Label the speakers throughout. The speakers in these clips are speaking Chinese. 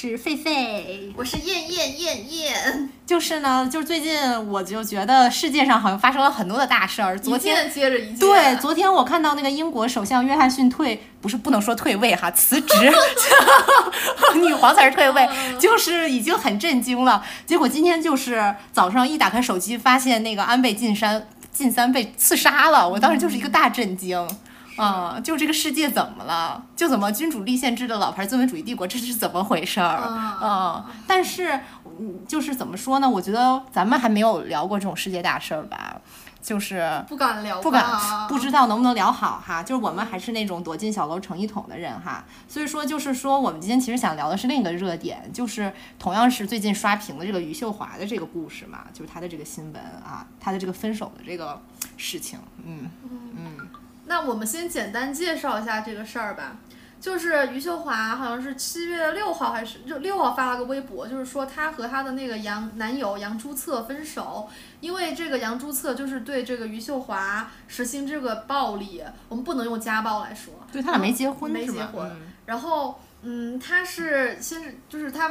Speaker 1: 是狒狒，
Speaker 2: 我是燕燕燕燕。
Speaker 1: 就是呢，就是最近我就觉得世界上好像发生了很多的大事儿。昨天
Speaker 2: 接着一件。
Speaker 1: 对，昨天我看到那个英国首相约翰逊退，不是不能说退位哈，辞职，女皇才是退位，就是已经很震惊了。结果今天就是早上一打开手机，发现那个安倍晋三晋三被刺杀了，我当时就是一个大震惊。啊，就这个世界怎么了？就怎么君主立宪制的老牌资本主义帝国，这是怎么回事儿？嗯，但是，嗯，就是怎么说呢？我觉得咱们还没有聊过这种世界大事儿吧，就是
Speaker 2: 不敢聊，
Speaker 1: 不敢，不知道能不能聊好哈。就是我们还是那种躲进小楼成一统的人哈。所以说，就是说，我们今天其实想聊的是另一个热点，就是同样是最近刷屏的这个余秀华的这个故事嘛，就是她的这个新闻啊，她的这个分手的这个事情，嗯嗯。
Speaker 2: 那我们先简单介绍一下这个事儿吧，就是余秀华好像是七月六号还是就六号发了个微博，就是说她和她的那个杨男友杨朱策分手，因为这个杨朱策就是对这个余秀华实行这个暴力，我们不能用家暴来说，
Speaker 1: 对他俩没结婚
Speaker 2: 没结婚，然后嗯，他是先是就是他。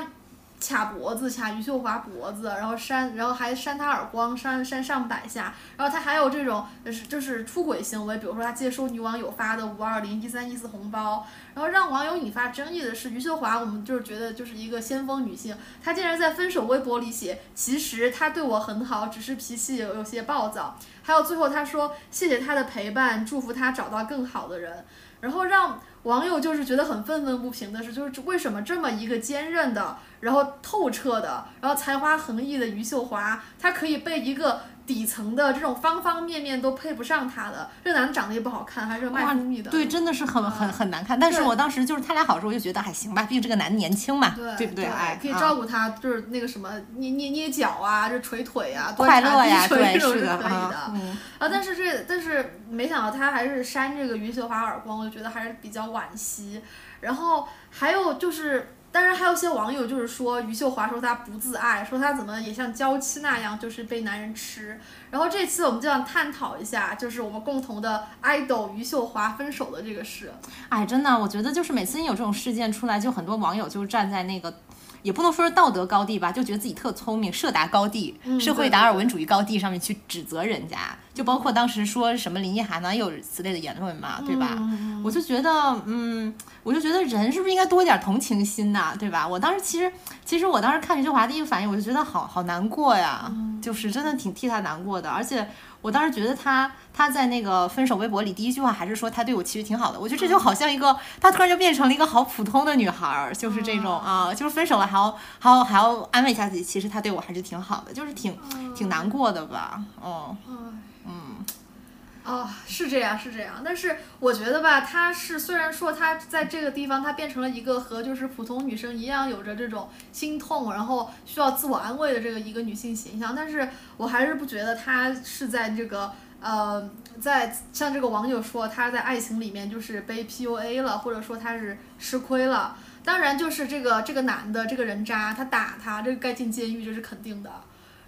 Speaker 2: 卡脖子，卡余秀华脖子，然后扇，然后还扇他耳光，扇扇上百下，然后他还有这种就是就是出轨行为，比如说他接收女网友发的五二零一三一四红包，然后让网友引发争议的是余秀华，我们就是觉得就是一个先锋女性，她竟然在分手微博里写，其实他对我很好，只是脾气有有些暴躁，还有最后她说谢谢他的陪伴，祝福他找到更好的人，然后让。网友就是觉得很愤愤不平的是，就是为什么这么一个坚韧的，然后透彻的，然后才华横溢的余秀华，她可以被一个。底层的这种方方面面都配不上他的，这男的长得也不好看，还是卖蜂蜜的，
Speaker 1: 对，真的是很很很难看。但是我当时就是他俩好的时候，我就觉得还行吧，毕竟这个男的年轻嘛，对不对？哎，
Speaker 2: 可以照顾他，就是那个什么捏捏捏脚啊，就捶腿啊，
Speaker 1: 快乐呀，
Speaker 2: 对，
Speaker 1: 是
Speaker 2: 的，
Speaker 1: 可以的。
Speaker 2: 啊，但是这但是没想到他还是扇这个余秀华耳光，我就觉得还是比较惋惜。然后还有就是。当然，还有些网友就是说余秀华说她不自爱，说她怎么也像娇妻那样，就是被男人吃。然后这次我们就想探讨一下，就是我们共同的 idol 余秀华分手的这个事。
Speaker 1: 哎，真的，我觉得就是每次有这种事件出来，就很多网友就站在那个。也不能说是道德高地吧，就觉得自己特聪明，社达高地，社会达尔文主义高地上面去指责人家，就包括当时说什么林奕涵呢，有此类的言论嘛，对吧？我就觉得，嗯，我就觉得人是不是应该多一点同情心呐，对吧？我当时其实，其实我当时看余秀华第一个反应，我就觉得好好难过呀，就是真的挺替他难过的，而且。我当时觉得他他在那个分手微博里第一句话还是说他对我其实挺好的，我觉得这就好像一个他突然就变成了一个好普通的女孩儿，就是这种啊，就是分手了还要还要还要安慰一下自己，其实他对我还是挺好的，就是挺挺难过的吧，嗯嗯。
Speaker 2: 哦，是这样，是这样，但是我觉得吧，她是虽然说她在这个地方，她变成了一个和就是普通女生一样，有着这种心痛，然后需要自我安慰的这个一个女性形象，但是我还是不觉得她是在这个呃，在像这个网友说她在爱情里面就是被 PUA 了，或者说她是吃亏了。当然，就是这个这个男的这个人渣，他打她，这个该进监狱，这是肯定的。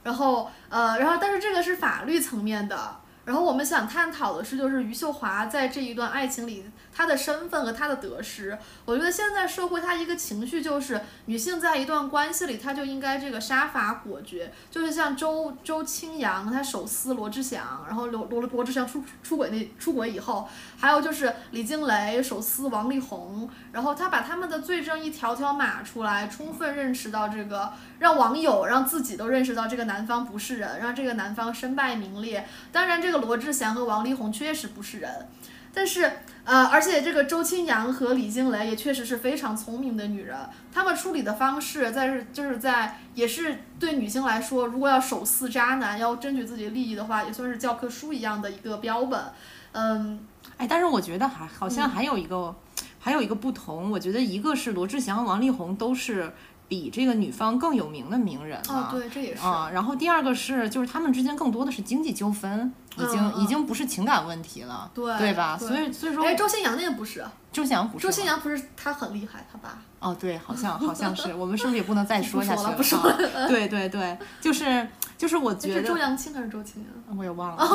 Speaker 2: 然后呃，然后但是这个是法律层面的。然后我们想探讨的是，就是余秀华在这一段爱情里，她的身份和她的得失。我觉得现在社会她一个情绪就是，女性在一段关系里，她就应该这个杀伐果决。就是像周周青阳，她手撕罗志祥，然后罗罗罗志祥出出轨那出轨以后，还有就是李静蕾手撕王力宏，然后他把他们的罪证一条条码出来，充分认识到这个，让网友让自己都认识到这个男方不是人，让这个男方身败名裂。当然。这个罗志祥和王力宏确实不是人，但是呃，而且这个周青阳和李静蕾也确实是非常聪明的女人，她们处理的方式在是就是在也是对女性来说，如果要手撕渣男，要争取自己的利益的话，也算是教科书一样的一个标本。嗯，
Speaker 1: 哎，但是我觉得还好像还有一个还有一个不同，我觉得一个是罗志祥王力宏都是。比这个女方更有名的名人
Speaker 2: 啊，对，这也是
Speaker 1: 啊。然后第二个是，就是他们之间更多的是经济纠纷，已经已经不是情感问题了，对
Speaker 2: 对
Speaker 1: 吧？所以所以说，
Speaker 2: 哎，周新阳那个不是，
Speaker 1: 周信阳不是。
Speaker 2: 周信阳不是他很厉害，他爸。
Speaker 1: 哦，对，好像好像是，我们是不是也不能再 说下去
Speaker 2: 不说了不说
Speaker 1: 了对对对，就是就是我
Speaker 2: 觉得是周，扬青还是周青阳？
Speaker 1: 我也忘了，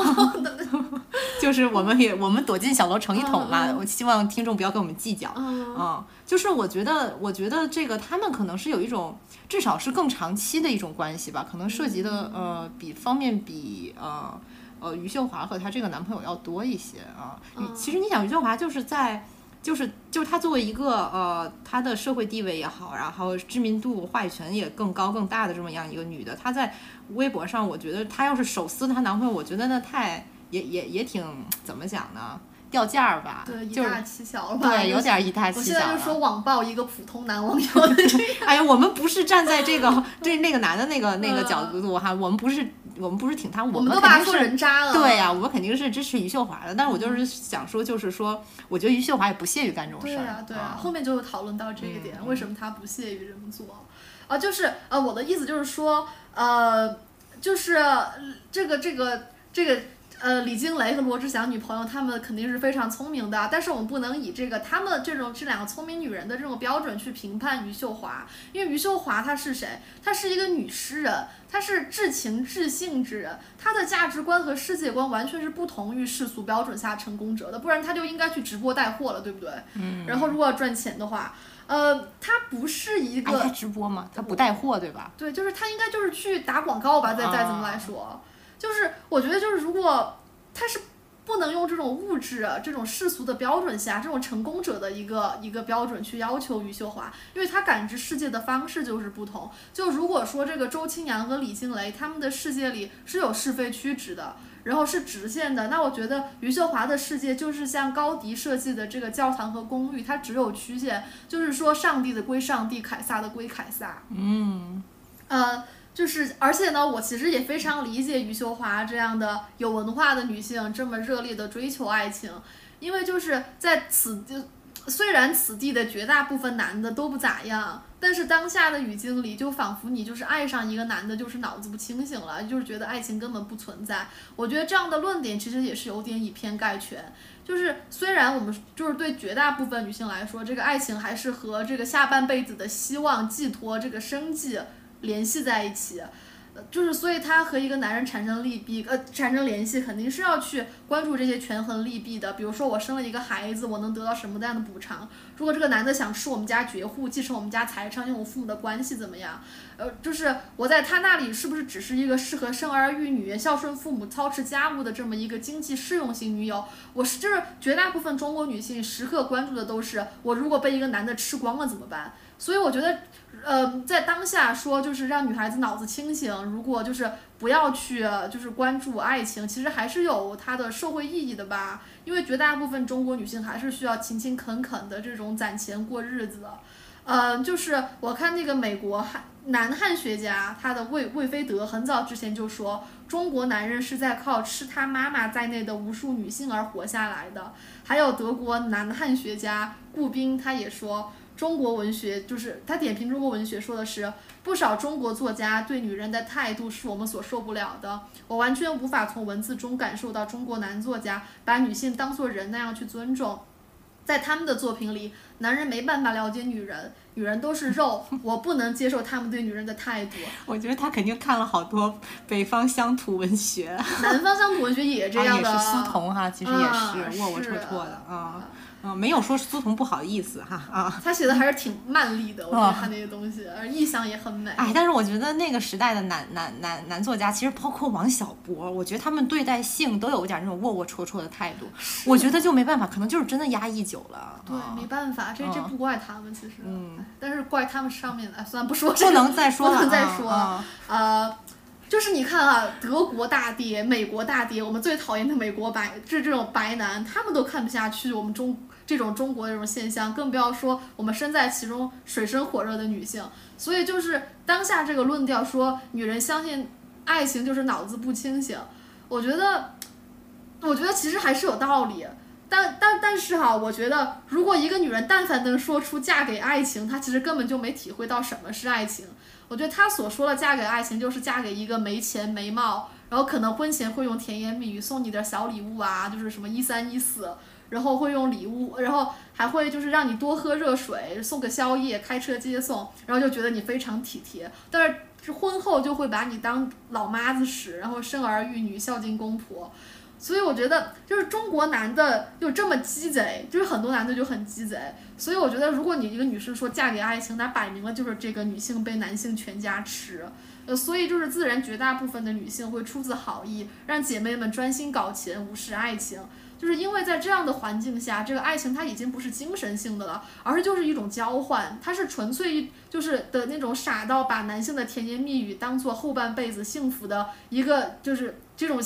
Speaker 1: 就是我们也我们躲进小楼成一统嘛，我希望听众不要跟我们计较。
Speaker 2: 嗯
Speaker 1: 嗯，就是我觉得，我觉得这个他们可能是有一种，至少是更长期的一种关系吧，可能涉及的呃比方面比呃呃余秀华和她这个男朋友要多一些啊。其实你想，余秀华就是在。就是就是她作为一个呃，她的社会地位也好，然后知名度、话语权也更高更大的这么样一个女的，她在微博上，我觉得她要是手撕她男朋友，我觉得那太也也也挺怎么讲呢，掉价儿吧，
Speaker 2: 对，以
Speaker 1: 就是
Speaker 2: 大欺小了吧？
Speaker 1: 对，有点以大
Speaker 2: 我
Speaker 1: 欺小了。
Speaker 2: 现在就说网暴一个普通男网友的这个，
Speaker 1: 哎呀，我们不是站在这个对那个男的那个那个
Speaker 2: 嗯
Speaker 1: 角度哈，我们不是我们不是挺他，我
Speaker 2: 我们都把他说人渣了。
Speaker 1: 对呀、我们肯定是支持余秀华的。但是我就是想说，就是说，我觉得余秀华也不屑于干这种事儿。
Speaker 2: 对呀、对呀、
Speaker 1: 啊
Speaker 2: 后面就有讨论到这一点，
Speaker 1: 嗯
Speaker 2: 为什么他不屑于这么做？啊，就是呃，我的意思就是说，呃，就是呃这个这个这个。呃，李金雷和罗志祥女朋友，她们肯定是非常聪明的，但是我们不能以这个她们这种这两个聪明女人的这种标准去评判余秀华，因为余秀华她是谁？她是一个女诗人，她是至情至性之人，她的价值观和世界观完全是不同于世俗标准下成功者的，不然她就应该去直播带货了，对不对？嗯。然后如果要赚钱的话，呃，她不是一
Speaker 1: 哎，
Speaker 2: 个
Speaker 1: 他直播嘛？他不带货对吧？
Speaker 2: 对，就是他应该就是去打广告吧，再再怎么来说，就是我觉得就是如果他是不能用这种物质、啊、这种世俗的标准下，这种成功者的一个一个标准去要求余秀华，因为他感知世界的方式就是不同。就如果说这个周青阳和李静蕾他们的世界里是有是非曲直的。然后是直线的，那我觉得余秀华的世界就是像高迪设计的这个教堂和公寓，它只有曲线，就是说上帝的归上帝，凯撒的归凯撒。
Speaker 1: 嗯，
Speaker 2: 呃，就是，而且呢，我其实也非常理解余秀华这样的有文化的女性这么热烈的追求爱情，因为就是在此地虽然此地的绝大部分男的都不咋样，但是当下的语境里，就仿佛你就是爱上一个男的，就是脑子不清醒了，就是觉得爱情根本不存在。我觉得这样的论点其实也是有点以偏概全。就是虽然我们就是对绝大部分女性来说，这个爱情还是和这个下半辈子的希望寄托、这个生计联系在一起。呃就是，所以他和一个男人产生利弊，呃，产生联系，肯定是要去关注这些权衡利弊的。比如说，我生了一个孩子，我能得到什么样的补偿？如果这个男的想吃我们家绝户，继承我们家财产，用我父母的关系怎么样？呃，就是我在他那里是不是只是一个适合生儿育女、孝顺父母、操持家务的这么一个经济适用型女友？我是就是绝大部分中国女性时刻关注的都是我如果被一个男的吃光了怎么办？所以我觉得，呃，在当下说就是让女孩子脑子清醒，如果就是不要去就是关注爱情，其实还是有它的社会意义的吧。因为绝大部分中国女性还是需要勤勤恳恳的这种攒钱过日子的。呃，就是我看那个美国汉男汉学家，他的魏魏菲德很早之前就说，中国男人是在靠吃他妈妈在内的无数女性而活下来的。还有德国男汉学家顾彬，他也说。中国文学就是他点评中国文学说的是，不少中国作家对女人的态度是我们所受不了的。我完全无法从文字中感受到中国男作家把女性当作人那样去尊重。在他们的作品里，男人没办法了解女人，女人都是肉，我不能接受他们对女人的态度。
Speaker 1: 我觉得他肯定看了好多北方乡土文学，
Speaker 2: 南方乡土文学也这样的，
Speaker 1: 啊、也是苏童哈，其实也
Speaker 2: 啊
Speaker 1: 是窝窝
Speaker 2: 是
Speaker 1: 戳戳的啊。嗯，没有说苏童不好意思哈啊，
Speaker 2: 他写的还是挺曼丽的，我觉得他那些东西，而意象也很美。
Speaker 1: 哎，但是我觉得那个时代的男男男男作家，其实包括王小波，我觉得他们对待性都有一点那种窝窝戳戳的态度。我觉得就没办法，可能就是真的压抑久了。
Speaker 2: 对，
Speaker 1: 啊、
Speaker 2: 没办法，这这
Speaker 1: 嗯
Speaker 2: 不怪他们，其实，
Speaker 1: 嗯，
Speaker 2: 但是怪他们上面的，哎，算了，不说这
Speaker 1: 不，能再说了，
Speaker 2: 不能再说
Speaker 1: 啊
Speaker 2: 呃。就是你看啊，德国大爹、美国大爹，我们最讨厌的美国白，这这种白男，他们都看不下去我们中这种中国这种现象，更不要说我们身在其中水深火热的女性。所以就是当下这个论调说，女人相信爱情就是脑子不清醒，我觉得，我觉得其实还是有道理。但但但是哈，我觉得如果一个女人但凡能说出嫁给爱情，她其实根本就没体会到什么是爱情。我觉得她所说的嫁给爱情，就是嫁给一个没钱没貌，然后可能婚前会用甜言蜜语送你点小礼物啊，就是什么一三一四，然后会用礼物，然后还会就是让你多喝热水，送个宵夜，开车接送，然后就觉得你非常体贴。但是婚后就会把你当老妈子使，然后生儿育女，孝敬公婆。所以我觉得，就是中国男的又这么鸡贼，就是很多男的就很鸡贼。所以我觉得，如果你一个女生说嫁给爱情，那摆明了就是这个女性被男性全家吃。呃，所以就是自然绝大部分的女性会出自好意，让姐妹们专心搞钱，无视爱情。就是因为在这样的环境下，这个爱情它已经不是精神性的了，而是就是一种交换，它是纯粹一就是的那种傻到把男性的甜言蜜语当做后半辈子幸福的一个，就是这种。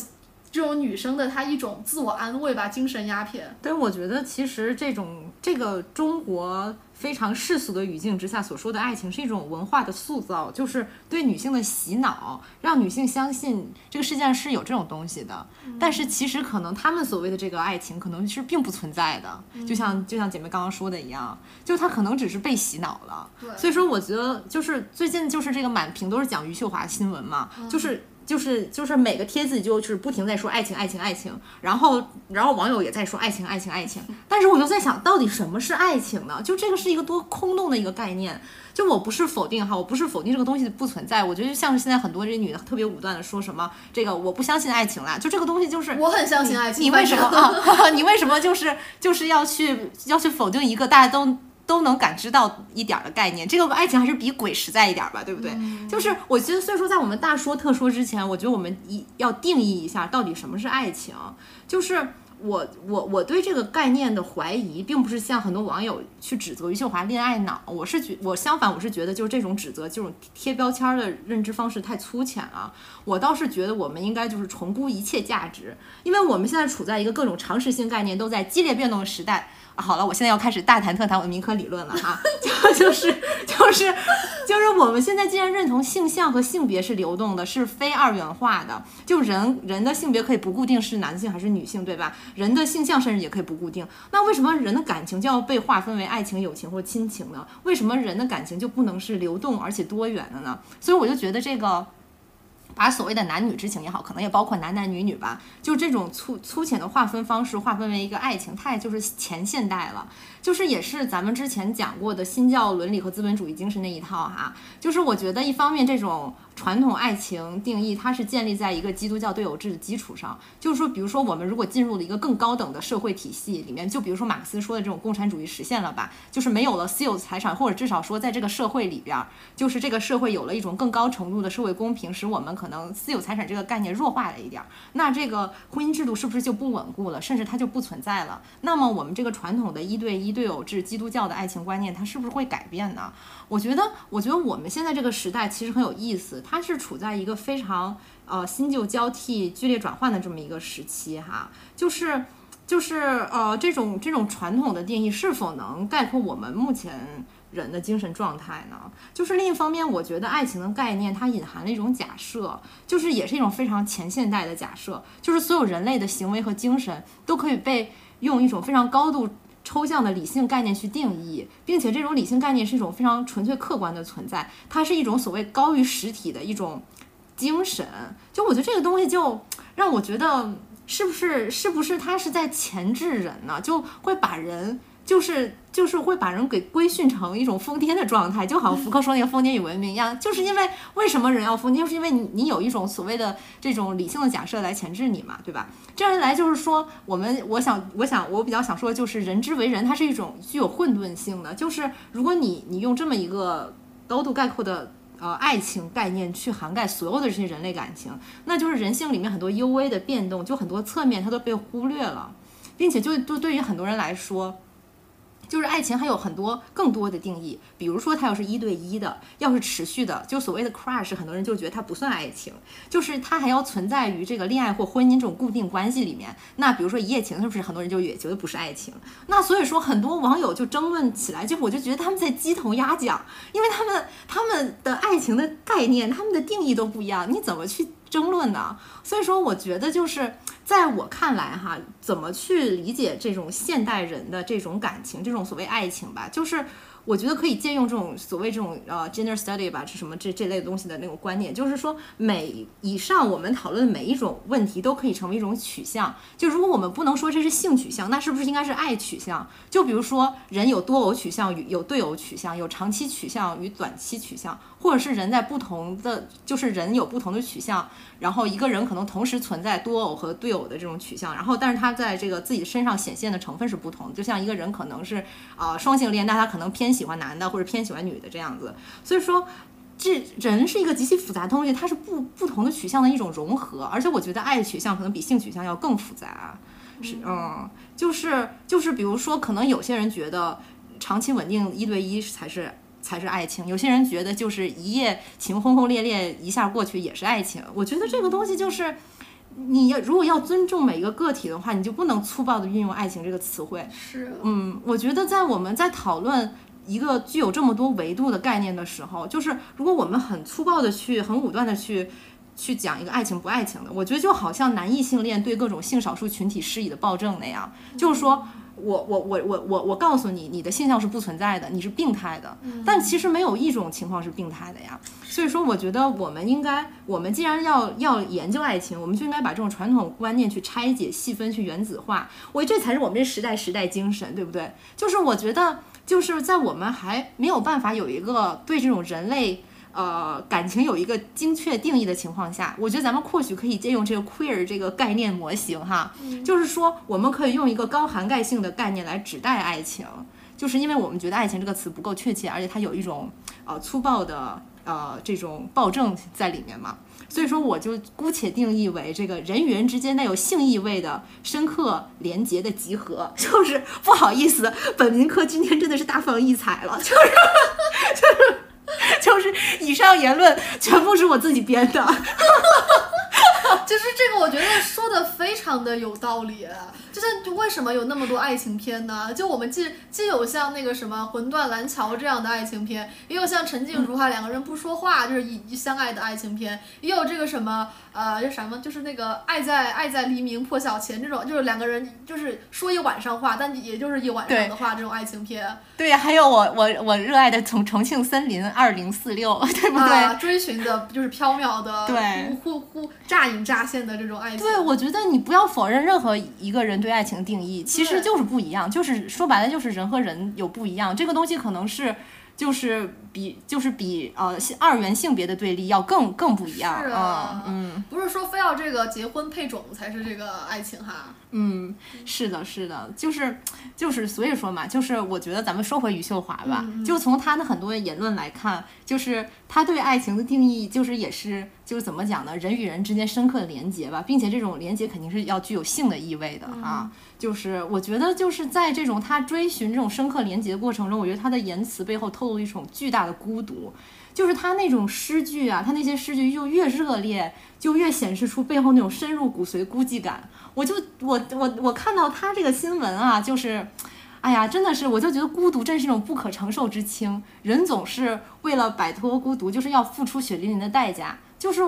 Speaker 2: 这种女生的她一种自我安慰吧，精神鸦片。
Speaker 1: 对，我觉得其实这种这个中国非常世俗的语境之下所说的爱情，是一种文化的塑造，就是对女性的洗脑，让女性相信这个世界上是有这种东西的。但是其实可能他们所谓的这个爱情，可能是并不存在的。就像就像姐妹刚刚说的一样，就她可能只是被洗脑了。
Speaker 2: 对。
Speaker 1: 所以说，我觉得就是最近就是这个满屏都是讲余秀华新闻嘛，就是。就是就是每个帖子就是不停在说爱情爱情爱情，然后然后网友也在说爱情爱情爱情，但是我就在想到底什么是爱情呢？就这个是一个多空洞的一个概念。就我不是否定哈，我不是否定这个东西不存在，我觉得像是现在很多这些女的特别武断的说什么这个我不相信爱情了，就这个东西就是
Speaker 2: 我很相信爱情，
Speaker 1: 你为什么 啊？你为什么就是就是要去要去否定一个大家都。都能感知到一点的概念，这个爱情还是比鬼实在一点吧，对不对？就是我觉得，所以说在我们大说特说之前，我觉得我们一要定义一下到底什么是爱情。就是我我我对这个概念的怀疑，并不是像很多网友去指责余秀华恋爱脑，我是觉我相反，我是觉得就是这种指责，这种贴标签的认知方式太粗浅了。我倒是觉得我们应该就是重估一切价值，因为我们现在处在一个各种常识性概念都在激烈变动的时代。好了，我现在要开始大谈特谈我的民科理论了哈，就 就是就是就是我们现在既然认同性向和性别是流动的，是非二元化的，就人人的性别可以不固定是男性还是女性，对吧？人的性向甚至也可以不固定，那为什么人的感情就要被划分为爱情、友情或亲情呢？为什么人的感情就不能是流动而且多元的呢？所以我就觉得这个。把所谓的男女之情也好，可能也包括男男女女吧，就这种粗粗浅的划分方式，划分为一个爱情，太就是前现代了。就是也是咱们之前讲过的新教伦理和资本主义精神那一套哈，就是我觉得一方面这种传统爱情定义，它是建立在一个基督教对偶制的基础上，就是说，比如说我们如果进入了一个更高等的社会体系里面，就比如说马克思说的这种共产主义实现了吧，就是没有了私有财产，或者至少说在这个社会里边，就是这个社会有了一种更高程度的社会公平，使我们可能私有财产这个概念弱化了一点，那这个婚姻制度是不是就不稳固了，甚至它就不存在了？那么我们这个传统的一对一。对偶制基督教的爱情观念，它是不是会改变呢？我觉得，我觉得我们现在这个时代其实很有意思，它是处在一个非常呃新旧交替、剧烈转换的这么一个时期哈。就是就是呃这种这种传统的定义是否能概括我们目前人的精神状态呢？就是另一方面，我觉得爱情的概念它隐含了一种假设，就是也是一种非常前现代的假设，就是所有人类的行为和精神都可以被用一种非常高度。抽象的理性概念去定义，并且这种理性概念是一种非常纯粹客观的存在，它是一种所谓高于实体的一种精神。就我觉得这个东西就让我觉得，是不是是不是它是在钳制人呢？就会把人。就是就是会把人给规训成一种疯癫的状态，就好像 福柯说那个疯癫与文明一样，就是因为为什么人要疯癫，就是因为你你有一种所谓的这种理性的假设来钳制你嘛，对吧？这样一来就是说，我们我想我想我比较想说的就是人之为人，它是一种具有混沌性的，就是如果你你用这么一个高度概括的呃爱情概念去涵盖所有的这些人类感情，那就是人性里面很多幽微的变动，就很多侧面它都被忽略了，并且就就对于很多人来说。就是爱情还有很多更多的定义，比如说它要是一对一的，要是持续的，就所谓的 crush，很多人就觉得它不算爱情，就是它还要存在于这个恋爱或婚姻这种固定关系里面。那比如说一夜情，是不是很多人就也觉得不是爱情？那所以说很多网友就争论起来，就我就觉得他们在鸡同鸭讲，因为他们他们的爱情的概念，他们的定义都不一样，你怎么去？争论呢，所以说我觉得就是在我看来哈，怎么去理解这种现代人的这种感情，这种所谓爱情吧，就是我觉得可以借用这种所谓这种呃 gender study 吧，是什么这这类东西的那种观念，就是说每以上我们讨论的每一种问题都可以成为一种取向。就如果我们不能说这是性取向，那是不是应该是爱取向？就比如说人有多偶取向与有对偶取向，有长期取向与短期取向，或者是人在不同的就是人有不同的取向，然后一个人可能同时存在多偶和对偶的这种取向，然后但是他在这个自己身上显现的成分是不同的，就像一个人可能是啊、双性恋，但他可能偏喜欢男的或者偏喜欢女的这样子，所以说。这人是一个极其复杂的东西，它是不不同的取向的一种融合，而且我觉得爱取向可能比性取向要更复杂，是嗯，就是就是比如说，可能有些人觉得长期稳定一对一才是才是爱情，有些人觉得就是一夜情轰轰烈烈一下过去也是爱情。我觉得这个东西就是。你要如果要尊重每一个个体的话，你就不能粗暴的运用“爱情”这个词汇。
Speaker 2: 是，
Speaker 1: 嗯，我觉得在我们在讨论一个具有这么多维度的概念的时候，就是如果我们很粗暴的去、很武断的去去讲一个爱情不爱情的，我觉得就好像男异性恋对各种性少数群体施以的暴政那样，就是说。我我我我我我告诉你，你的现象是不存在的，你是病态的。但其实没有一种情况是病态的呀。所以说，我觉得我们应该，我们既然要要研究爱情，我们就应该把这种传统观念去拆解、细分、去原子化。我这才是我们这时代时代精神，对不对？就是我觉得，就是在我们还没有办法有一个对这种人类。呃，感情有一个精确定义的情况下，我觉得咱们或许可以借用这个 queer 这个概念模型哈，就是说我们可以用一个高涵盖性的概念来指代爱情，就是因为我们觉得爱情这个词不够确切，而且它有一种呃粗暴的呃这种暴政在里面嘛，所以说我就姑且定义为这个人与人之间带有性意味的深刻连结的集合，就是不好意思，本民科今天真的是大放异彩了，就是 就是。就是以上言论全部是我自己编的，
Speaker 2: 就是这个，我觉得说的非常的有道理。就像为什么有那么多爱情片呢？就我们既既有像那个什么《魂断蓝桥》这样的爱情片，也有像陈静如哈两个人不说话就是一相爱的爱情片，也有这个什么呃叫什么，就是那个爱在爱在黎明破晓前这种，就是两个人就是说一晚上话，但也就是一晚上的话这种爱情片。
Speaker 1: 对，还有我我我热爱的重重庆森林二零四六，对不对？
Speaker 2: 啊，追寻的就是飘渺的，
Speaker 1: 对，
Speaker 2: 忽忽忽乍隐乍现的这种爱情。
Speaker 1: 对，我觉得你不要否认任何一个人对爱情的定义，其实就是不一样，就是说白了就是人和人有不一样，这个东西可能是就是比就是比呃二元性别的对立要更更不一样
Speaker 2: 啊，
Speaker 1: 嗯，
Speaker 2: 不是说非要这个结婚配种才是这个爱情哈。
Speaker 1: 嗯，是的，是的，就是就是，所以说嘛，就是我觉得咱们说回余秀华吧，就从她的很多言论来看，就是她对爱情的定义，就是也是就是怎么讲呢？人与人之间深刻的连接吧，并且这种连接肯定是要具有性的意味的啊。就是我觉得就是在这种他追寻这种深刻连接的过程中，我觉得他的言辞背后透露一种巨大的孤独。就是他那种诗句啊，他那些诗句就越热烈，就越显示出背后那种深入骨髓孤寂感。我就我我我看到他这个新闻啊，就是，哎呀，真的是，我就觉得孤独真是一种不可承受之轻。人总是为了摆脱孤独，就是要付出血淋淋的代价。就是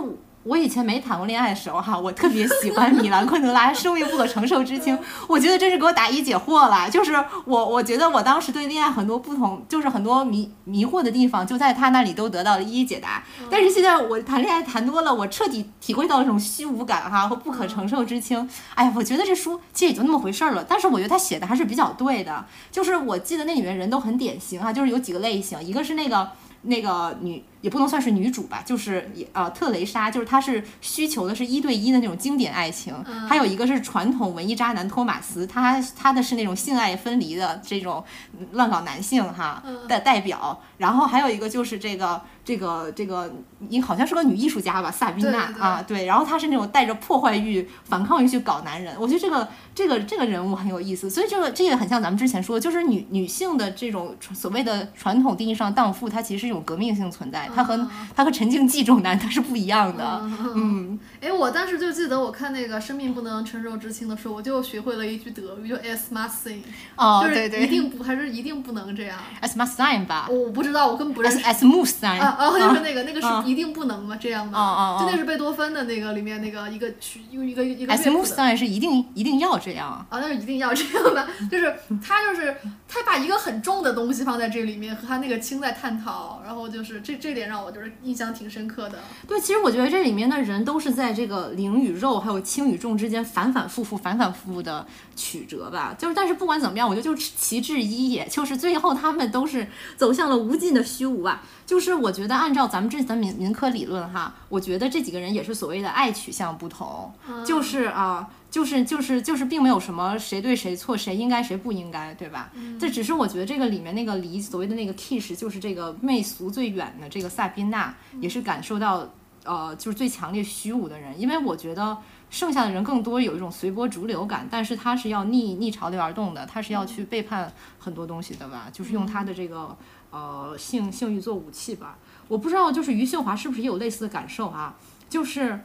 Speaker 1: 我以前没谈过恋爱的时候哈，我特别喜欢米兰昆德拉《生命不可承受之轻》，我觉得真是给我答疑解惑了。就是我我觉得我当时对恋爱很多不同，就是很多迷迷惑的地方，就在他那里都得到了一一解答。但是现在我谈恋爱谈多了，我彻底体会到这种虚无感哈和不可承受之轻。哎呀，我觉得这书其实也就那么回事儿了，但是我觉得他写的还是比较对的。就是我记得那里面人都很典型啊，就是有几个类型，一个是那个那个女。也不能算是女主吧，就是也呃特蕾莎，就是她是需求的是一对一的那种经典爱情，还有一个是传统文艺渣男托马斯，他他的是那种性爱分离的这种乱搞男性哈的代表，然后还有一个就是这个这个这个你好像是个女艺术家吧，萨宾娜啊，对，然后她是那种带着破坏欲、反抗欲去搞男人，我觉得这个这个这个人物很有意思，所以这个这个很像咱们之前说的，就是女女性的这种所谓的传统定义上荡妇，它其实是一种革命性存在。他和他和陈静记这种男他是不一样的，嗯，
Speaker 2: 哎，我当时就记得我看那个《生命不能承受之轻》的时候，我就学会了一句德语，就 “es must sein”，
Speaker 1: 哦，
Speaker 2: 就是
Speaker 1: 对对。
Speaker 2: 一定不还是一定不能这样。
Speaker 1: ，es must sein 吧。
Speaker 2: 我不知道，我根本不认识。
Speaker 1: ，es es muss sein，
Speaker 2: 啊啊，就是那个那个是一定不能吗？这样的，
Speaker 1: 哦哦哦。
Speaker 2: 就那是贝多芬的那个里面那个一个曲，用一个一个
Speaker 1: es muss
Speaker 2: 的。
Speaker 1: sein 是一定一定要这样，
Speaker 2: 啊，那是一定要这样的，就是他就是他把一个很重的东西放在这里面，和他那个轻在探讨，然后就是这这点让我就是印象挺深刻的。
Speaker 1: 对，其实我觉得这里面的人都是在这个灵与肉还有轻与重之间反反复复、反反复复的曲折吧。就是，但是不管怎么样，我觉得就是其志一也，就是最后他们都是走向了无尽的虚无啊。就是我觉得按照咱们这咱民民科理论哈，我觉得这几个人也是所谓的爱取向不同，就是啊。就是就是就是，并没有什么谁对谁错，谁应该谁不应该，对吧？这只是我觉得这个里面那个离所谓的那个 kiss，就是这个媚俗最远的这个萨宾娜，也是感受到呃就是最强烈虚无的人。因为我觉得剩下的人更多有一种随波逐流感，但是他是要逆逆潮流而动的，他是要去背叛很多东西的吧？就是用他的这个呃性性欲做武器吧？我不知道，就是余秀华是不是也有类似的感受啊？就是。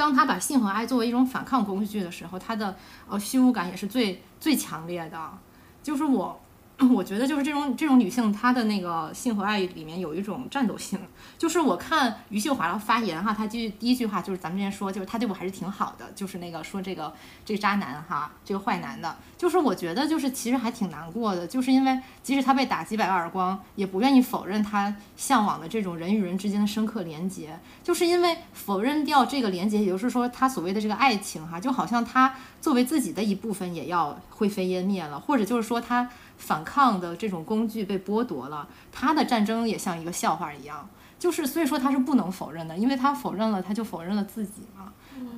Speaker 1: 当他把性和爱作为一种反抗工具的时候，他的呃虚无感也是最最强烈的，就是我。我觉得就是这种这种女性，她的那个性和爱里面有一种战斗性。就是我看余秀华的发言哈，她第一句话就是咱们之前说，就是她对我还是挺好的，就是那个说这个这个渣男哈，这个坏男的，就是我觉得就是其实还挺难过的，就是因为即使他被打几百个耳光，也不愿意否认他向往的这种人与人之间的深刻连接，就是因为否认掉这个连接，也就是说他所谓的这个爱情哈，就好像他作为自己的一部分也要灰飞烟灭了，或者就是说他。反抗的这种工具被剥夺了，他的战争也像一个笑话一样，就是所以说他是不能否认的，因为他否认了，他就否认了自己嘛，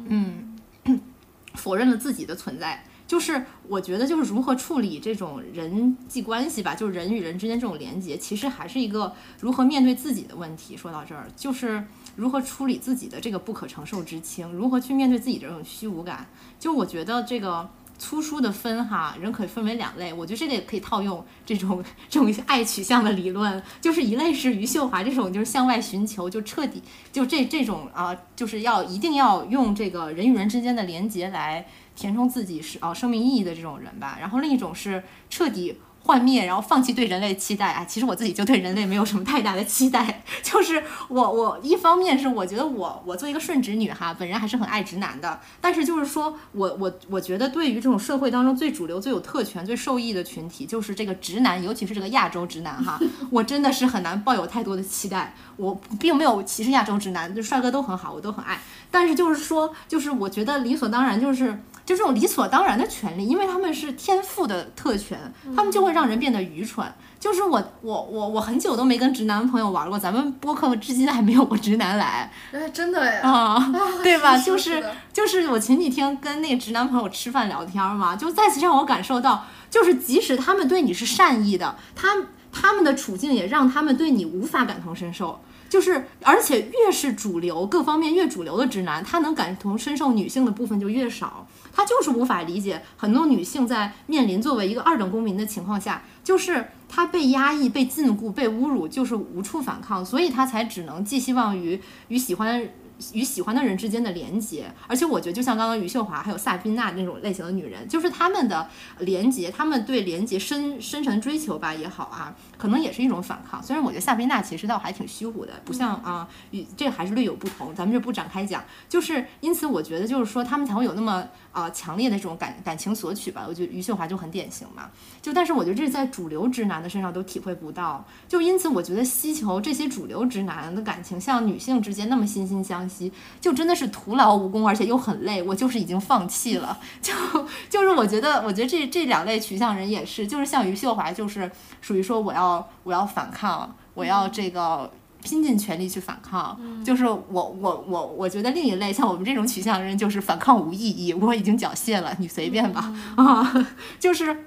Speaker 1: 嗯，否认了自己的存在。就是我觉得就是如何处理这种人际关系吧，就是人与人之间这种连接，其实还是一个如何面对自己的问题。说到这儿，就是如何处理自己的这个不可承受之轻，如何去面对自己这种虚无感。就我觉得这个。粗疏的分哈，人可以分为两类，我觉得这个也可以套用这种 这种爱取向的理论，就是一类是余秀华这种就是向外寻求，就彻底就这这种啊，就是要一定要用这个人与人之间的连接来填充自己是啊生命意义的这种人吧，然后另一种是彻底。幻灭，然后放弃对人类的期待啊！其实我自己就对人类没有什么太大的期待，就是我我一方面是我觉得我我作为一个顺直女哈，本人还是很爱直男的，但是就是说我我我觉得对于这种社会当中最主流、最有特权、最受益的群体，就是这个直男，尤其是这个亚洲直男哈，我真的是很难抱有太多的期待。我并没有歧视亚洲直男，就帅哥都很好，我都很爱，但是就是说，就是我觉得理所当然就是。就这种理所当然的权利，因为他们是天赋的特权，他们就会让人变得愚蠢。就是我我我我很久都没跟直男朋友玩过，咱们播客至今还没有过直男来。
Speaker 2: 哎，真的呀？
Speaker 1: 啊，对吧？就是就是我前几天跟那个直男朋友吃饭聊天嘛，就再次让我感受到，就是即使他们对你是善意的，他他们的处境也让他们对你无法感同身受。就是，而且越是主流，各方面越主流的直男，他能感同身受女性的部分就越少。他就是无法理解很多女性在面临作为一个二等公民的情况下，就是她被压抑、被禁锢、被侮辱，就是无处反抗，所以她才只能寄希望于与喜欢。与喜欢的人之间的连接，而且我觉得就像刚刚余秀华还有萨宾娜那种类型的女人，就是她们的连接，她们对连接深深沉追求吧也好啊，可能也是一种反抗。虽然我觉得萨宾娜其实倒还挺虚无的，不像啊，与这还是略有不同，咱们就不展开讲。就是因此，我觉得就是说他们才会有那么啊强烈的这种感感情索取吧。我觉得余秀华就很典型嘛。就但是我觉得这是在主流直男的身上都体会不到。就因此，我觉得希求这些主流直男的感情像女性之间那么惺惺相惜。就真的是徒劳无功，而且又很累，我就是已经放弃了。就就是我觉得，我觉得这这两类取向人也是，就是像余秀华，就是属于说我要我要反抗，我要这个拼尽全力去反抗。就是我我我我觉得另一类像我们这种取向人，就是反抗无意义，我已经缴械了，你随便吧啊，就是。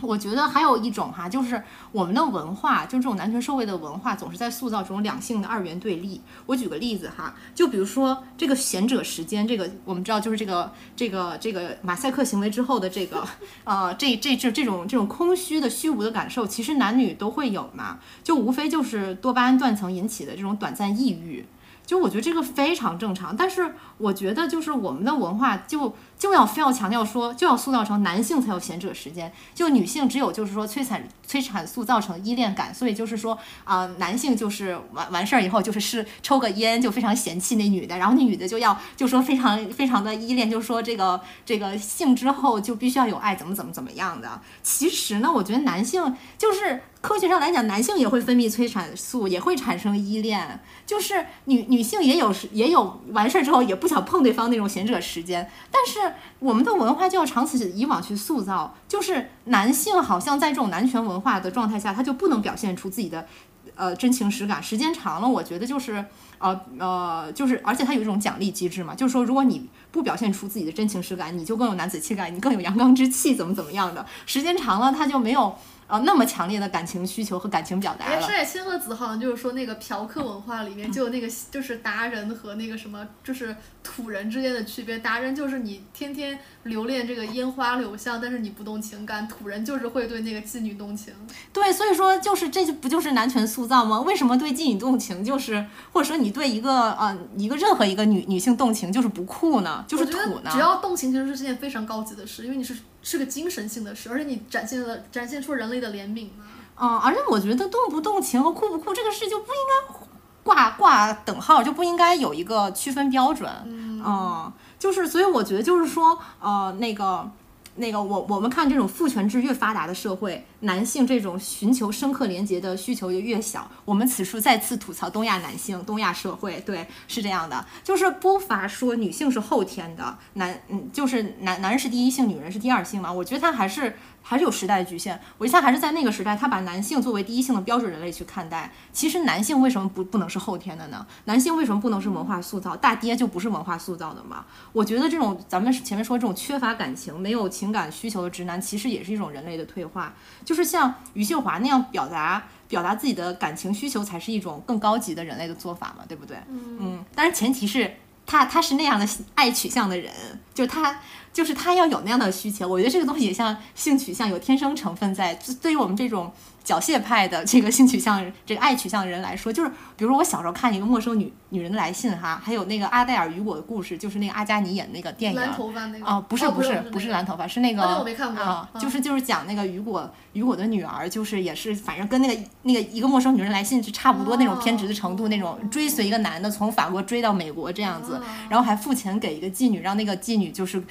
Speaker 1: 我觉得还有一种哈，就是我们的文化，就是这种男权社会的文化，总是在塑造这种两性的二元对立。我举个例子哈，就比如说这个贤者时间，这个我们知道，就是这个这个这个马赛克行为之后的这个，呃，这这这这种这种空虚的虚无的感受，其实男女都会有嘛，就无非就是多巴胺断层引起的这种短暂抑郁。就我觉得这个非常正常，但是我觉得就是我们的文化就就要非要强调说，就要塑造成男性才有闲者时间，就女性只有就是说催产催产素造成依恋感，所以就是说啊、男性就是完完事儿以后就是是抽个烟就非常嫌弃那女的，然后那女的就要就说非常非常的依恋，就说这个这个性之后就必须要有爱，怎么怎么怎么样的。其实呢，我觉得男性就是科学上来讲，男性也会分泌催产素，也会产生依恋。就是女女性也有时也有完事儿之后也不想碰对方那种闲者时间，但是我们的文化就要长此以往去塑造，就是男性好像在这种男权文化的状态下，他就不能表现出自己的呃真情实感。时间长了，我觉得就是呃呃，就是而且他有一种奖励机制嘛，就是说如果你不表现出自己的真情实感，你就更有男子气概，你更有阳刚之气，怎么怎么样的。时间长了，他就没有呃那么强烈的感情需求和感情表达
Speaker 2: 哎，
Speaker 1: 了。
Speaker 2: 山野千鹤子好像就是说，那个嫖客文化里面就有那个就是达人和那个什么，就是土人之间的区别。达人就是你天天留恋这个烟花柳巷，但是你不动情感；土人就是会对那个妓女动情。
Speaker 1: 对，所以说就是这就不就是男权塑造吗？为什么对妓女动情就是，或者说你对一个呃一个任何一个女女性动情就是不酷呢？就是土呢？
Speaker 2: 只要动情其实是件非常高级的事，因为你是是个精神性的事，而且你展现了展现出人类的怜悯嘛。
Speaker 1: 嗯，而且我觉得动不动情和酷不酷这个事就不应该挂挂等号，就不应该有一个区分标准。嗯，就是所以我觉得就是说，呃，那个。那个我我们看这种父权制越发达的社会，男性这种寻求深刻连结的需求就越小。我们此处再次吐槽东亚男性、东亚社会，对，是这样的，就是不乏说女性是后天的，男嗯，就是男男人是第一性，女人是第二性嘛。我觉得他还是还是有时代的局限。我觉得他还是在那个时代，他把男性作为第一性的标准人类去看待。其实男性为什么不不能是后天的呢？男性为什么不能是文化塑造？大爹就不是文化塑造的吗？我觉得这种咱们前面说这种缺乏感情、没有情感需求的直男，其实也是一种人类的退化。就是像余秀华那样表达表达自己的感情需求，才是一种更高级的人类的做法嘛，对不对？嗯，当然前提是他他是那样的爱取向的人，就他就是他要有那样的需求。我觉得这个东西也像性取向有天生成分在，对于我们这种缴械派的这个性取向这个爱取向的人来说，就是比如说我小时候看一个陌生女女人的来信哈，还有那个阿黛尔雨果的故事，就是那个阿加尼演的那个电影。
Speaker 2: 蓝头发那个
Speaker 1: 哦，不是
Speaker 2: 哦
Speaker 1: 不是
Speaker 2: 不
Speaker 1: 是蓝头发，是那个
Speaker 2: 啊那我没看过
Speaker 1: 啊，
Speaker 2: 嗯
Speaker 1: 就是就是讲那个雨果雨果的女儿，就是也是反正跟那个那个一个陌生女人来信是差不多那种偏执的程度，那种追随一个男的从法国追到美国这样子
Speaker 2: 哦，
Speaker 1: 然后还付钱给一个妓女，让那个妓女就是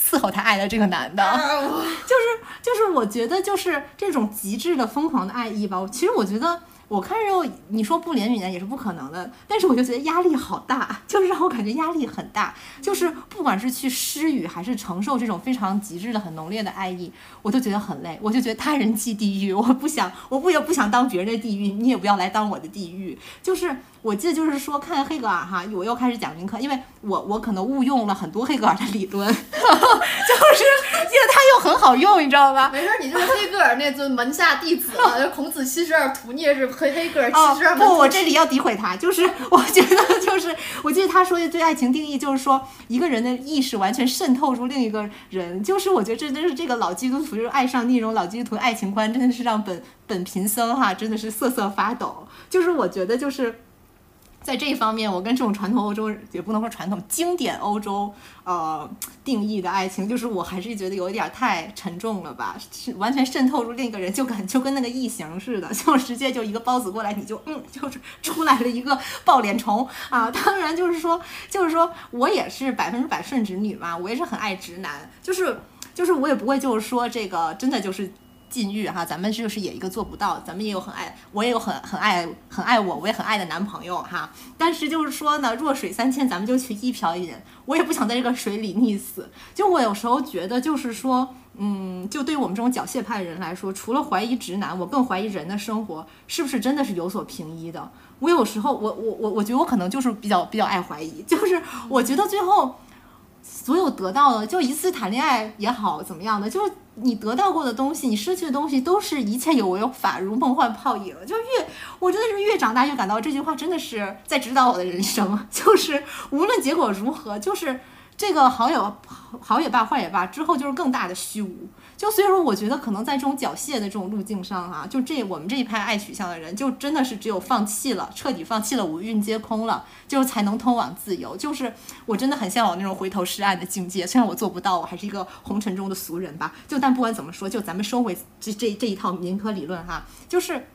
Speaker 1: 伺候他爱的这个男的。
Speaker 2: 就是
Speaker 1: 就是我觉得就是这种极致的疯狂的爱意吧，其实我觉得。我看之后，你说不怜悯呢也是不可能的，但是我就觉得压力好大，就是让我感觉压力很大，就是不管是去施予还是承受这种非常极致的、很浓烈的爱意，我都觉得很累。我就觉得他人即地狱，我不想，我不也不想当别人的地狱，你也不要来当我的地狱。就是我记得就是说看黑格尔哈，我又开始讲林克，因为我我可能误用了很多黑格尔的理论，就是因为他又很好用，你知道吧？
Speaker 2: 没事儿，你就是黑格尔那尊门下弟子 孔子七十二徒，你也是黑黑格尔
Speaker 1: 哦不，我这里要诋毁他，就是我觉得就是，我记得他说的对爱情定义就是说，一个人的意识完全渗透入另一个人，就是我觉得这真是这个老基督徒就是爱上那种老基督徒爱情观，真的是让本本贫僧哈真的是瑟瑟发抖。就是我觉得就是。在这一方面，我跟这种传统欧洲也不能说传统经典欧洲呃定义的爱情，就是我还是觉得有一点太沉重了吧，是完全渗透入另一个人，就感就跟那个异形似的，就直接就一个包子过来，你就嗯，就是出来了一个抱脸虫啊。当然就是说，就是说我也是百分之百顺直女嘛，我也是很爱直男，就是就是我也不会就是说这个真的就是。禁欲哈，咱们就是也一个做不到，咱们也有很爱，我也有很很爱很爱我，我也很爱的男朋友哈。但是就是说呢，弱水三千，咱们就去一瓢饮，我也不想在这个水里溺死。就我有时候觉得，就是说，嗯，就对于我们这种缴械派的人来说，除了怀疑直男，我更怀疑人的生活是不是真的是有所平移的。我有时候，我我我我觉得我可能就是比较比较爱怀疑，就是我觉得最后。所有得到的，就一次谈恋爱也好，怎么样的，就是你得到过的东西，你失去的东西，都是一切有为法，如梦幻泡影。就越，我真的是越长大越感到这句话真的是在指导我的人生，就是无论结果如何，就是这个好也好也罢，坏也罢，之后就是更大的虚无。就所以说，我觉得可能在这种缴械的这种路径上哈，就这我们这一派爱取向的人，就真的是只有放弃了，彻底放弃了五蕴皆空了，就才能通往自由。就是我真的很向往那种回头是岸的境界，虽然我做不到，我还是一个红尘中的俗人吧。就但不管怎么说，就咱们收回这这这一套民科理论哈，就是。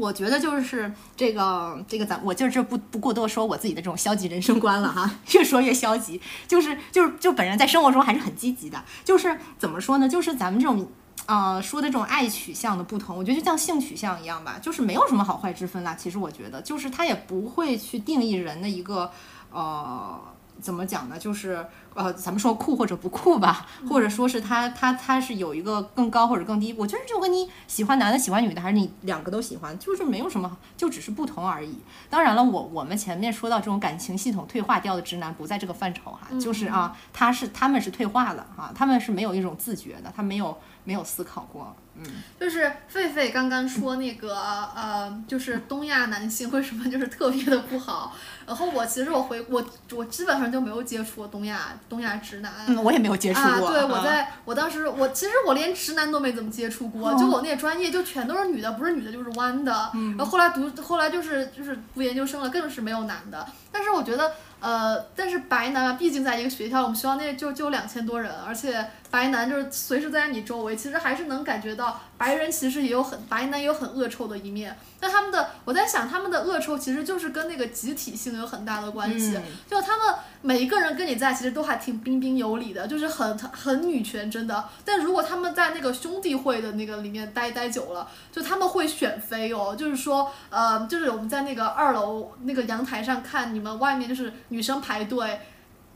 Speaker 1: 我觉得就是这个这个咱我就这不不过多说我自己的这种消极人生观了哈，越说越消极，就是就是就本人在生活中还是很积极的，就是怎么说呢？就是咱们这种呃说的这种爱取向的不同，我觉得就像性取向一样吧，就是没有什么好坏之分啦。其实我觉得就是他也不会去定义人的一个呃。怎么讲呢？就是呃，咱们说酷或者不酷吧，或者说是他他他是有一个更高或者更低。我觉得就跟你喜欢男的喜欢女的，还是你两个都喜欢，就是没有什么，就只是不同而已。当然了，我我们前面说到这种感情系统退化掉的直男不在这个范畴哈，就是啊，他是他们是退化了啊，他们是没有一种自觉的，他没有没有思考过。嗯，
Speaker 2: 就是狒狒刚刚说那个呃，就是东亚男性为什么就是 特别的不好。然后我其实我回我我基本上就没有接触过东亚东亚直男。
Speaker 1: 嗯，我也没有接触过。
Speaker 2: 啊，对，我在我当时我其实我连直男都没怎么接触过，就我那专业就全都是女的，不是女的就是弯的。嗯。然后后来读后来就是就是读研究生了，更是没有男的。但是我觉得。呃，但是白男嘛，毕竟在一个学校，我们学校那就就两千多人，而且白男就是随时在你周围，其实还是能感觉到白人其实也有很白男也有很恶臭的一面。但他们的，我在想他们的恶臭其实就是跟那个集体性有很大的关系，就他们每一个人跟你在其实都还挺彬彬有礼的，就是很很女权真的。但如果他们在那个兄弟会的那个里面待待久了，就他们会选妃哦，就是说呃，就是我们在那个二楼那个阳台上看你们外面就是。女生排队，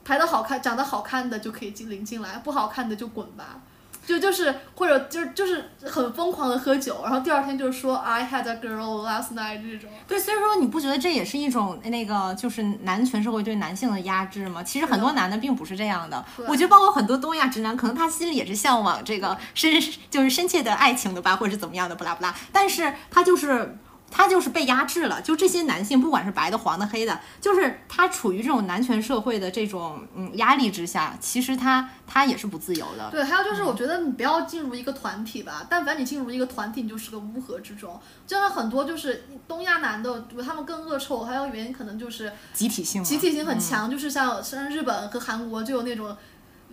Speaker 2: 排的好看、长得好看的就可以进领进来，不好看的就滚吧。就就是或者就是就是很疯狂的喝酒，然后第二天就是说 I had a girl last night 这种。
Speaker 1: 对，所以说你不觉得这也是一种那个就是男权社会对男性的压制吗？其实很多男的并不是这样的。我觉得包括很多东亚直男，可能他心里也是向往这个深就是深切的爱情的吧，或者是怎么样的不拉不拉，但是他就是。他就是被压制了，就这些男性，不管是白的、黄的、黑的，就是他处于这种男权社会的这种嗯压力之下，其实他他也是不自由的。
Speaker 2: 对，还有就是我觉得你不要进入一个团体吧，但凡你进入一个团体，你就是个乌合之众。就像很多就是东亚男的，他们更恶臭，还有原因可能就是
Speaker 1: 集体性，
Speaker 2: 集体性很强，就是像像日本和韩国就有那种。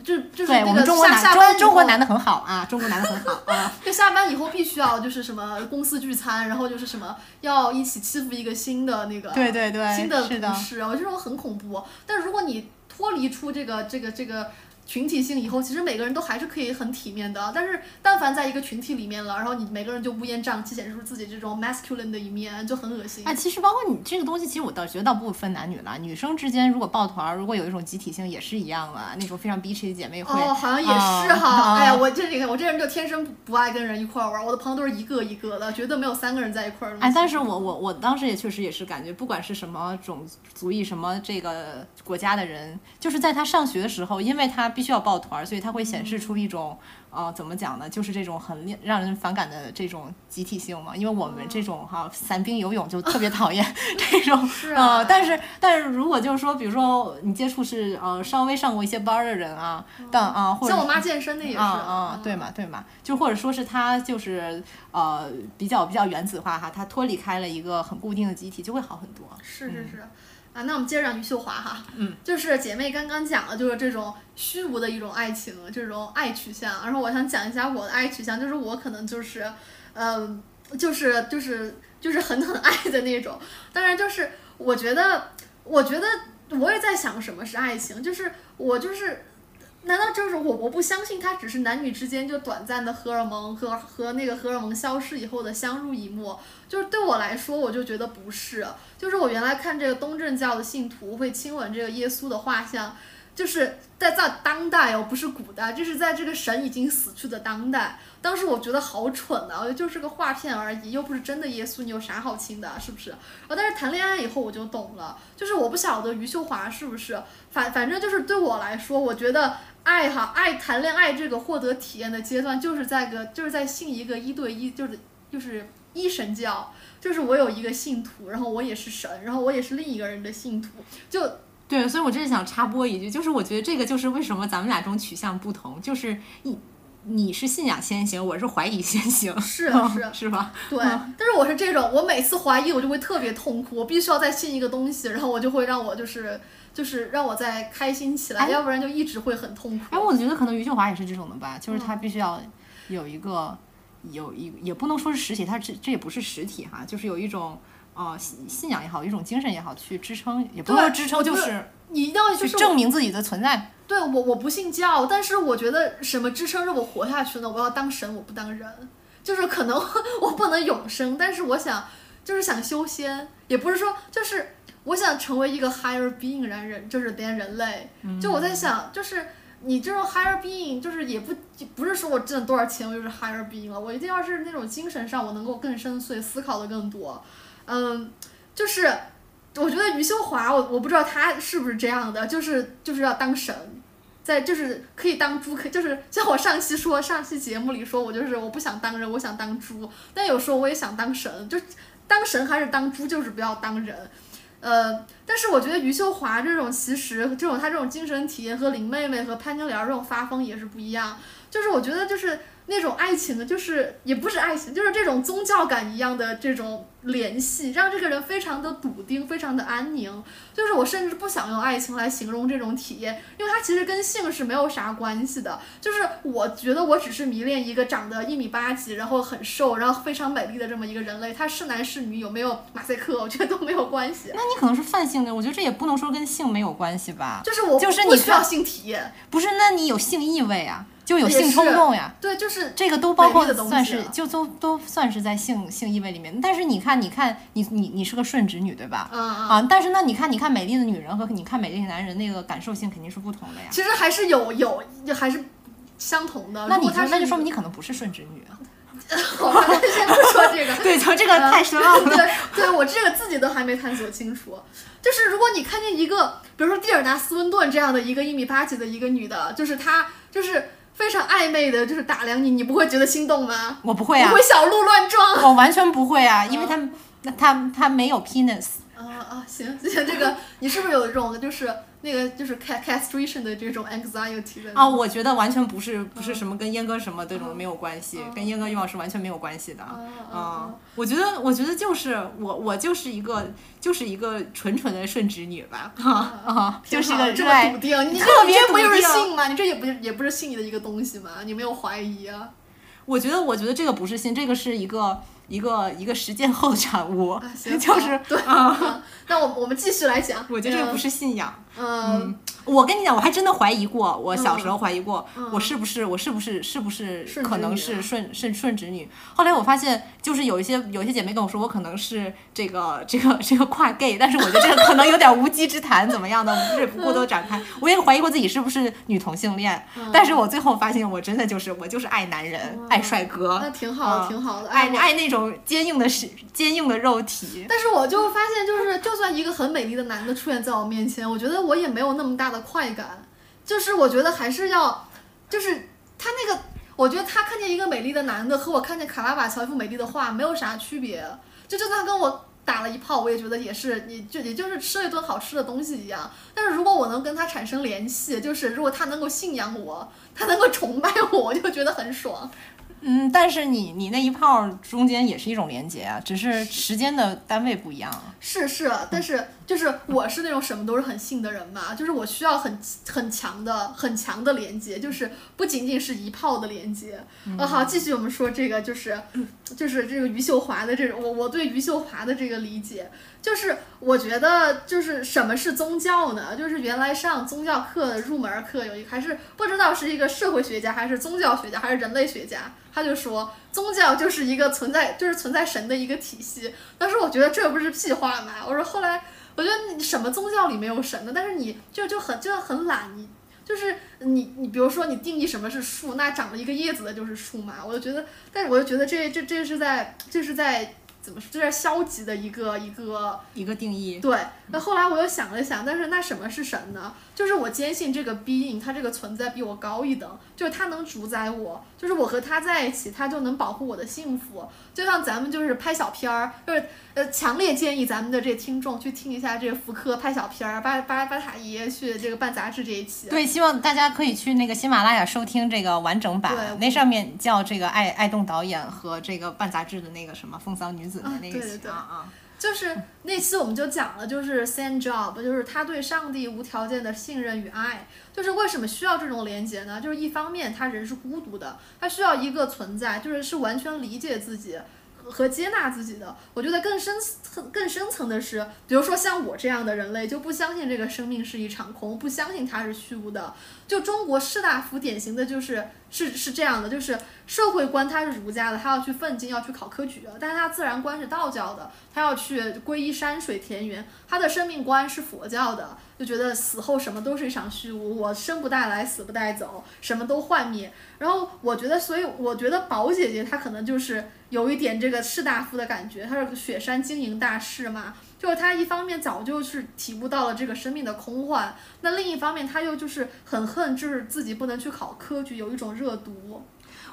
Speaker 2: 就就是
Speaker 1: 那个下
Speaker 2: 下班
Speaker 1: 中国男的很好啊，中国男的很好啊。
Speaker 2: 就下班以后必须要就是什么公司聚餐，然后就是什么要一起欺负一个新的那个
Speaker 1: 对对对
Speaker 2: 新的同事，我这种很恐怖。但如果你脱离出这个这个这个。群体性以后，其实每个人都还是可以很体面的。但是，但凡在一个群体里面了，然后你每个人就乌烟瘴气，显示出自己这种 masculine 的一面，就很恶心。
Speaker 1: 哎，其实包括你这个东西，其实我倒觉得倒不分男女了。女生之间如果抱团，如果有一种集体性，也是一样的，那种非常 bitchy 的姐妹会。
Speaker 2: 哦，好像也是哈。哎呀，我这里我这人就天生不爱跟人一块玩，我的朋友都是一个一个的，绝对没有三个人在一块儿。
Speaker 1: 哎，但是我我我当时也确实也是感觉，不管是什么种族裔、什么这个国家的人，就是在他上学的时候，因为他必须要抱团，所以。所以它会显示出一种，呃，怎么讲呢？就是这种很令让人反感的这种集体性嘛。因为我们这种哈散兵游泳就特别讨厌 这种，
Speaker 2: 啊。
Speaker 1: 但是，但是如果就是说，比如说你接触是呃稍微上过一些班的人啊，但啊，或者
Speaker 2: 像我妈健身的也是
Speaker 1: 啊，对嘛对嘛，就或者说是他就是呃比较比较原子化哈，他脱离开了一个很固定的集体，就会好很多。
Speaker 2: 是是是。啊，那我们接着让余秀华哈，
Speaker 1: 嗯，
Speaker 2: 就是姐妹刚刚讲了，就是这种虚无的一种爱情，这种爱取向。然后我想讲一下我的爱取向，就是我可能就是，嗯，就是就是就是很很爱的那种。当然，就是我觉得，我觉得我也在想什么是爱情，就是我就是。难道就是我？我不相信它只是男女之间就短暂的荷尔蒙和和那个荷尔蒙消失以后的相濡以沫。就是对我来说，我就觉得不是。就是我原来看这个东正教的信徒会亲吻这个耶稣的画像。就是在在当代哦，不是古代，就是在这个神已经死去的当代。当时我觉得好蠢啊，我就是个画片而已，又不是真的耶稣，你有啥好亲的，是不是？啊但是谈恋爱以后我就懂了，就是我不晓得余秀华是不是，反反正就是对我来说，我觉得爱哈爱谈恋爱这个获得体验的阶段，就是在个就是在信一个一对一，就是就是一神教，就是我有一个信徒，然后我也是神，然后我也是另一个人的信徒，就。
Speaker 1: 对，所以我真是想插播一句，就是我觉得这个就是为什么咱们俩中取向不同，就是你你是信仰先行，我是怀疑先行，
Speaker 2: 是是
Speaker 1: 是吧？
Speaker 2: 对，但是我是这种，我每次怀疑我就会特别痛苦，我必须要再信一个东西，然后我就会让我就是就是让我再开心起来，要不然就一直会很痛苦。
Speaker 1: 哎，我觉得可能余秀华也是这种的吧，就是她必须要有一个有一也不能说是实体，它这这也不是实体哈，就是有一种呃信信仰也好，一种精神也好去支撑，也不能说支撑，就是
Speaker 2: 你一定要
Speaker 1: 去证明自己的存在。
Speaker 2: 对我我不信教，但是我觉得什么支撑着我活下去呢？我要当神，我不当人。就是可能 我不能永生，但是我想就是想修仙，也不是说就是我想成为一个 higher being 然人，就是连人类。就我在想，就是你这种 higher being，就是也不不是说我挣多少钱我就是 higher being 了，我一定要是那种精神上我能够更深邃，思考的更多。嗯，就是我觉得余秀华，我我不知道她是不是这样的，就是就是要当神。在就是可以当猪，可就是像我上期说，上期节目里说我就是我不想当人，我想当猪。但有时候我也想当神，就当神还是当猪，就是不要当人。呃，但是我觉得余秀华这种其实这种她这种精神体验和林妹妹和潘金莲这种发疯也是不一样。就是我觉得就是那种爱情的，就是也不是爱情，就是这种宗教感一样的这种联系，让这个人非常的笃定，非常的安宁。就是我甚至不想用爱情来形容这种体验，因为它其实跟性是没有啥关系的。就是我觉得我只是迷恋一个长得一米八几，然后很瘦，然后非常美丽的这么一个人类。他是男是女，有没有马赛克，我觉得都没有关系。
Speaker 1: 那你可能是泛性的，我觉得这也不能说跟性没有关系吧。
Speaker 2: 就是我
Speaker 1: 就是你
Speaker 2: 需要性体验，
Speaker 1: 不是？那你有性意味啊？就有性冲动呀，
Speaker 2: 对，就是
Speaker 1: 这个都包括
Speaker 2: 美丽的东西
Speaker 1: 算是就都都算是在性性意味里面。但是你看，你看你你你是个顺直女对吧？
Speaker 2: 嗯嗯。
Speaker 1: 啊，但是那，你看你看美丽的女人和你看美丽的男人，那个感受性肯定是不同的呀。
Speaker 2: 其实还是有有还是相同的。
Speaker 1: 那你
Speaker 2: 如果他
Speaker 1: 就那就说明你可能不是顺直女啊。
Speaker 2: 好吧，那先不说这个。
Speaker 1: 对，就这个太深奥了。
Speaker 2: 对，对我这个自己都还没探索清楚。就是如果你看见一个，比如说蒂尔达·斯温顿这样的一个一米八几的一个女的，就是她就是非常暧昧的，就是打量你，你不会觉得心动吗？
Speaker 1: 我不会啊
Speaker 2: 你会小鹿乱撞。
Speaker 1: 我完全不会啊，因为他那他他没有 penis。
Speaker 2: 啊啊，行行，这个你是不是有一种就是那个就是 ca- castration 的这种 anxiety 的？
Speaker 1: 啊，我觉得完全不是不是什么跟阉割什么这种
Speaker 2: 嗯
Speaker 1: 没有关系，
Speaker 2: 嗯
Speaker 1: 跟阉割欲望是完全没有关系的。
Speaker 2: 啊
Speaker 1: 我觉得我觉得就是我我就是一个就是一个纯纯的顺直女吧，啊 啊，就是一
Speaker 2: 挺好这么笃定，你
Speaker 1: 特别
Speaker 2: 这不就是
Speaker 1: 笃定
Speaker 2: 性吗？你这也不是也不是性的一个东西吗？你没有怀疑啊？
Speaker 1: 我觉得，我觉得这个不是信，这个是一个一个一个实践后的产物，
Speaker 2: 啊，行，
Speaker 1: 就是。啊，
Speaker 2: 那我我们继续来讲，
Speaker 1: 我觉得这个不是信仰。
Speaker 2: 嗯，
Speaker 1: 我跟你讲，我还真的怀疑过，我小时候怀疑过，
Speaker 2: 嗯
Speaker 1: 我是不是我是不是是不是可能是顺顺顺直女。后来我发现，就是有一些有一些姐妹跟我说，我可能是这个这个这个跨 gay，但是我觉得这个可能有点无稽之谈，怎么样的，我们这不过多展开。我也怀疑过自己是不是女同性恋，
Speaker 2: 嗯
Speaker 1: 但是我最后发现，我真的就是我就是爱男人，爱帅哥，
Speaker 2: 那挺好挺好的。
Speaker 1: 爱爱那种坚硬的是坚硬的肉体。
Speaker 2: 但是我就发现，就是就就算一个很美丽的男的出现在我面前，我觉得我也没有那么大的快感。就是我觉得还是要，就是他那个，我觉得他看见一个美丽的男的和我看见卡拉瓦乔一幅美丽的画没有啥区别。就就算跟我打了一炮，我也觉得也是，你就也就是吃了一顿好吃的东西一样。但是如果我能跟他产生联系，就是如果他能够信仰我，他能够崇拜我，我就觉得很爽。
Speaker 1: 嗯，但是你你那一炮中间也是一种连接啊，只是时间的单位不一样啊。
Speaker 2: 是是，但是就是我是那种什么都是很信的人嘛，就是我需要很很强的很强的连接，就是不仅仅是一炮的连接。呃，好，继续我们说这个，就是就是这个余秀华的这种，我我对余秀华的这个理解，就是我觉得就是什么是宗教呢？就是原来上宗教课的入门课有一，还是不知道是一个社会学家还是宗教学家还是人类学家，他就说宗教就是一个存在就是存在神的一个体系。当时我觉得这不是屁话嘛，我说后来我觉得你什么宗教里没有神的，但是你就就很就很懒，你就是你你比如说你定义什么是树，那长了一个叶子的就是树嘛，我就觉得，但是我就觉得这这这是在这是在怎么说，这是消极的一个一个
Speaker 1: 一个定义。
Speaker 2: 对，那后来我又想了想，但是那什么是神呢？就是我坚信这个 being，它这个存在比我高一等，就是它能主宰我，就是我和它在一起，它就能保护我的幸福。就像咱们就是拍小片儿，就是呃，强烈建议咱们的这听众去听一下这个福柯拍小片儿，巴巴巴塔耶去这个办杂志这一期。
Speaker 1: 对，希望大家可以去那个喜马拉雅收听这个完整版，那上面叫这个爱爱动导演和这个办杂志的那个什么风骚女子的那一
Speaker 2: 期
Speaker 1: 啊啊。
Speaker 2: 就是那期我们就讲了，就是 send job，就是他对上帝无条件的信任与爱。就是为什么需要这种连接呢？就是一方面他人是孤独的，他需要一个存在，就是是完全理解自己和接纳自己的。我觉得更深层、更深层的是，比如说像我这样的人类，就不相信这个生命是一场空，不相信它是虚无的。就中国士大夫典型的就是是是这样的，就是社会观他是儒家的，他要去奋进，要去考科举的；但是他自然观是道教的，他要去皈依山水田园；他的生命观是佛教的，就觉得死后什么都是一场虚无，我生不带来，死不带走，什么都幻灭。然后我觉得，所以我觉得宝姐姐她可能就是有一点这个士大夫的感觉，他是雪山经营大士嘛。就是他一方面早就是体悟到了这个生命的空幻，那另一方面他又就是很恨，就是自己不能去考科举，有一种热毒。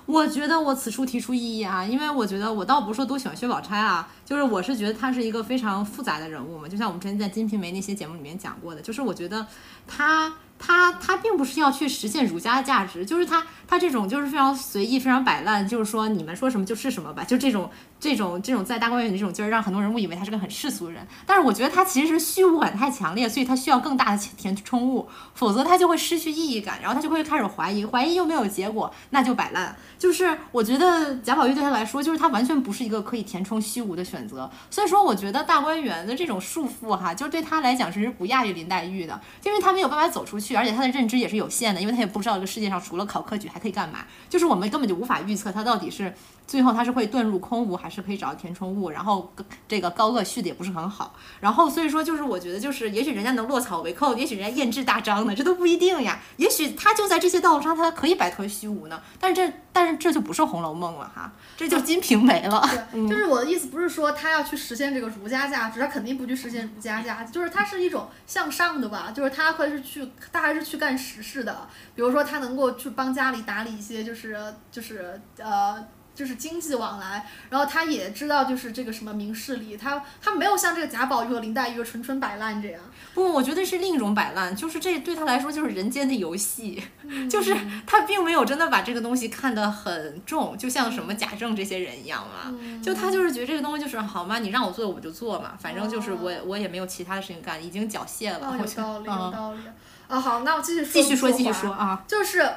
Speaker 1: 我觉得我此处提出异议啊，因为我觉得我倒不是说多喜欢薛宝钗啊，就是我是觉得他是一个非常复杂的人物嘛，就像我们之前在《金瓶梅》那些节目里面讲过的，就是我觉得他。他他并不是要去实现儒家的价值，就是他他这种就是非常随意、非常摆烂，就是说你们说什么就是什么吧，就这种这种这种在大观园里这种劲儿，让很多人误以为他是个很世俗人。但是我觉得他其实是虚无感太强烈，所以他需要更大的填充物，否则他就会失去意义感，然后他就会开始怀疑，怀疑又没有结果，那就摆烂。就是我觉得贾宝玉对他来说，就是他完全不是一个可以填充虚无的选择。所以说，我觉得大观园的这种束缚哈，就对他来讲是不亚于林黛玉的，因为他没有办法走出去，而且他的认知也是有限的，因为他也不知道这个世界上除了考科举还可以干嘛。就是我们根本就无法预测他到底是最后他是会遁入空无，还是可以找到填充物。然后这个高鹗续的也不是很好。然后所以说，就是我觉得就是也许人家能落草为寇，也许人家艳质大张呢，这都不一定呀。也许他就在这些道路上，他可以摆脱虚无呢。但是这但是。这就不是《红楼梦》了哈，这就《金瓶梅》了。
Speaker 2: 对，就是我的意思，不是说他要去实现这个儒家价值，他肯定不去实现儒家价值，就是他是一种向上的吧，就是他会是去，他还是去干实事的。比如说，他能够去帮家里打理一些，就是就是呃。就是经济往来，然后他也知道就是这个什么明事理，他他没有像这个贾宝玉和林黛玉纯纯摆烂这样。
Speaker 1: 不，我觉得是另一种摆烂，就是这对他来说就是人间的游戏，就是他并没有真的把这个东西看得很重，就像什么贾政这些人一样嘛。就他就是觉得这个东西就是好嘛，你让我做我就做嘛，反正就是我我也没有其他的事情干，已经缴械了。
Speaker 2: 有道理，有道理。啊，好，那我继续说。
Speaker 1: 继续说，继续说啊，
Speaker 2: 就是。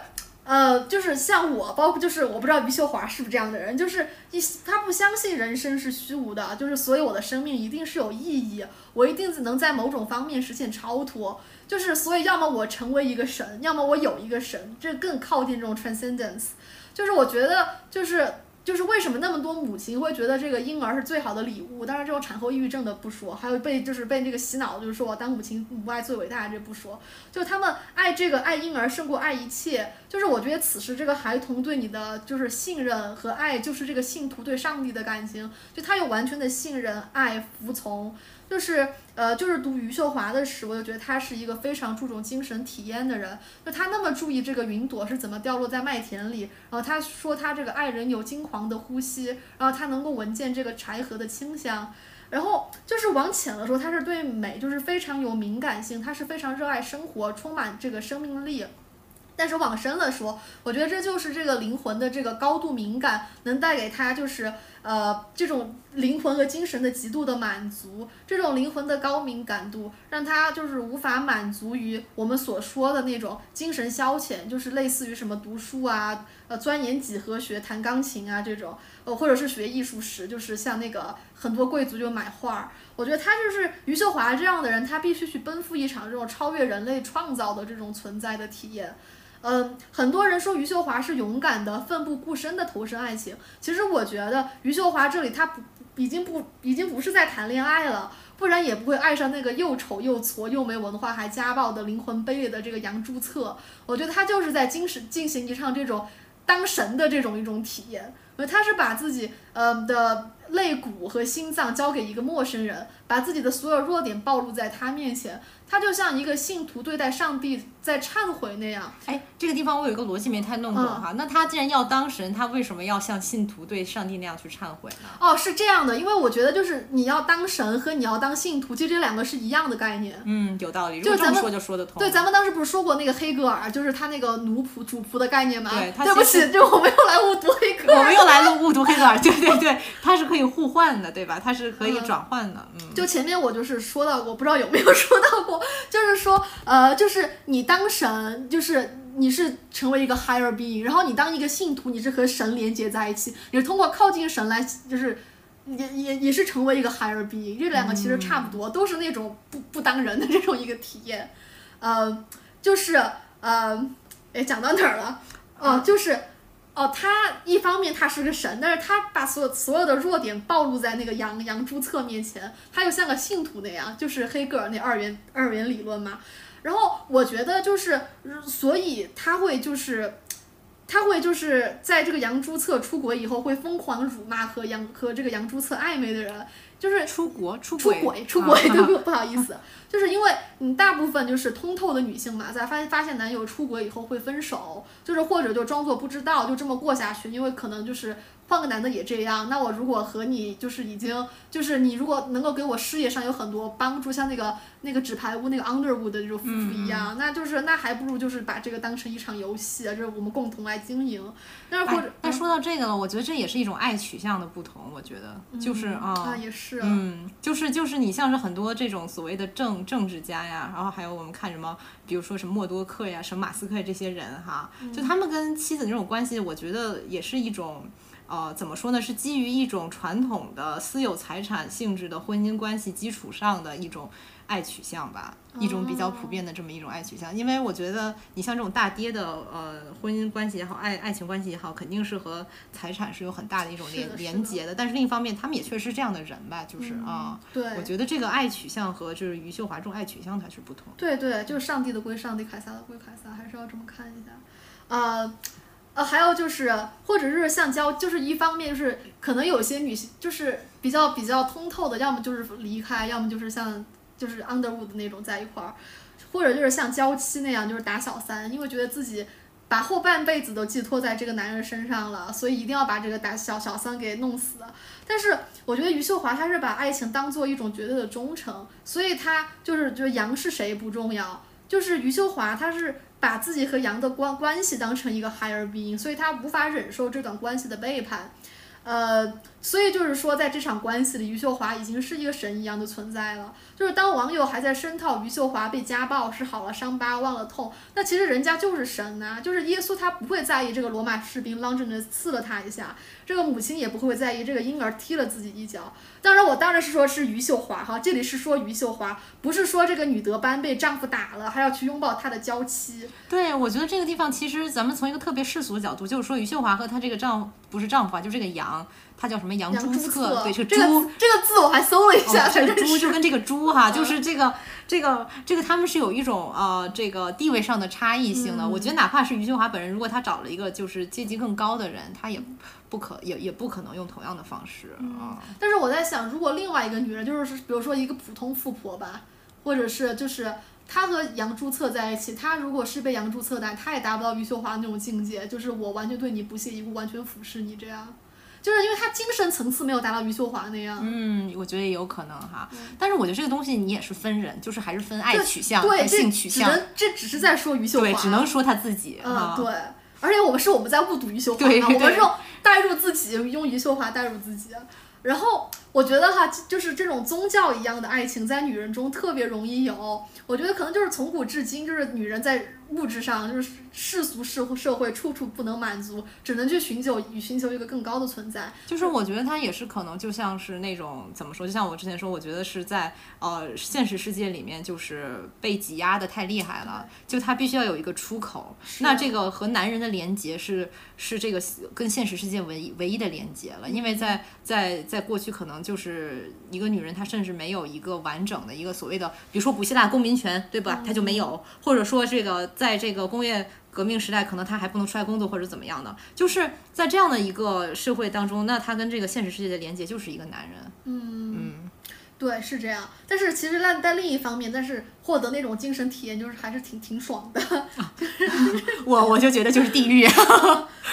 Speaker 2: 呃，就是像我，包括就是我不知道余秀华是不是这样的人，就是一他不相信人生是虚无的，就是所以我的生命一定是有意义，我一定能在某种方面实现超脱，就是所以要么我成为一个神，要么我有一个神，这更靠近这种 transcendence，就是我觉得就是。就是为什么那么多母亲会觉得这个婴儿是最好的礼物？当然，这种产后抑郁症的不说，还有被就是被这个洗脑，就是说我当母亲母爱最伟大，这不说，就他们爱这个爱婴儿胜过爱一切。就是我觉得此时这个孩童对你的就是信任和爱，就是这个信徒对上帝的感情，就他有完全的信任、爱、服从。就是呃，就是读余秀华的诗，我就觉得他是一个非常注重精神体验的人。就他那么注意这个云朵是怎么掉落在麦田里，然后他说他这个爱人有金黄的呼吸，然后他能够闻见这个柴禾的清香。然后就是往浅了说，他是对美就是非常有敏感性，他是非常热爱生活，充满这个生命力。但是往深了说，我觉得这就是这个灵魂的这个高度敏感，能带给他就是呃这种灵魂和精神的极度的满足。这种灵魂的高敏感度，让他就是无法满足于我们所说的那种精神消遣，就是类似于什么读书啊，呃钻研几何学、弹钢琴啊这种，呃或者是学艺术史，就是像那个很多贵族就买画儿。我觉得他就是余秀华这样的人，他必须去奔赴一场这种超越人类创造的这种存在的体验。嗯，很多人说余秀华是勇敢的、奋不顾身的投身爱情。其实我觉得余秀华这里她不已经不已经不是在谈恋爱了，不然也不会爱上那个又丑又矬又没文化还家暴的灵魂卑劣的这个杨朱策。我觉得他就是在精神进行一场这种当神的这种一种体验。呃，他是把自己呃的肋骨和心脏交给一个陌生人，把自己的所有弱点暴露在他面前，他就像一个信徒对待上帝在忏悔那样。
Speaker 1: 哎，这个地方我有一个逻辑没太弄懂哈。那他既然要当神，他为什么要像信徒对上帝那样去忏悔呢？
Speaker 2: 哦，是这样的，因为我觉得就是你要当神和你要当信徒，其实这两个是一样的概念。
Speaker 1: 嗯，有道理。
Speaker 2: 就咱们
Speaker 1: 说就说得通。
Speaker 2: 对，咱们当时不是说过那个黑格尔，就是他那个奴仆主仆的概念吗？
Speaker 1: 对，
Speaker 2: 对不起，就我们又来误读黑格尔。
Speaker 1: 我们又来了误读黑格尔，对对对，它是可以互换的，对吧？它是可以转换的。嗯。
Speaker 2: 就前面我就是说到过，不知道有没有说到过，就是说，呃，就是你当神，就是你是成为一个 higher being，然后你当一个信徒，你是和神连接在一起，你是通过靠近神来，就是也也也是成为一个 higher being，这两个其实差不多，都是那种不不当人的这种一个体验，呃，就是呃，哎，讲到哪儿了？哦，就是。哦，他一方面他是个神，但是他把所有所有的弱点暴露在那个杨杨朱策面前，他又像个信徒那样，就是黑格尔那二元二元理论嘛。然后我觉得就是，所以他会就是，他会就是在这个杨朱策出国以后，会疯狂辱骂和杨和这个杨朱策暧昧的人。就是
Speaker 1: 出国
Speaker 2: 出
Speaker 1: 轨
Speaker 2: 出轨，对不不好意思，就是因为你大部分就是通透的女性嘛，在发现发现男友出轨以后会分手，就是或者就装作不知道，就这么过下去，因为可能就是。换个男的也这样，那我如果和你就是已经就是你如果能够给我事业上有很多帮助，像那个那个纸牌屋那个 Underwood 的这种夫妇一样，那就是那还不如就是把这个当成一场游戏，就是我们共同来经营。但是或者，
Speaker 1: 那说到这个了，我觉得这也是一种爱取向的不同。我觉得就是啊，
Speaker 2: 也是，
Speaker 1: 嗯，就是就是你像是很多这种所谓的政政治家呀，然后还有我们看什么，比如说什么默多克呀、什么马斯克这些人哈，就他们跟妻子那种关系，我觉得也是一种。呃，怎么说呢？是基于一种传统的私有财产性质的婚姻关系基础上的一种爱取向吧，一种比较普遍的这么一种爱取向。因为我觉得你像这种大跌的呃婚姻关系也好，爱爱情关系也好，肯定是和财产是有很大的一种连连接的。但是另一方面，他们也确实是这样的人吧，就是啊，
Speaker 2: 对，
Speaker 1: 我觉得这个爱取向和就是余秀华这种爱取向它是不同。
Speaker 2: 对对，就是上帝的归上帝，凯撒的归凯撒，还是要这么看一下，呃。呃，还有就是，或者是像交，就是一方面就是可能有些女性就是比较比较通透的，要么就是离开，要么就是像就是 Underwood 的那种在一块儿，或者就是像娇妻那样就是打小三，因为觉得自己把后半辈子都寄托在这个男人身上了，所以一定要把这个打小小三给弄死。但是我觉得余秀华她是把爱情当做一种绝对的忠诚，所以她就是就是杨是谁不重要，就是余秀华她是。把自己和杨的关关系当成一个 higher being，所以他无法忍受这段关系的背叛，呃，所以就是说，在这场关系里，余秀华已经是一个神一样的存在了。就是当网友还在声讨余秀华被家暴是好了伤疤忘了痛，那其实人家就是神呐，就是耶稣他不会在意这个罗马士兵啷着的刺了他一下，这个母亲也不会在意这个婴儿踢了自己一脚。当然，我当然是说是余秀华哈，这里是说余秀华，不是说这个女德班被丈夫打了还要去拥抱她的娇妻。
Speaker 1: 对，我觉得这个地方其实咱们从一个特别世俗的角度，就是说余秀华和她这个丈不是丈夫啊，就这个杨。他叫什么？杨朱策，对，这个
Speaker 2: 朱，这个字我还搜了一下，
Speaker 1: 这个朱就跟这个朱哈，就是这个这个这个他们是有一种呃这个地位上的差异性的。我觉得哪怕是余秀华本人，如果他找了一个就是阶级更高的人，他也不可也也不可能用同样的方式啊。
Speaker 2: 但是我在想，如果另外一个女人，就是比如说一个普通富婆吧，或者是就是她和杨朱策在一起，她如果是被杨朱策带，她也达不到余秀华那种境界，就是我完全对你不屑一顾，完全俯视你这样。就是因为他精神层次没有达到余秀华那样。
Speaker 1: 嗯，我觉得也有可能哈。但是我觉得这个东西你也是分人，就是还是分爱取向和性取向。
Speaker 2: 这这只是在说余秀华。
Speaker 1: 对，只能说他自己。
Speaker 2: 嗯，对。而且我们是我们在误读余秀华，我们是用代入自己，用余秀华代入自己。然后我觉得哈，就是这种宗教一样的爱情，在女人中特别容易有。我觉得可能就是从古至今，就是女人在。物质上就是世俗社社会处处不能满足，只能去寻求与寻求一个更高的存在。
Speaker 1: 就是我觉得他也是可能就像是那种怎么说，就像我之前说，我觉得是在呃现实世界里面就是被挤压的太厉害了，就他必须要有一个出口。那这个和男人的连接是是这个跟现实世界唯一唯一的连接了，因为在在在过去可能就是一个女人她甚至没有一个完整的一个所谓的，比如说古希腊公民权，对吧？她就没有，或者说这个。在这个工业革命时代，可能他还不能出来工作或者怎么样的，就是在这样的一个社会当中，那他跟这个现实世界的连接就是一个男人。
Speaker 2: 嗯，
Speaker 1: 嗯，
Speaker 2: 对，是这样。但是其实在在另一方面，但是获得那种精神体验，就是还是挺挺爽的。
Speaker 1: 我我就觉得就是地狱。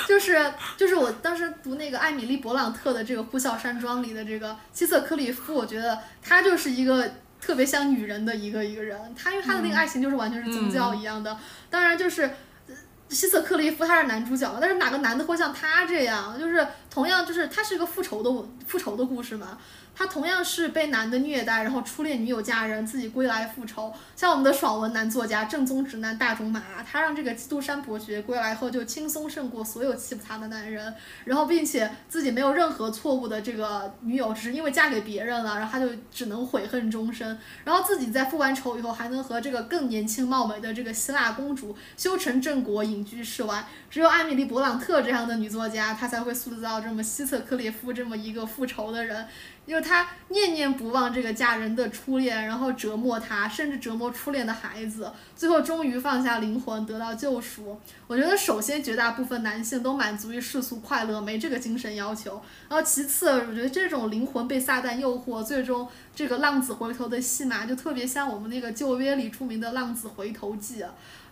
Speaker 2: 就是就是我当时读那个艾米丽·勃朗特的这个《呼啸山庄》里的这个希瑟克里夫，我觉得他就是一个特别像女人的一个一个人。他因为他的那个爱情就是完全是宗教一样的，当然就是。呃希瑟克利夫他是男主角，但是哪个男的会像他这样？就是同样就是他是一个复仇的复仇的故事嘛，他同样是被男的虐待，然后初恋女友嫁人，自己归来复仇。像我们的爽文男作家正宗直男大种马，他让这个基督山伯爵归来后就轻松胜过所有欺负他的男人，然后并且自己没有任何错误的这个女友，只是因为嫁给别人了，然后他就只能悔恨终身。然后自己在复完仇以后，还能和这个更年轻貌美的这个希腊公主修成正果，隐居世外。只有艾米丽·勃朗特这样的女作家，她才会塑造这么希特克列夫这么一个复仇的人。因为她念念不忘这个嫁人的初恋，然后折磨他，甚至折磨初恋的孩子，最后终于放下灵魂，得到救赎。我觉得首先绝大部分男性都满足于世俗快乐，没这个精神要求。然后其次，我觉得这种灵魂被撒旦诱惑，最终这个浪子回头的戏码，就特别像我们那个旧约里著名的浪子回头记。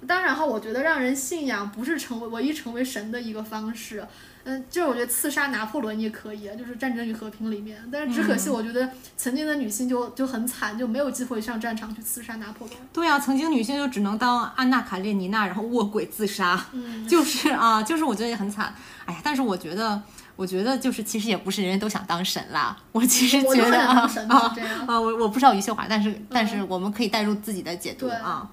Speaker 2: 当然哈，我觉得让人信仰不是成为唯一成为神的一个方式。嗯，就是我觉得刺杀拿破仑也可以，就是《战争与和平》里面。但是只可惜，我觉得曾经的女性就就很惨，就没有机会上战场去刺杀拿破仑。
Speaker 1: 对呀、曾经女性就只能当安娜卡列尼娜，然后卧轨自杀，
Speaker 2: 嗯，
Speaker 1: 就是啊，就是我觉得也很惨。哎呀，但是我觉得，我觉得就是其实也不是人人都想当神啦。我其实觉得啊。啊，我我不知道余秀华，但是但是我们可以带入自己的解读啊。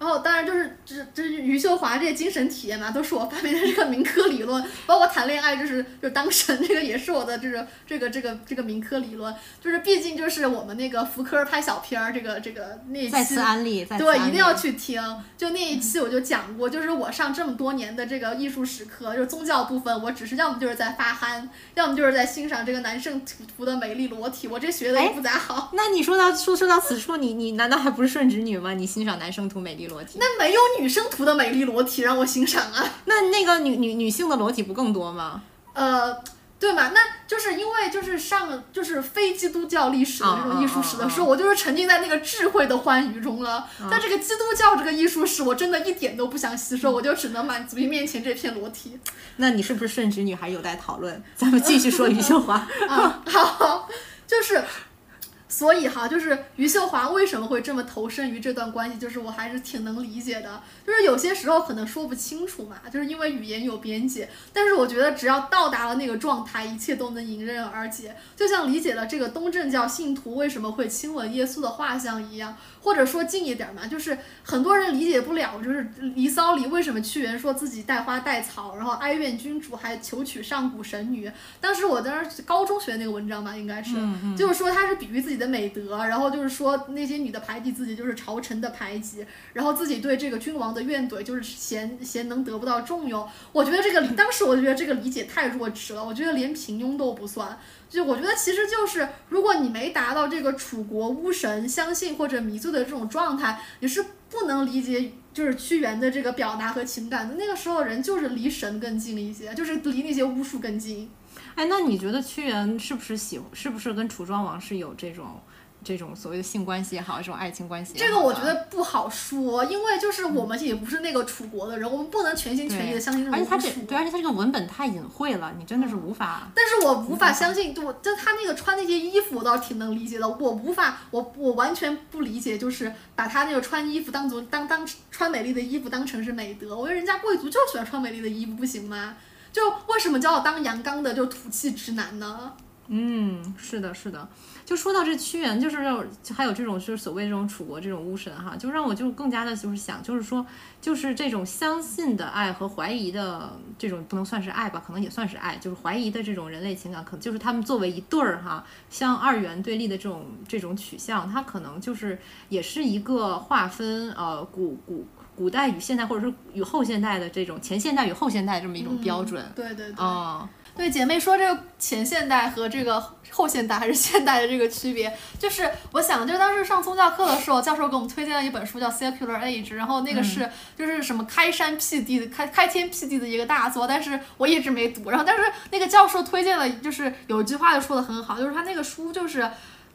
Speaker 2: 然后当然就是这这余秀华这些精神体验嘛，都是我发明的这个民科理论，包括谈恋爱就是就当神这个也是我的这个这个这个这个民科理论，就是毕竟就是我们那个福柯拍小片儿这个这个那一
Speaker 1: 再
Speaker 2: 期
Speaker 1: 次安利，再次
Speaker 2: 对，
Speaker 1: 安利
Speaker 2: 一定要去听。就那一期我就讲过，就是我上这么多年的这个艺术史课，就是宗教部分，我只是要么就是在发憨，要么就是在欣赏这个男圣土图的美丽裸体，我这学的也
Speaker 1: 哎
Speaker 2: 不咋好。
Speaker 1: 那你说到说说到此处，你你难道还不是顺直女吗？你欣赏男生图美丽裸体？
Speaker 2: 那没有女生图的美丽裸体让我欣赏啊。
Speaker 1: 那那个女女女性的裸体不更多吗？
Speaker 2: 呃，对嘛？那就是因为就是上就是非基督教历史的那种艺术史的时候，我就是沉浸在那个智慧的欢愉中了。但这个基督教这个艺术史，我真的一点都不想吸收，我就只能满足于面前这片裸体。
Speaker 1: 那你是不是顺直女还有待讨论？咱们继续说余秀华。
Speaker 2: 啊，好，就是。所以哈，就是余秀华为什么会这么投身于这段关系，就是我还是挺能理解的。就是有些时候可能说不清楚嘛，就是因为语言有边界。但是我觉得只要到达了那个状态，一切都能迎刃而解。就像理解了这个东正教信徒为什么会亲吻耶稣的画像一样，或者说近一点嘛，就是很多人理解不了，就是《离骚》里为什么屈原说自己带花带草，然后哀怨君主，还求娶上古神女。当时我当时高中学的那个文章吧，应该是，就是说他是比喻自己的美德，然后就是说那些女的排挤自己就是朝臣的排挤，然后自己对这个君王的怨怼就是贤贤能得不到重用。我觉得这个理当时我就觉得这个理解太弱智了，我觉得连平庸都不算。就我觉得其实就是，如果你没达到这个楚国巫神相信或者迷醉的这种状态，你是不能理解就是屈原的这个表达和情感的。那个时候人就是离神更近一些，就是离那些巫术更近。
Speaker 1: 哎，那你觉得屈原是不是喜，是不是跟楚庄王是有这种这种所谓的性关系也好，这种爱情关系？
Speaker 2: 这个我觉得不好说，因为就是我们也不是那个楚国的人，我们不能全心全意的相信这
Speaker 1: 而且他
Speaker 2: 种巫术。
Speaker 1: 这对，而且他这个文本太隐晦了，你真的是无法。
Speaker 2: 但是我无法相信，就我就他那个穿那些衣服，我倒是挺能理解的。我无法，我我完全不理解，就是把他那个穿衣服当做当当穿美丽的衣服当成是美德。我觉得人家贵族就喜欢穿美丽的衣服，不行吗？就为什么叫我当阳刚的就土气直男呢？
Speaker 1: 嗯，是的，是的。就说到这屈原，就是让还有这种就是所谓这种楚国这种巫神哈，就让我就更加的就是想，就是说，就是这种相信的爱和怀疑的这种不能算是爱吧，可能也算是爱，就是怀疑的这种人类情感，可能就是他们作为一对儿哈，像二元对立的这种这种取向，它可能就是也是一个划分呃古古古代与现代或者是与后现代的这种前现代与后现代这么一种标准。
Speaker 2: 嗯对对对。
Speaker 1: 哦，
Speaker 2: 对，姐妹说这个前现代和这个后现代还是现代的这个区别，就是我想，就是当时上宗教课的时候，教授给我们推荐了一本书叫《Secular Age》，然后那个是就是什么开山辟地的、开开天辟地的一个大作，但是我一直没读。然后，但是那个教授推荐了，就是有一句话就说的很好，就是他那个书就是。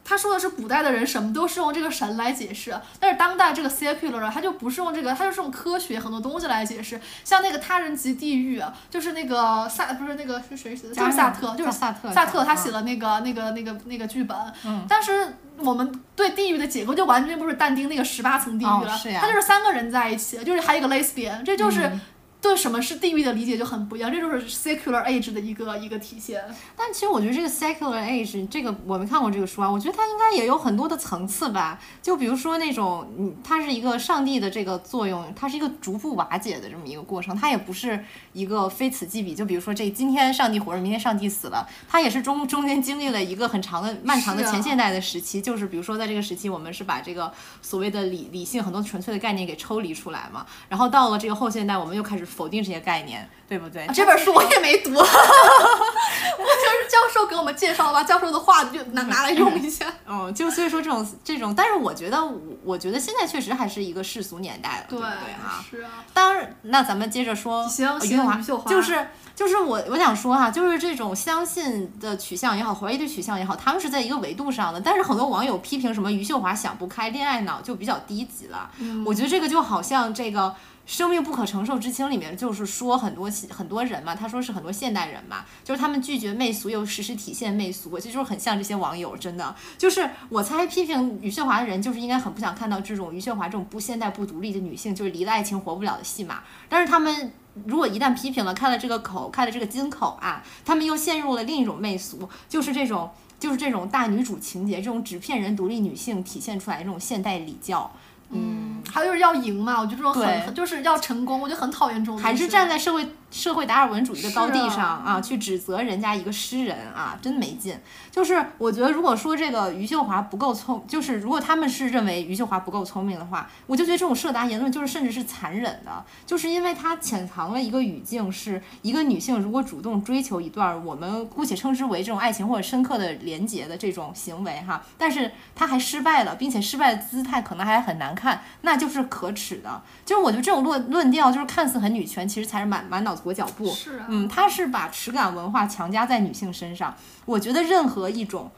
Speaker 2: 他说的是古代的人什么都是用这个神来解释，但是当代这个 secular 他就不是用这个，他就是用科学很多东西来解释。像那个他人即地狱，就是那个萨不是那个是谁写的？就是萨特，就是
Speaker 1: 萨特。
Speaker 2: 萨特他写了那个那个那个那个剧本。嗯。但是我们对地狱的解构就完全不是但丁那个十八层地狱了，他就是三个人在一起，就是还有一个 lesbian，这就是。对什么是地域的理解就很不一样，这就是 secular age 的一个一个体现。
Speaker 1: 但其实我觉得这个 secular age 这个我没看过这个书啊，我觉得它应该也有很多的层次吧。就比如说那种，嗯，它是一个上帝的这个作用，它是一个逐步瓦解的这么一个过程，它也不是一个非此即彼。就比如说这今天上帝活着，明天上帝死了，它也是中中间经历了一个很长的漫长的前现代的时期。就是比如说在这个时期，我们是把这个所谓的理理性很多纯粹的概念给抽离出来嘛，然后到了这个后现代，我们又开始。否定这些概念，对不对？
Speaker 2: 这本书我也没读，我就是教授给我们介绍吧，教授的话就拿拿来用一下。
Speaker 1: 嗯，就所以说这种这种，但是我觉得，我觉得现在确实还是一个世俗年代了，对
Speaker 2: 不
Speaker 1: 对啊？
Speaker 2: 是啊。
Speaker 1: 当然，那咱们接着说
Speaker 2: 行，
Speaker 1: 余秀华，就是就是我我想说哈，就是这种相信的取向也好，怀疑的取向也好，他们是在一个维度上的。但是很多网友批评什么余秀华想不开，恋爱脑就比较低级了。嗯，我觉得这个就好像这个。生命不可承受之轻里面就是说很多很多人嘛，他说是很多现代人嘛，就是他们拒绝媚俗又时时体现媚俗，其实就是很像这些网友，真的就是我猜批评余秀华的人就是应该很不想看到这种余秀华这种不现代不独立的女性就是离了爱情活不了的戏码，但是他们如果一旦批评了开了这个口开了这个金口啊，他们又陷入了另一种媚俗，就是这种就是这种大女主情节，这种纸片人独立女性体现出来这种现代礼教。
Speaker 2: 嗯，还有就是要赢嘛，我觉得这种很就是要成功，我就很讨厌这种。
Speaker 1: 还是站在社会社会达尔文主义的高地上啊，去指责人家一个诗人啊，真没劲。就是我觉得，如果说这个余秀华不够聪，就是如果他们是认为余秀华不够聪明的话，我就觉得这种社达言论就是甚至是残忍的，就是因为它潜藏了一个语境，是一个女性如果主动追求一段我们姑且称之为这种爱情或者深刻的连结的这种行为哈，但是她还失败了，并且失败的姿态可能还很难。看，那就是可耻的。就是我觉得这种论论调，就是看似很女权，其实才是满满脑子裹脚布。
Speaker 2: 是啊，
Speaker 1: 嗯，他是把耻感文化强加在女性身上。我觉得任何一种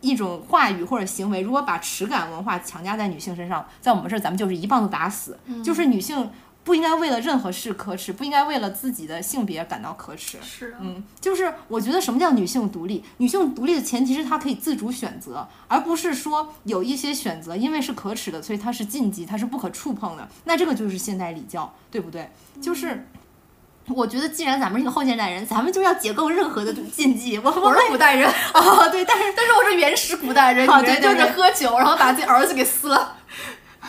Speaker 1: 一种话语或者行为，如果把耻感文化强加在女性身上，在我们这儿咱们就是一棒子打死。就是女性。不应该为了任何事可耻，不应该为了自己的性别感到可耻。
Speaker 2: 是，
Speaker 1: 嗯，就是我觉得什么叫女性独立？女性独立的前提是她可以自主选择，而不是说有一些选择因为是可耻的，所以它是禁忌，它是不可触碰的。那这个就是现代礼教，对不对？就是我觉得，既然咱们是个后现代人，咱们就要解构任何的禁忌。我
Speaker 2: 我是古代人
Speaker 1: 啊，对，但是
Speaker 2: 但是我是原始古代人，
Speaker 1: 对，
Speaker 2: 就是喝酒，然后把自己儿子给撕了。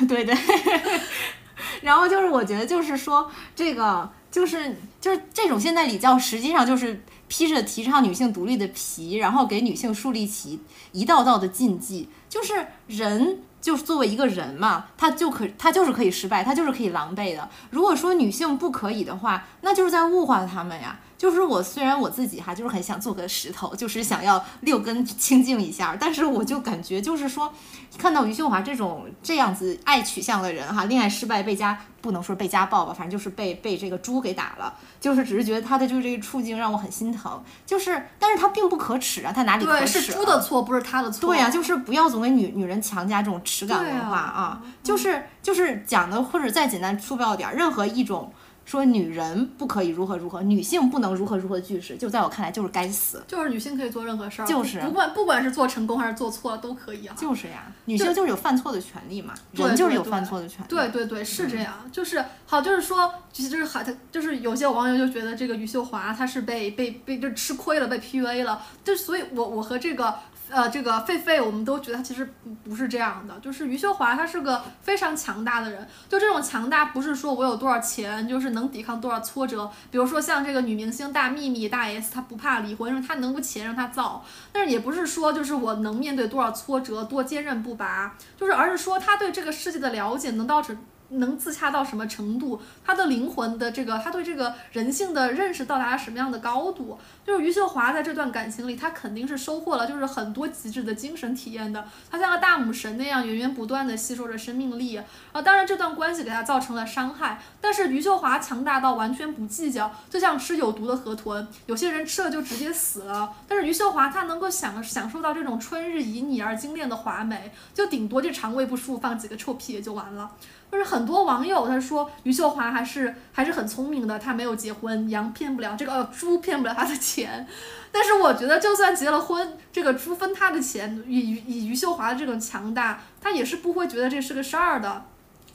Speaker 1: 对 对。然后就是，我觉得就是说，这个就是就是这种现代礼教，实际上就是披着提倡女性独立的皮，然后给女性树立起一道道的禁忌。就是人，就是作为一个人嘛，他就可他就是可以失败，他就是可以狼狈的。如果说女性不可以的话，那就是在物化他们呀。就是我虽然我自己哈，就是很想做个石头，就是想要六根清净一下，但是我就感觉就是说，看到余秀华这种这样子爱取向的人哈，恋爱失败被家不能说被家暴吧，反正就是被被这个猪给打了，就是只是觉得他的就是这个处境让我很心疼，就是但是他并不可耻啊，他哪里可耻？
Speaker 2: 是猪的错，不是他的错。
Speaker 1: 对呀，就是不要总给女女人强加这种耻感文化啊，就是就是讲的或者再简单粗暴点，任何一种。说女人不可以如何如何，女性不能如何如何的句式，就在我看来就是该死。
Speaker 2: 就是女性可以做任何事儿，
Speaker 1: 就是
Speaker 2: 不管不管是做成功还是做错了都可以啊。
Speaker 1: 就是呀，女性就是有犯错的权利嘛，人就是有犯错的权利。
Speaker 2: 对对对，是这样。就是好，就是说，其实就是好，他就是有些网友就觉得这个余秀华她是被被被就吃亏了，被 PUA 了。就所以，我我和这个。呃，这个狒狒，我们都觉得他其实不不是这样的，就是余秀华，他是个非常强大的人。就这种强大，不是说我有多少钱，就是能抵抗多少挫折。比如说像这个女明星大幂幂大 S，她不怕离婚，因为她能不钱让她造。但是也不是说就是我能面对多少挫折，多坚韧不拔，就是而是说她对这个世界的了解能到这。能自洽到什么程度，他的灵魂的这个，他对这个人性的认识到达了什么样的高度？就是余秀华在这段感情里，她肯定是收获了就是很多极致的精神体验的。她像个大母神那样源源不断的吸收着生命力。啊，当然这段关系给她造成了伤害，但是余秀华强大到完全不计较，就像吃有毒的河豚，有些人吃了就直接死了。但是余秀华她能够享享受到这种春日旖旎而精炼的华美，就顶多就肠胃不舒服放几个臭屁也就完了。就是很多网友他说余秀华还是还是很聪明的，她没有结婚，羊骗不了这个猪骗不了她的钱。钱但是我觉得就算结了婚，这个猪分他的钱，以以余秀华的这种强大，他也是不会觉得这是个事儿的。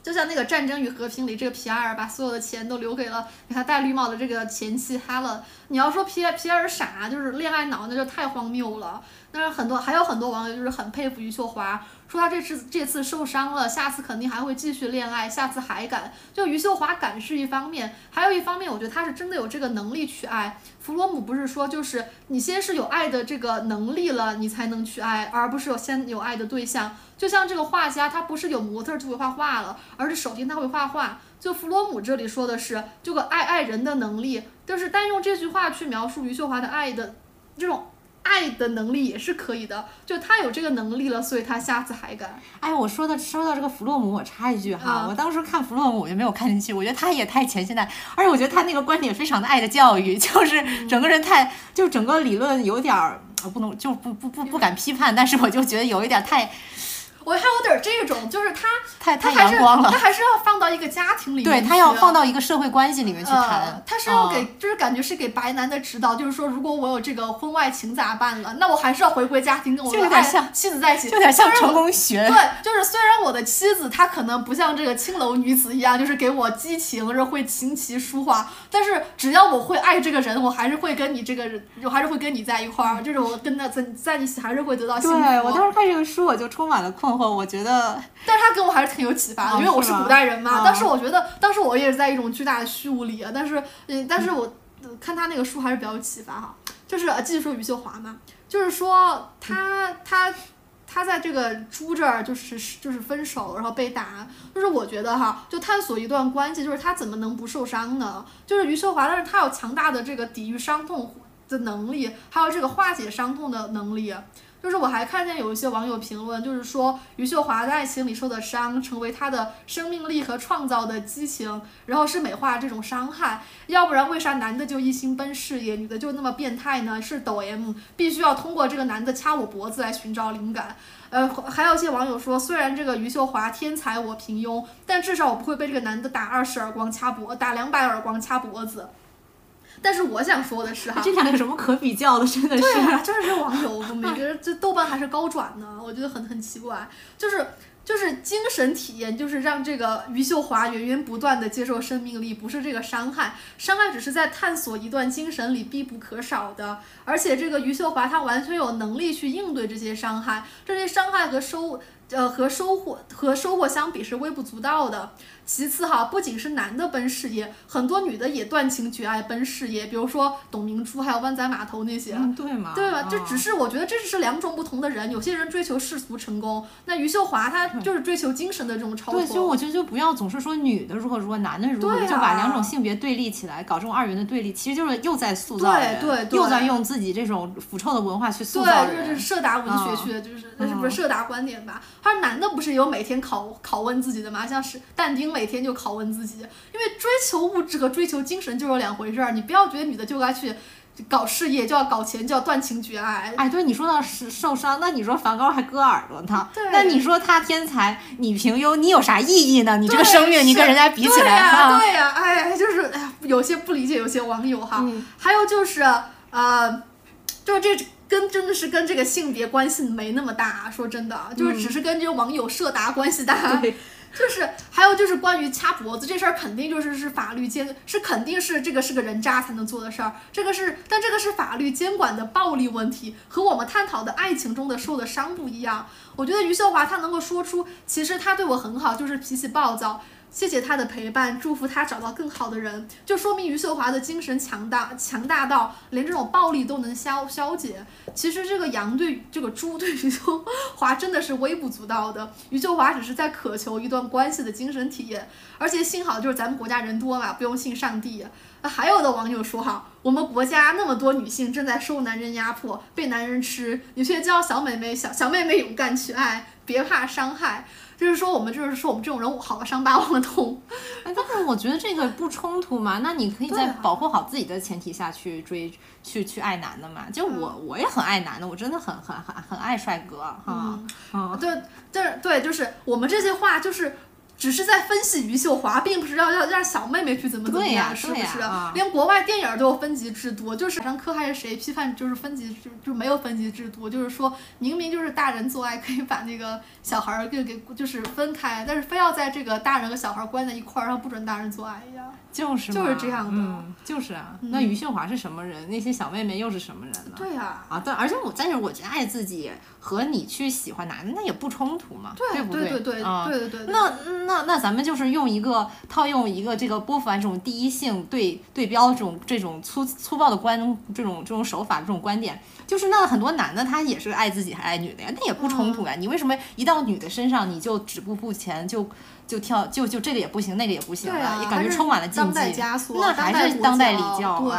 Speaker 2: 就像那个《战争与和平》里，这个皮埃尔把所有的钱都留给了给他戴绿帽的这个前妻哈勒。你要说皮皮埃尔傻，就是恋爱脑，那就太荒谬了。但是很多还有很多网友就是很佩服余秀华。说他这次这次受伤了，下次肯定还会继续恋爱，下次还敢。就余秀华敢是一方面，还有一方面，我觉得他是真的有这个能力去爱。弗洛姆不是说，就是你先是有爱的这个能力了，你才能去爱，而不是有先有爱的对象。就像这个画家，他不是有模特就会画画了，而是首先他会画画。就弗洛姆这里说的是，这个爱爱人的能力，就是单用这句话去描述余秀华的爱的这种。爱的能力也是可以的，就他有这个能力了，所以他下次还敢。
Speaker 1: 哎，我说的说到这个弗洛姆，我插一句哈，我当时看弗洛姆我就没有看进去，我觉得他也太前现代，而且我觉得他那个观点非常的爱的教育，就是整个人太，就整个理论有点儿，不能就不不不不敢批判，但是我就觉得有一点太。
Speaker 2: 我还有点这种，就是他，
Speaker 1: 太
Speaker 2: 太
Speaker 1: 阳光了，
Speaker 2: 他还是要放到一个家庭里面，
Speaker 1: 对他要放到一个社会关系里面去谈。
Speaker 2: 他是要给，就是感觉是给白男的指导，就是说，如果我有这个婚外情咋办了？那我还是要回归家庭，跟我的妻子在一起，
Speaker 1: 有点像成功学。
Speaker 2: 对，就是虽然我的妻子她可能不像这个青楼女子一样，就是给我激情，是会琴棋书画，但是只要我会爱这个人，我还是会跟你这个人，我还是会跟你在一块儿，就是我跟他在在一起，还是会得到幸福。
Speaker 1: 对我当时看这个书，我就充满了困惑，我觉得。
Speaker 2: 但是他给我还是挺有启发的，因为我是古代人嘛。当时我觉得，当时我也是在一种巨大的虚无里啊。但是，嗯，但是我看他那个书还是比较有启发哈。就是继续说余秀华嘛，就是说他他他在这个猪这儿就是就是分手，然后被打。就是我觉得哈，就探索一段关系，就是他怎么能不受伤呢？就是余秀华，但是他有强大的这个抵御伤痛的能力，还有这个化解伤痛的能力。就是我还看见有一些网友评论，就是说余秀华在爱情里受的伤，成为她的生命力和创造的激情，然后是美化这种伤害。要不然为啥男的就一心奔事业，女的就那么变态呢？是抖 M，必须要通过这个男的掐我脖子来寻找灵感。呃，还有一些网友说，虽然这个余秀华天才我平庸，但至少我不会被这个男的打二十耳光掐脖，打两百耳光掐脖子。但是我想说的是哈，
Speaker 1: 这两个有什么可比较的？真的是，
Speaker 2: 对啊，就是这网友，我每个人这豆瓣还是高转呢，我觉得很很奇怪。就是就是精神体验，就是让这个余秀华源源不断的接受生命力，不是这个伤害，伤害只是在探索一段精神里必不可少的。而且这个余秀华她完全有能力去应对这些伤害，这些伤害和收呃和收获和收获相比是微不足道的。其次哈，不仅是男的奔事业，很多女的也断情绝爱奔事业，比如说董明珠，还有湾仔码头那些，
Speaker 1: 对嘛？
Speaker 2: 对吧？这只是我觉得这只是两种不同的人，有些人追求世俗成功，那余秀华她就是追求精神的这种超脱。
Speaker 1: 对，所以我觉得就不要总是说女的如何如何，男的如何，就把两种性别对立起来，搞这种二元的对立，其实就是又在塑造
Speaker 2: 人，对对，
Speaker 1: 又在用自己这种腐臭的文化去塑造
Speaker 2: 人。对，就是社达文学去，就是那是不是社达观点吧？他说男的不是有每天拷拷问自己的吗？像是但丁每天就拷问。自己，因为追求物质和追求精神就是两回事儿。你不要觉得女的就该去搞事业，就要搞钱，就要断情绝爱。
Speaker 1: 哎，对，你说到是受伤，那你说梵高还割耳朵呢？那你说他天才，你平庸，你有啥意义呢？你这个生命，你跟人家比起来，
Speaker 2: 哈，对呀，哎，就是哎呀，有些不理解，有些网友哈，还有就是呃，就是这跟真的是跟这个性别关系没那么大。说真的，就是只是跟这个网友社达关系大。就是还有就是关于掐脖子这事儿，肯定就是是法律监是肯定是这个是个人渣才能做的事儿。这个是，但这个是法律监管的暴力问题，和我们探讨的爱情中的受的伤不一样。我觉得余秀华她能够说出，其实她对我很好，就是脾气暴躁。谢谢他的陪伴，祝福他找到更好的人，就说明余秀华的精神强大，强大到连这种暴力都能消消解。其实这个羊对这个猪对余秀华真的是微不足道的，余秀华只是在渴求一段关系的精神体验，而且幸好就是咱们国家人多嘛，不用信上帝。还有的网友说哈，我们国家那么多女性正在受男人压迫，被男人吃，你却叫小妹妹小小妹妹勇敢去爱，别怕伤害。就是说，我们就是说，我们这种人好了伤疤忘了痛。
Speaker 1: 哎，但是我觉得这个不冲突嘛。那你可以在保护好自己的前提下去追、去去爱男的嘛。就我，我也很爱男的，我真的很很很很爱帅哥哈。
Speaker 2: 嗯，对，对对，就是我们这些话就是。只是在分析余秀华，并不是要要让小妹妹去怎么怎么样，是不是？连国外电影都有分级制度，就是上课还是谁批判就是分级制就没有分级制度，就是说明明就是大人做爱可以把那个小孩儿给给就是分开，但是非要在这个大人和小孩关在一块儿，然后不准大人做爱呀。
Speaker 1: 就是
Speaker 2: 就是这样
Speaker 1: 的，就是啊。那余秀华是什么人？那些小妹妹又是什么人呢？
Speaker 2: 对呀，
Speaker 1: 啊对，而且我，但是我觉得爱自己和你去喜欢男的，那也不冲突嘛，对不
Speaker 2: 对？对对
Speaker 1: 对
Speaker 2: 对对对。
Speaker 1: 那那那咱们就是用一个套用一个这个波伏娃这种第一性对对标这种这种粗粗暴的观这种这种手法这种观点，就是那很多男的他也是爱自己还爱女的呀，那也不冲突呀。你为什么一到女的身上你就止步不前就？就跳就就这个也不行，那个也不行了，也感觉充满了禁忌。那还是当代礼教
Speaker 2: 对，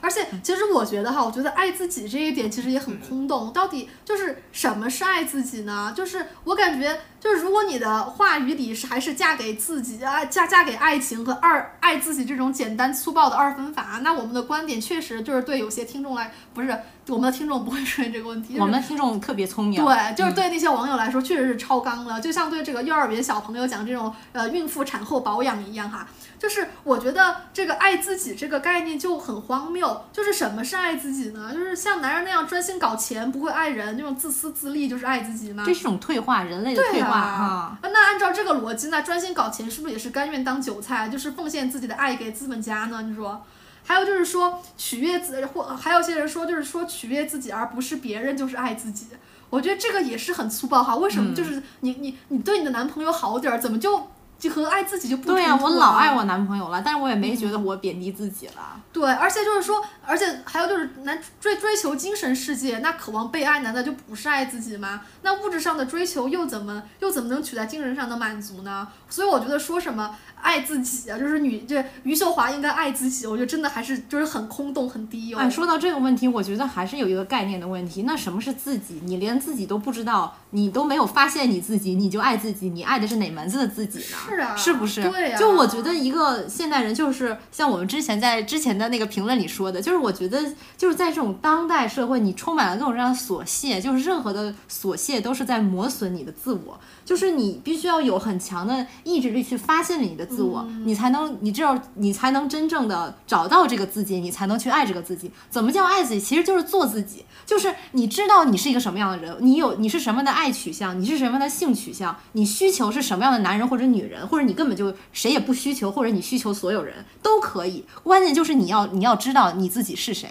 Speaker 2: 而且其实我觉得哈，我觉得爱自己这一点其实也很空洞。到底就是什么是爱自己呢？就是我感觉，就是如果你的话语里是还是嫁给自己啊，嫁嫁给爱情和二爱自己这种简单粗暴的二分法，那我们的观点确实就是对有些听众来不是。我们的听众不会出现这个问题。
Speaker 1: 我们的听众特别聪明。
Speaker 2: 对，就是对那些网友来说，确实是超纲了。就像对这个幼儿园小朋友讲这种呃孕妇产后保养一样哈。就是我觉得这个爱自己这个概念就很荒谬。就是什么是爱自己呢？就是像男人那样专心搞钱，不会爱人，那种自私自利，就是爱自己吗？
Speaker 1: 这是种退化，人类的退化
Speaker 2: 啊。那按照这个逻辑，那专心搞钱是不是也是甘愿当韭菜，就是奉献自己的爱给资本家呢？你说？还有就是说取悦自或还有些人说就是说取悦自己而不是别人就是爱自己，我觉得这个也是很粗暴哈。为什么就是你你你对你的男朋友好点儿，怎么就就和爱自己就不
Speaker 1: 对呀？我老爱我男朋友了，但是我也没觉得我贬低自己了。
Speaker 2: 对，而且就是说，而且还有就是男追追求精神世界，那渴望被爱，难道就不是爱自己吗？那物质上的追求又怎么又怎么能取代精神上的满足呢？所以我觉得说什么。爱自己啊，就是女这余秀华应该爱自己，我觉得真的还是就是很空洞很低哦。
Speaker 1: 哎，说到这个问题，我觉得还是有一个概念的问题。那什么是自己？你连自己都不知道，你都没有发现你自己，你就爱自己？你爱的是哪门子的自己呢？
Speaker 2: 是啊，
Speaker 1: 是不是？
Speaker 2: 对
Speaker 1: 就我觉得一个现代人就是像我们之前在之前的那个评论里说的，就是我觉得就是在这种当代社会，你充满了各种各样的琐屑，就是任何的琐屑都是在磨损你的自我。就是你必须要有很强的意志力去发现你的自我，你才能，你只有，你才能真正的找到这个自己，你才能去爱这个自己。怎么叫爱自己？其实就是做自己，就是你知道你是一个什么样的人，你有你是什么的爱取向，你是什么的性取向，你需求是什么样的男人或者女人，或者你根本就谁也不需求，或者你需求所有人都可以。关键就是你要你要知道你自己是谁。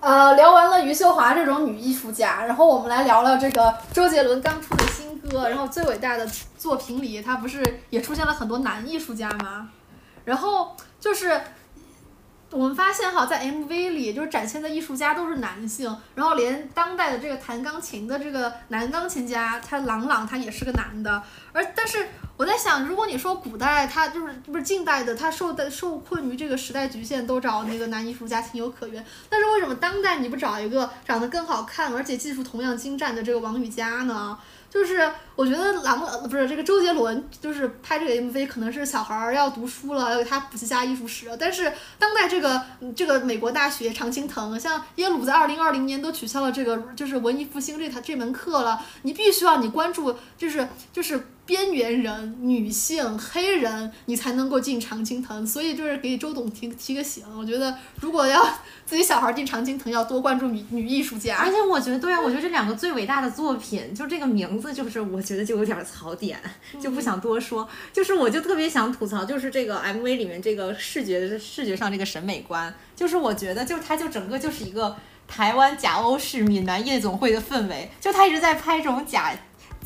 Speaker 2: 呃，聊完了余秀华这种女艺术家，然后我们来聊聊这个周杰伦刚出的新歌。然后最伟大的作品里，他不是也出现了很多男艺术家吗？然后就是我们发现哈，在 MV 里就是展现的艺术家都是男性，然后连当代的这个弹钢琴的这个男钢琴家，他郎朗他也是个男的，而但是。我在想，如果你说古代他就是不是近代的，他受的受困于这个时代局限，都找那个男艺术家情有可原。但是为什么当代你不找一个长得更好看，而且技术同样精湛的这个王雨佳呢？就是我觉得郎不是这个周杰伦，就是拍这个 MV 可能是小孩儿要读书了，要给他补习下艺术史。但是当代这个这个美国大学常青藤，像耶鲁在二零二零年都取消了这个就是文艺复兴这堂这门课了。你必须要你关注就是就是。边缘人、女性、黑人，你才能够进常青藤。所以就是给周董提提个醒，我觉得如果要自己小孩进常青藤，要多关注女女艺术家。
Speaker 1: 而且我觉得，对啊，我觉得这两个最伟大的作品，就这个名字，就是我觉得就有点槽点，就不想多说。就是我就特别想吐槽，就是这个 MV 里面这个视觉视觉上这个审美观，就是我觉得，就它就整个就是一个台湾假欧式闽南夜总会的氛围，就他一直在拍这种假。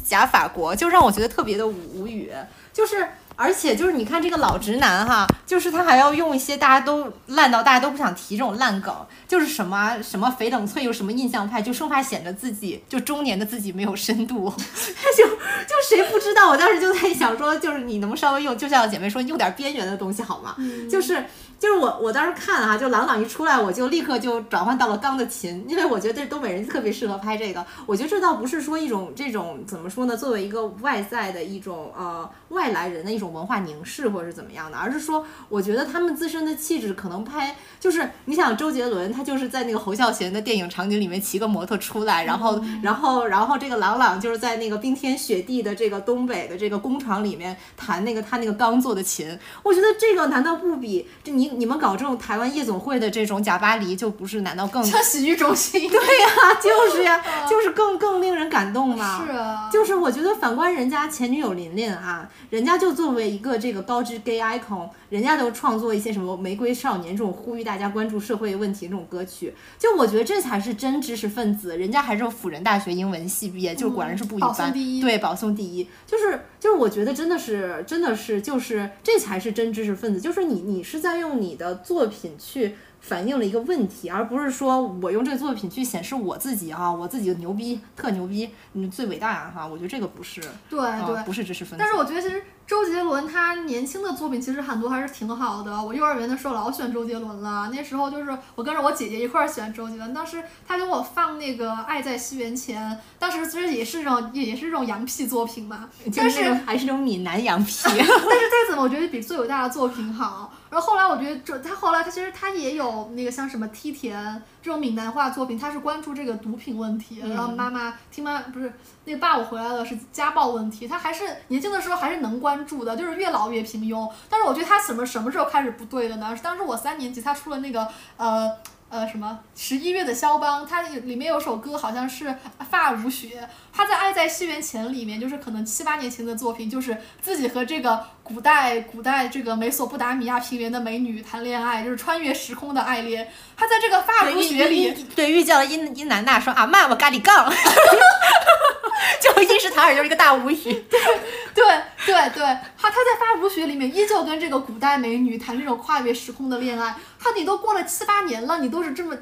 Speaker 1: 假法国就让我觉得特别的无语，就是而且就是你看这个老直男哈，就是他还要用一些大家都烂到大家都不想提这种烂梗，就是什么什么翡冷翠有什么印象派，就生怕显得自己就中年的自己没有深度，他 就就谁不知道？我当时就在想说，就是你能稍微用，就像姐妹说，用点边缘的东西好吗？就是就是我我当时看哈，就朗朗一出来，我就立刻就转换到了钢的琴，因为我觉得东北人特别适合拍这个。我觉得这倒不是说一种这种怎么说呢，作为一个外在的一种呃外来人的一种文化凝视或者是怎么样的，而是说我觉得他们自身的气质可能拍就是你想周杰伦他就是在那个侯孝贤的电影场景里面骑个摩托出来，然后然后然后这个朗朗就是在那个冰天雪地的这个东北的这个工厂里面弹那个他那个钢做的琴，我觉得这个难道不比这你你们搞这种台湾夜总会的这种假巴黎就不是难道更
Speaker 2: 像洗浴中心？
Speaker 1: 对呀，就是呀，就是更更令人感动嘛。
Speaker 2: 是啊，
Speaker 1: 就是我觉得反观人家前女友琳琳啊，人家就作为一个这个高知 gay icon，人家都创作一些什么玫瑰少年这种呼吁大家关注社会问题这种歌曲，就我觉得这才是真知识分子。人家还是辅仁大学英文系毕业，就果然是不一
Speaker 2: 保送
Speaker 1: 般。
Speaker 2: 第一
Speaker 1: 对，保送第一，就是就是我觉得真的是真的是就是这才是真知识分子，就是你你是在用你的作品去。反映了一个问题，而不是说我用这个作品去显示我自己哈、我自己牛逼，特牛逼，嗯，最伟大啊哈、我觉得这个不是，
Speaker 2: 对对。
Speaker 1: 啊不是知识分子。
Speaker 2: 但是我觉得其实周杰伦他年轻的作品其实很多还是挺好的。我幼儿园的时候老喜欢周杰伦了，那时候就是我跟着我姐姐一块儿喜欢周杰伦。当时他给我放那个《爱在西元前》，当时其实也是这种也也是这种洋屁作品嘛，但是
Speaker 1: 还是那种闽南羊皮，
Speaker 2: 但是再怎么我觉得比最伟大的作品好。然后后来我觉得这他后来他其实他也有那个像什么梯田这种闽南话作品，他是关注这个毒品问题，然后妈妈听妈不是那个爸我回来了是家暴问题，他还是年轻的时候还是能关注的，就是越老越平庸。但是我觉得他什么什么时候开始不对的呢？是当时我三年级他出了那个呃。呃，什么十一月的肖邦，他里面有首歌好像是《发如雪》，他在《爱在西元前》里面，就是可能七八年前的作品，就是自己和这个古代古代这个美索不达米亚平原的美女谈恋爱，就是穿越时空的爱恋。他在这个《发如雪》里，
Speaker 1: 对遇见了伊伊南娜说啊妈我咖喱杠，就伊什塔尔就是一个大无语。
Speaker 2: 对 对对对，他他在《发如雪》里面依旧跟这个古代美女谈这种跨越时空的恋爱。他你都过了七八年了，你都是这么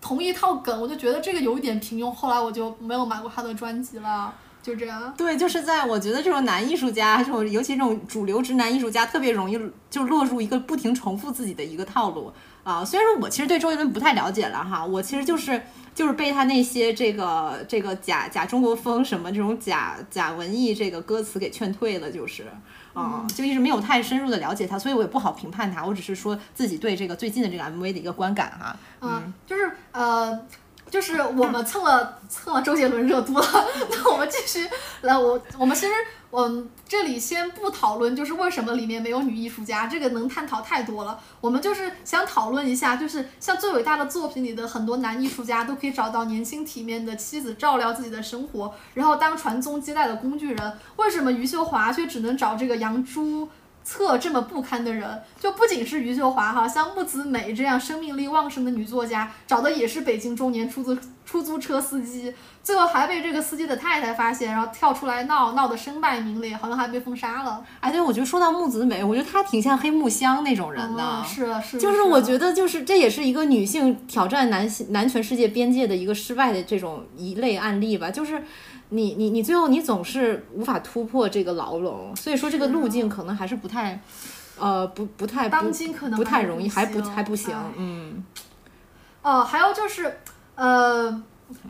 Speaker 2: 同一套梗，我就觉得这个有一点平庸。后来我就没有买过他的专辑了，就这样。
Speaker 1: 对，就是在我觉得这种男艺术家，这种尤其这种主流直男艺术家，特别容易就落入一个不停重复自己的一个套路啊。虽然说我其实对周杰伦不太了解了哈，我其实就是就是被他那些这个这个假假中国风什么这种假假文艺这个歌词给劝退了，就是。啊、就一直没有太深入的了解他，所以我也不好评判他。我只是说自己对这个最近的这个 MV 的一个观感哈。
Speaker 2: 嗯，就是呃，就是我们蹭了蹭了周杰伦热度了，那我们继续来，我我们其实我们这里先不讨论，就是为什么里面没有女艺术家，这个能探讨太多了。我们就是想讨论一下，就是像最伟大的作品里的很多男艺术家都可以找到年轻体面的妻子照料自己的生活，然后当传宗接代的工具人。为什么余秀华却只能找这个杨朱？策这么不堪的人，就不仅是余秀华哈，像木子美这样生命力旺盛的女作家，找的也是北京中年出租出租车司机，最后还被这个司机的太太发现，然后跳出来闹，闹得身败名裂，好像还被封杀了。
Speaker 1: 哎，对，我觉得说到木子美，我觉得她挺像黑木香那种人的。
Speaker 2: 嗯、是啊是，
Speaker 1: 就是我觉得就是这也是一个女性挑战男性男权世界边界的一个失败的这种一类案例吧，就是。你你你最后你总是无法突破这个牢笼，所以说这个路径可能还是不太，呃不不太
Speaker 2: 当今可能
Speaker 1: 不太容易，还不
Speaker 2: 行
Speaker 1: 还不行
Speaker 2: 哎，
Speaker 1: 嗯。
Speaker 2: 哦，还有就是，呃，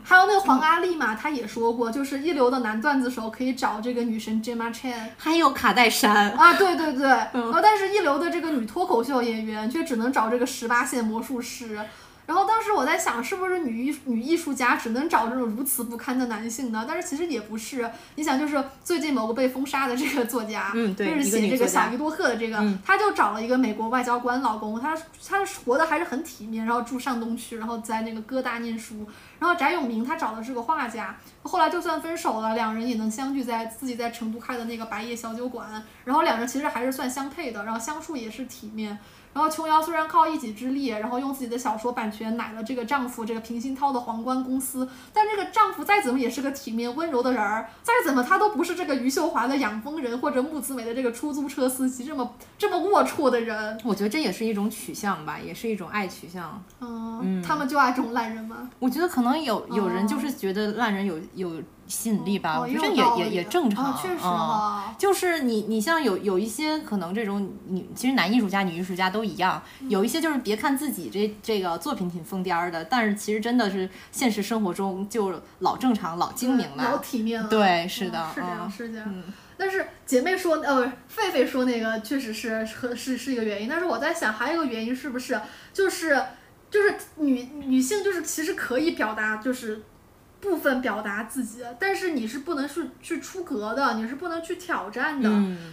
Speaker 2: 还有那个黄阿丽嘛，她也说过，就是一流的男段子手可以找这个女神 Gemma Chan。
Speaker 1: 还有卡戴珊，
Speaker 2: 啊，对对对，然后但是一流的这个女脱口秀演员却只能找这个十八线魔术师。然后当时我在想，是不是女艺女艺术家只能找这种如此不堪的男性呢？但是其实也不是。你想，就是最近某个被封杀的这个作家，
Speaker 1: 嗯对
Speaker 2: 就是写这个小鱼多克的这个，
Speaker 1: 嗯
Speaker 2: 他就找了一个美国外交官老公，他他活得还是很体面，然后住上东区，然后在那个哥大念书。然后翟永明他找的是个画家，后来就算分手了，两人也能相聚在自己在成都开的那个白夜小酒馆，然后两人其实还是算相配的，然后相处也是体面。然后琼瑶虽然靠一己之力，然后用自己的小说版权买了这个丈夫这个平鑫涛的皇冠公司，但这个丈夫再怎么也是个体面温柔的人儿，再怎么他都不是这个余秀华的养蜂人或者木子美的这个出租车司机这么这么龌龊的人。
Speaker 1: 我觉得这也是一种取向吧，也是一种爱取向。
Speaker 2: 嗯，他们就爱这种烂人吗？
Speaker 1: 我觉得可能有有人就是觉得烂人有有。吸引力吧，我觉得也也也正常，
Speaker 2: 确实
Speaker 1: 啊，就是你你像有有一些可能这种女，其实男艺术家、女艺术家都一样，有一些就是别看自己这这个作品挺疯癫的，但是其实真的是现实生活中就老正常、老精明了，
Speaker 2: 老体面。了，
Speaker 1: 对，
Speaker 2: 是
Speaker 1: 的，
Speaker 2: 是这样，是这样。
Speaker 1: 嗯，
Speaker 2: 但是姐妹说，呃，狒狒说那个确实是和是是一个原因，但是我在想还有一个原因是不是就是就是女女性就是其实可以表达就是。部分表达自己，但是你是不能去去出格的，你是不能去挑战的。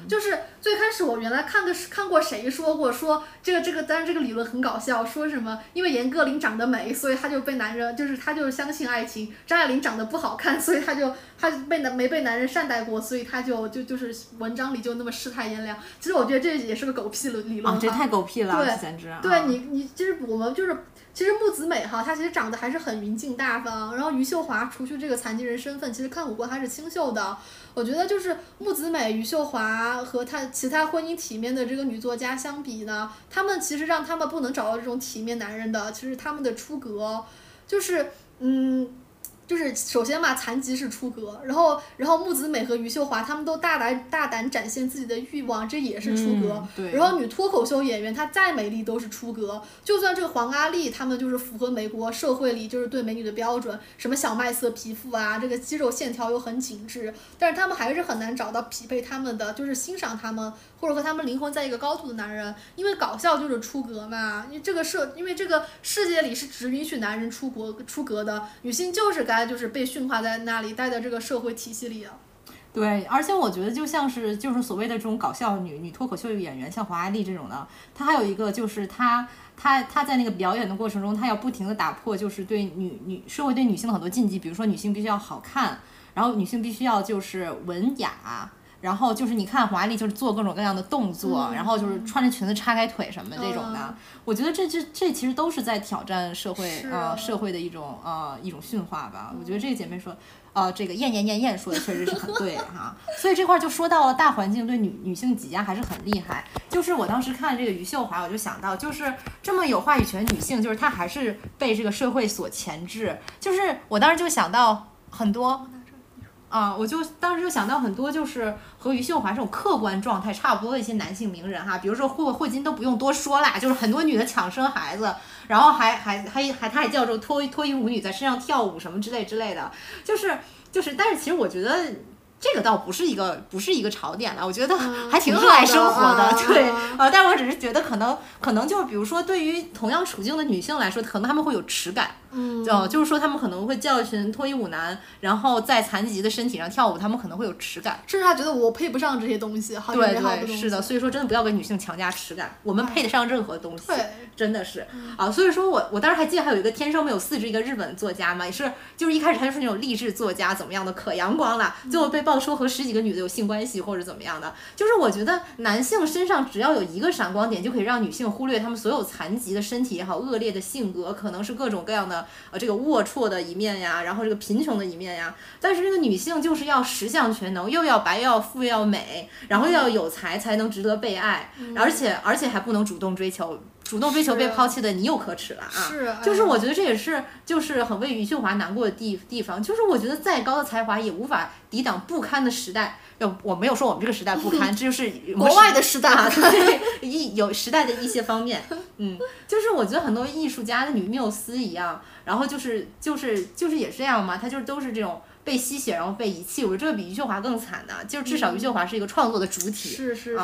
Speaker 2: 就是最开始我原来看的是看过谁说过说这个这个，但是这个理论很搞笑，说什么因为严歌苓长得美，所以她就被男人就是她就相信爱情；张爱玲长得不好看，所以她就他被男没被男人善待过，所以她就就就是文章里就那么世态炎凉。其实我觉得这也是个狗屁的理论，
Speaker 1: 这太狗屁了，
Speaker 2: 对，
Speaker 1: 简直。
Speaker 2: 对你你其实我们就是。其实木子美哈，她其实长得还是很云静大方。然后余秀华，除去这个残疾人身份，其实看五官还是清秀的。我觉得就是木子美、余秀华和她其他婚姻体面的这个女作家相比呢，她们其实让她们不能找到这种体面男人的，其实她们的出格，就是嗯。就是首先嘛，残疾是出格，然后然后木子美和余秀华他们都大胆大胆展现自己的欲望，这也是出格。
Speaker 1: 对。
Speaker 2: 然后女脱口秀演员她再美丽都是出格，就算这个黄阿丽他们就是符合美国社会里就是对美女的标准，什么小麦色皮肤啊，这个肌肉线条又很紧致，但是他们还是很难找到匹配他们的，就是欣赏他们或者和他们灵魂在一个高度的男人，因为搞笑就是出格嘛，因为这个社因为这个世界里是只允许男人出国出格的，女性就是该。就是被驯化在那里，待在这个社会体系里啊。
Speaker 1: 对，而且我觉得就像是就是所谓的这种搞笑女女脱口秀演员，像黄阿丽这种的，她还有一个就是她她她在那个表演的过程中，她要不停的打破就是对女女社会对女性的很多禁忌，比如说女性必须要好看，然后女性必须要就是文雅。然后就是你看华丽，就是做各种各样的动作，然后就是穿着裙子叉开腿什么这种的。我觉得这这这其实都是在挑战社会啊社会的一种呃一种驯化吧。我觉得这个姐妹说，呃这个艳艳艳艳说的确实是很对哈。所以这块就说到了大环境对女女性挤压还是很厉害。就是我当时看这个余秀华，我就想到，就是这么有话语权女性，就是她还是被这个社会所钳制。就是我当时就想到很多。啊，我就当时就想到很多，就是和余秀华这种客观状态差不多的一些男性名人哈，比如说霍霍金都不用多说啦，就是很多女的抢生孩子，然后还还还还他还叫这脱脱衣舞女在身上跳舞什么之类之类的，就是就是，但是其实我觉得。这个倒不是一个不是一个槽点了，我觉得还挺热爱生活的，对，呃，但我只是觉得可能可能就是比如说对于同样处境的女性来说，可能她们会有耻感，
Speaker 2: 嗯，
Speaker 1: 就就是说他们可能会叫一群脱衣舞男，然后在残疾的身体上跳舞，他们可能会有耻感，
Speaker 2: 甚至他觉得我配不上这些东西，好
Speaker 1: 对对是的，所以说真的不要给女性强加耻感，我们配得上任何东西，
Speaker 2: 对，
Speaker 1: 真的是啊，所以说我我当时还记得还有一个天生没有四肢一个日本作家嘛，也是就是一开始他就是那种励志作家怎么样的可阳光了，最后被爆出和十几个。女的有性关系或者怎么样的，就是我觉得男性身上只要有一个闪光点，就可以让女性忽略他们所有残疾的身体也好，恶劣的性格，可能是各种各样的呃这个龌龊的一面呀，然后这个贫穷的一面呀。但是这个女性就是要十项全能，又要白又要富又要美，然后又要有才才能值得被爱，而且而且还不能主动追求。主动追求被抛弃的你又可耻了啊！
Speaker 2: 是，
Speaker 1: 就是我觉得这也是就是很为余秀华难过的地地方，就是我觉得再高的才华也无法抵挡不堪的时代。呃，我没有说我们这个时代不堪，这就是
Speaker 2: 国外的时代
Speaker 1: 啊，对，一有时代的一些方面，嗯，就是我觉得很多艺术家的女缪斯一样，然后就是就是就是也是这样嘛，她就是都是这种被吸血然后被遗弃。我觉得这个比余秀华更惨的，就是至少余秀华是一个创作的主体，
Speaker 2: 是是是。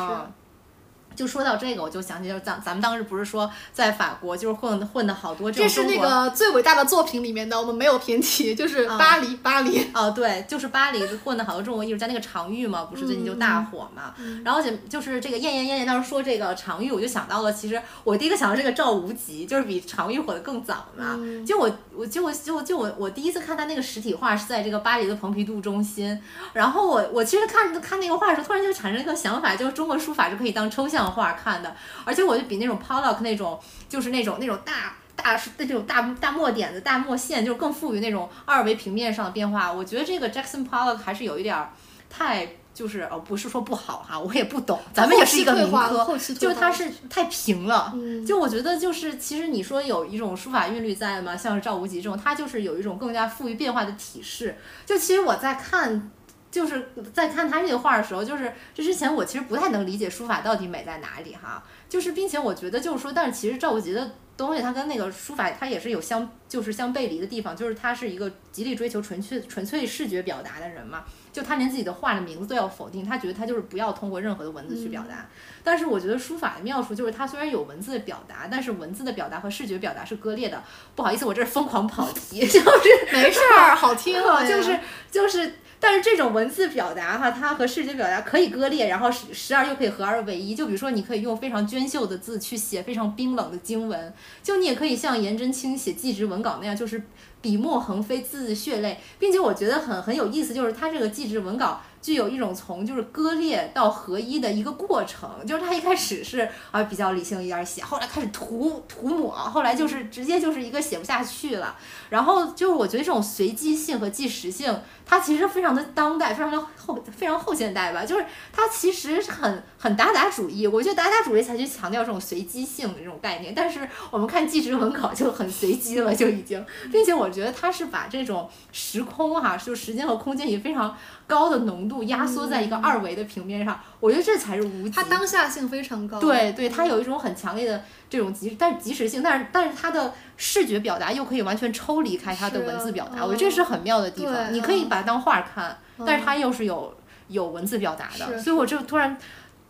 Speaker 1: 就说到这个，我就想起，就是咱咱们当时不是说在法国就是混混的好多这
Speaker 2: 种。这是那个最伟大的作品里面的，我们没有偏题，就是巴黎，巴黎。
Speaker 1: 哦，对，就是巴黎混的好多中国艺术家，那个常玉嘛，不是最近就大火嘛。然后就就是这个艳艳艳艳当时说这个常玉，我就想到了，其实我第一个想到这个赵无极，就是比常玉火的更早嘛。就我我就我就就我我第一次看他那个实体画是在这个巴黎的蓬皮杜中心，然后我我其实看看那个画的时候，突然就产生一个想法，就是中国书法是可以当抽象。像画看的，而且我就比那种 Pollock 那种就是那种那种大大那这种大大墨点子、大墨线，就是更富于那种二维平面上的变化。我觉得这个 Jackson Pollock 还是有一点儿太。就是哦，不是说不好哈，我也不懂，咱们也是一个民科，就是它是太平了。就我觉得就是，其实你说有一种书法韵律在吗？像是赵无极这种，他就是有一种更加富于变化的体式。就其实我在看，就是在看他这个画的时候，就是这之前我其实不太能理解书法到底美在哪里哈。就是并且我觉得就是说，但是其实赵无极的东西，它跟那个书法它也是有相就是相背离的地方，就是他是一个极力追求纯粹纯粹视觉表达的人嘛。就他连自己的画的名字都要否定，他觉得他就是不要通过任何的文字去表达。但是我觉得书法的妙处就是，它虽然有文字的表达，但是文字的表达和视觉表达是割裂的。不好意思，我这是疯狂跑题，就是
Speaker 2: 没事儿，好听 啊，
Speaker 1: 就是就是。但是这种文字表达哈，它和视觉表达可以割裂，然后时时而又可以合二为一。就比如说，你可以用非常娟秀的字去写非常冰冷的经文，就你也可以像颜真卿写祭侄文稿那样，就是笔墨横飞，字字血泪，并且我觉得很很有意思，就是他这个祭侄文稿。具有一种从就是割裂到合一的一个过程，就是他一开始是啊比较理性一点写，后来开始涂涂抹，后来就是直接就是一个写不下去了。然后就是我觉得这种随机性和即时性，它其实非常的当代，非常的后非常后现代吧。就是它其实是很很达达主义，我觉得达达主义才去强调这种随机性的这种概念。但是我们看纪实文稿就很随机了，就已经，并且我觉得它是把这种时空哈，就时间和空间以非常高的浓度压缩在一个二维的平面上。我觉得这才是无。
Speaker 2: 它当下性非常高。
Speaker 1: 对对，它有一种很强烈的这种即，但是即时性，但是但是它的视觉表达又可以完全抽离开它的文字表达，我觉得这是很妙的地方。你可以把它当画看，但是它又是有有文字表达的，所以我就突然，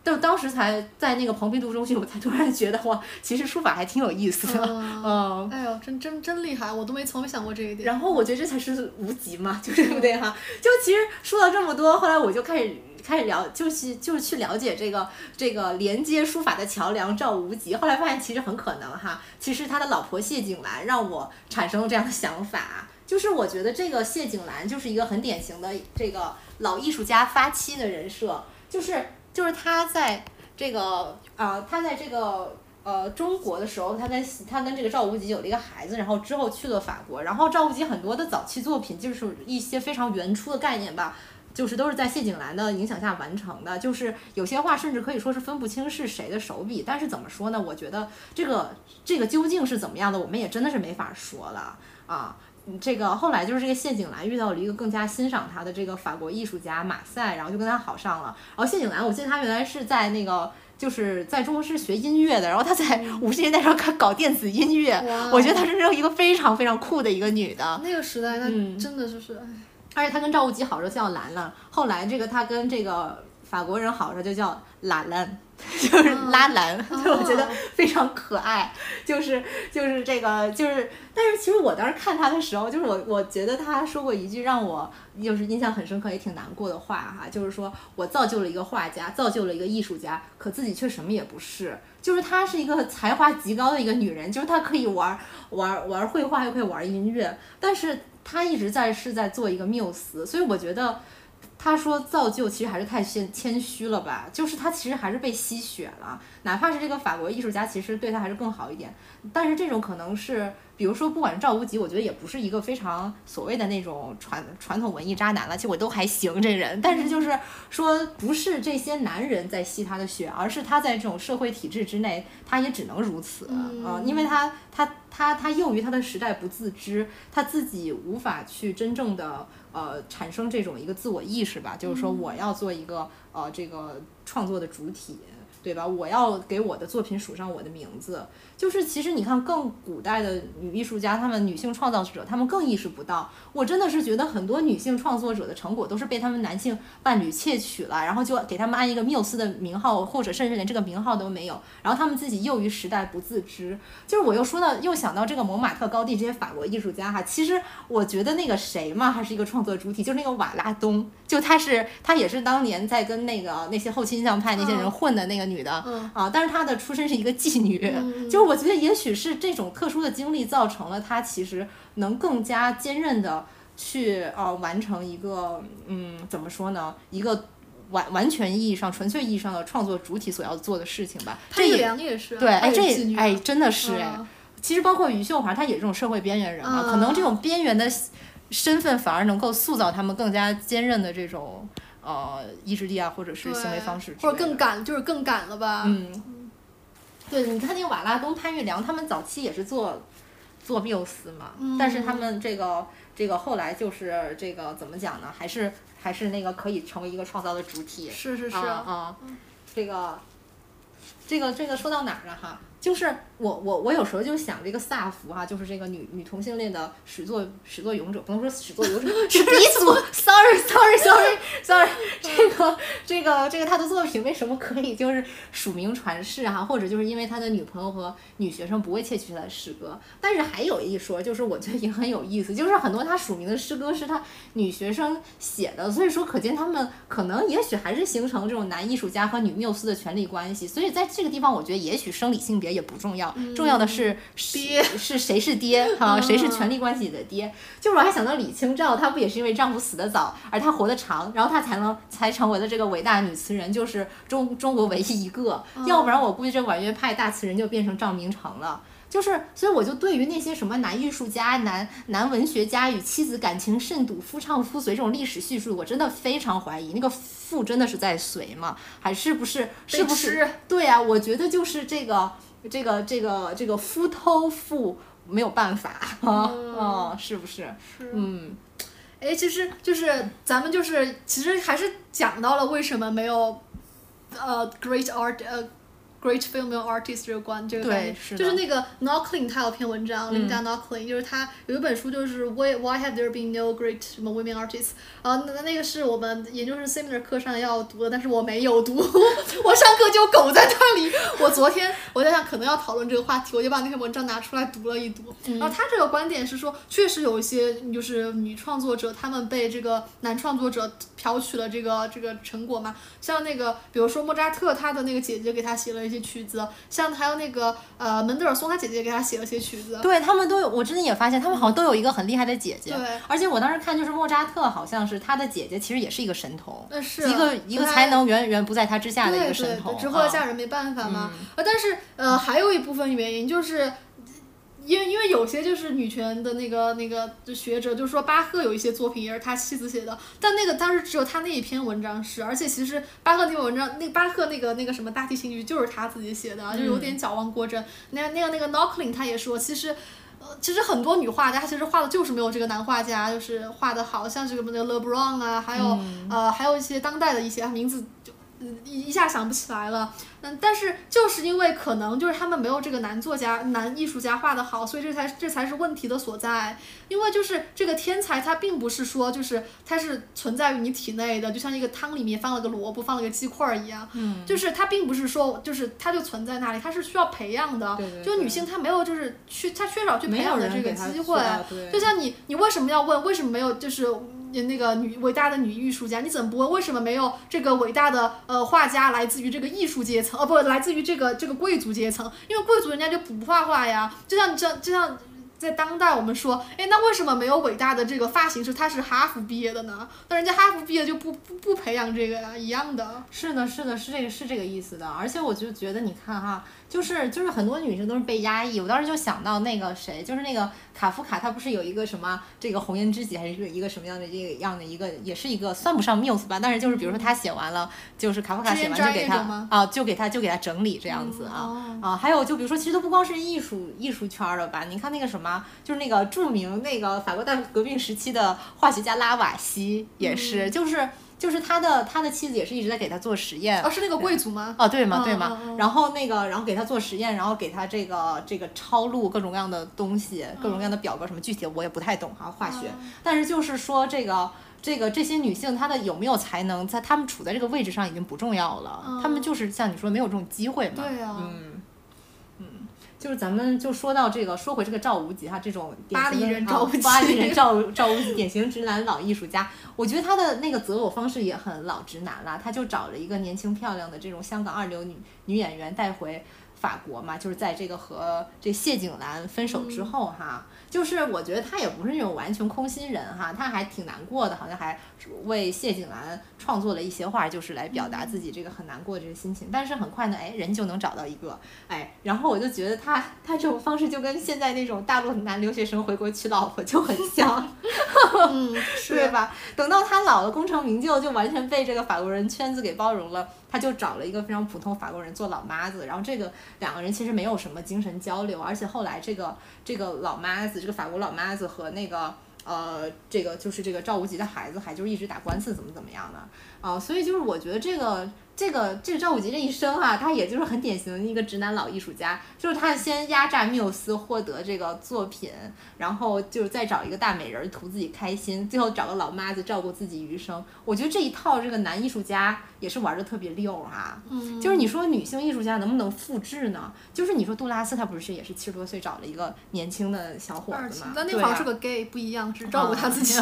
Speaker 1: 就当时才在那个蓬皮杜中心，我才突然觉得哇，其实书法还挺有意思的。嗯，
Speaker 2: 哎呦，真真真厉害，我都没从没想过这一点。
Speaker 1: 然后我觉得这才是无极嘛，就对不对哈？就其实说了这么多，后来我就开始。开始了，就是就是去了解这个这个连接书法的桥梁赵无极，后来发现其实很可能哈，其实他的老婆谢景兰让我产生了这样的想法，就是我觉得这个谢景兰就是一个很典型的这个老艺术家发妻的人设，就是就是他在这个啊他在这个呃中国的时候，他跟他跟这个赵无极有了一个孩子，然后之后去了法国，然后赵无极很多的早期作品就是一些非常原初的概念吧。就是都是在谢景兰的影响下完成的，就是有些话甚至可以说是分不清是谁的手笔。但是怎么说呢？我觉得这个这个究竟是怎么样的，我们也真的是没法说了啊。这个后来就是这个谢景兰遇到了一个更加欣赏她的这个法国艺术家马赛，然后就跟他好上了。然后谢景兰，我记得她原来是在那个就是在中国是学音乐的，然后她在五十年代时候搞搞电子音乐，我觉得她是一个非常非常酷的一个女的。
Speaker 2: 那个时代，她真的就是。
Speaker 1: 而且他跟赵无极好时候叫兰兰，后来这个他跟这个法国人好时候就叫兰兰，就是拉兰，就我觉得非常可爱。就是就是这个就是，但是其实我当时看他的时候，就是我我觉得他说过一句让我就是印象很深刻也挺难过的话哈，就是说我造就了一个画家，造就了一个艺术家，可自己却什么也不是。就是她是一个才华极高的一个女人，就是她可以玩玩玩绘画，又可以玩音乐，但是。他一直在是在做一个缪斯，所以我觉得他说造就其实还是太谦谦虚了吧，就是他其实还是被吸血了，哪怕是这个法国艺术家，其实对他还是更好一点，但是这种可能是。比如说，不管是赵无极，我觉得也不是一个非常所谓的那种传传统文艺渣男了，其实我都还行这人。但是就是说，不是这些男人在吸他的血，而是他在这种社会体制之内，他也只能如此啊，因为他他他他囿于他的时代不自知，他自己无法去真正的呃产生这种一个自我意识吧，就是说我要做一个呃这个创作的主体。对吧？我要给我的作品署上我的名字。就是其实你看，更古代的女艺术家，她们女性创造者，她们更意识不到。我真的是觉得很多女性创作者的成果都是被他们男性伴侣窃取了，然后就给他们安一个缪斯的名号，或者甚至连这个名号都没有。然后他们自己囿于时代不自知。就是我又说到，又想到这个蒙马特、高地这些法国艺术家哈。其实我觉得那个谁嘛，还是一个创作主体，就是那个瓦拉东。就他是他也是当年在跟那个那些后倾向派那些人混的那个女的啊，但是她的出身是一个妓女，就是我觉得也许是这种特殊的经历造成了他其实能更加坚韧的去呃完成一个嗯怎么说呢一个完完全意义上、纯粹意义上的创作主体所要做的事情吧。这
Speaker 2: 潘玉
Speaker 1: 也
Speaker 2: 是，
Speaker 1: 对，哎，这哎，真的是哎。
Speaker 2: 嗯
Speaker 1: 其实包括余秀华，她也是这种社会边缘人嘛，
Speaker 2: 嗯
Speaker 1: 可能这种边缘的身份反而能够塑造他们更加坚韧的这种呃意志力啊，或者是行为方式
Speaker 2: 或者更敢，就是更敢了吧？
Speaker 1: 嗯，对，你看那个瓦拉东、潘玉良，他们早期也是做做缪斯嘛，但是他们这个这个后来就是这个怎么讲呢？还是还是那个可以成为一个创造的主体。
Speaker 2: 是是是，
Speaker 1: 啊啊，这个这个这个说到哪儿了哈？就是我我我有时候就想这个萨福哈、就是这个女女同性恋的始作始作俑者，不能说始作俑者，是鼻祖。Sorry Sorry Sorry Sorry，这个这个这个他的作品为什么可以就是署名传世哈、或者就是因为他的女朋友和女学生不会窃取他的诗歌。但是还有一说，就是我觉得也很有意思，就是很多他署名的诗歌是他女学生写的，所以说可见他们可能也许还是形成这种男艺术家和女缪斯的权力关系。所以在这个地方，我觉得也许生理性别也不重要，重要的是
Speaker 2: 爹
Speaker 1: 是是谁是爹哈、谁是权力关系里的爹。就是我还想到李清照，她不也是因为丈夫死得早，而她活得长，然后她才能才成为了这个伟大女词人，就是中中国唯一一个。要不然我估计这婉约派大词人就变成赵明诚了。就是，所以我就对于那些什么男艺术家、男男文学家与妻子感情甚笃、夫唱妇随这种历史叙述，我真的非常怀疑，那个妇真的是在随吗？还是不是？是不是？
Speaker 2: 吃
Speaker 1: 对啊，我觉得就是这个这个这个这个夫偷妇没有办法啊，嗯，是不是？
Speaker 2: 是
Speaker 1: 嗯，
Speaker 2: 哎，其实就是咱们就是其实还是讲到了为什么没有呃 great art 呃 great female artist 这个关这个概念，
Speaker 1: 是
Speaker 2: 就是那个 Knocklin 他有篇文章、
Speaker 1: 嗯
Speaker 2: Linda Knocklin，就是他有一本书就是 Why Why have there been no great 什么 women artists？啊，那那个是我们研究生 seminar 课上要读的，但是我没有读，我上课就苟在那里。我昨天我在想可能要讨论这个话题，我就把那篇文章拿出来读了一读。然后他这个观点是说，确实有一些就是女创作者，她们被这个男创作者剽取了这个这个成果嘛。像那个，比如说莫扎特，他的那个姐姐给他写了一些曲子，像还有那个呃门德尔松，他姐姐给他写了些曲子。
Speaker 1: 对他们都有，我之前也发现他们好像都有一个很厉害的姐姐，
Speaker 2: 对
Speaker 1: 而且我当时看就是莫扎特好像是他的姐姐，其实也是一个神童，一个一个才能远远不在他之下的一个神童，
Speaker 2: 对对，之后的
Speaker 1: 啊
Speaker 2: 嫁人没办法嘛。呃，但是呃，还有一部分原因就是。因为因为有些就是女权的那个那个就学者就说巴赫有一些作品也是他妻子写的，但那个当时只有他那一篇文章是，而且其实巴赫那篇文章，那巴赫那个那个什么大提琴曲就是他自己写的，就有点矫枉过正。那那个那个 Knocklin 他也说，其实。呃，其实很多女画家，她其实画的就是没有这个男画家就是画的好，像这个那个 LeBron 啊，还有、呃还有一些当代的一些名字一一下想不起来了。嗯，但是就是因为可能就是他们没有这个男作家、男艺术家画的好，所以这才这才是问题的所在。因为就是这个天才，它并不是说就是它是存在于你体内的，就像一个汤里面放了个萝卜、放了个鸡块儿一样。嗯，就是它并不是说就是它就存在那里，它是需要培养的。
Speaker 1: 对对
Speaker 2: 就女性她没有就是去她缺少去培养的这个机会。
Speaker 1: 对
Speaker 2: 就像你，你为什么要问为什么没有就是那个女伟大的女艺术家？你怎么不问为什么没有这个伟大的呃画家来自于这个艺术阶层？哦，不，来自于这个这个贵族阶层，因为贵族人家就不画画呀。就像这就像。在当代，我们说，哎，那为什么没有伟大的这个发型师？他是哈佛毕业的呢？那人家哈佛毕业就不不不培养这个呀，一样的。
Speaker 1: 是的，是的，是这个是这个意思的。而且我就觉得，你看哈，就是就是很多女生都是被压抑。我当时就想到那个谁，就是那个卡夫卡，他不是有一个什么这个红颜知己，还是一个什么样的这个样的一个，也是一个算不上 muse 吧，但是就是比如说他写完了，就是卡夫卡写完就给他就给他就给他整理这样子啊。
Speaker 2: 哦
Speaker 1: 啊，还有就比如说，其实都不光是艺术艺术圈儿的吧？你看那个什么，就是那个著名那个法国大革命时期的化学家拉瓦锡也是，就是就是他的他的妻子也是一直在给他做实验。
Speaker 2: 哦，是那个贵族吗？
Speaker 1: 哦，对嘛，
Speaker 2: 嗯
Speaker 1: 对嘛
Speaker 2: 嗯，嗯
Speaker 1: 然后那个，然后给他做实验，然后给他这个这个抄录各种各样的东西，各种各样的表格，什么具体我也不太懂哈，化学。
Speaker 2: 嗯
Speaker 1: 但是就是说这个这个这些女性她的有没有才能，在她们处在这个位置上已经不重要了，
Speaker 2: 嗯
Speaker 1: 她们就是像你说没有这种机会嘛。
Speaker 2: 对呀
Speaker 1: 就是咱们就说到这个，说回这个赵无极哈，这种典
Speaker 2: 巴黎人赵无极
Speaker 1: 巴黎人赵赵无极典型直男老艺术家，我觉得他的那个择偶方式也很老直男啦，他就找了一个年轻漂亮的这种香港二流女女演员带回法国嘛，就是在这个和这谢景兰分手之后哈，就是我觉得他也不是那种完全空心人哈，他还挺难过的，好像还为谢景兰创作了一些话，就是来表达自己这个很难过这个心情。但是很快呢，哎，人就能找到一个，哎，然后我就觉得他他这种方式就跟现在那种大陆男留学生回国娶老婆就很像，
Speaker 2: 嗯，
Speaker 1: 对吧？等到他老了功成名就，就完全被这个法国人圈子给包容了。他就找了一个非常普通法国人做老妈子，然后这个两个人其实没有什么精神交流，而且后来这个这个老妈子，这个法国老妈子和那个呃这个就是这个赵无极的孩子，还就是一直打官司，怎么怎么样的。啊，所以就是我觉得这个。这个这个赵武吉这一生啊，他也就是很典型的一个直男老艺术家，就是他先压榨缪斯获得这个作品，然后就是再找一个大美人图自己开心，最后找个老妈子照顾自己余生。我觉得这一套这个男艺术家也是玩的特别溜哈。嗯，就是你说女性艺术家能不能复制呢？就是你说杜拉斯他不是也是七十多岁找了一个年轻的小伙子吗？
Speaker 2: 但那好像是个 gay，不一样，是照顾他自己。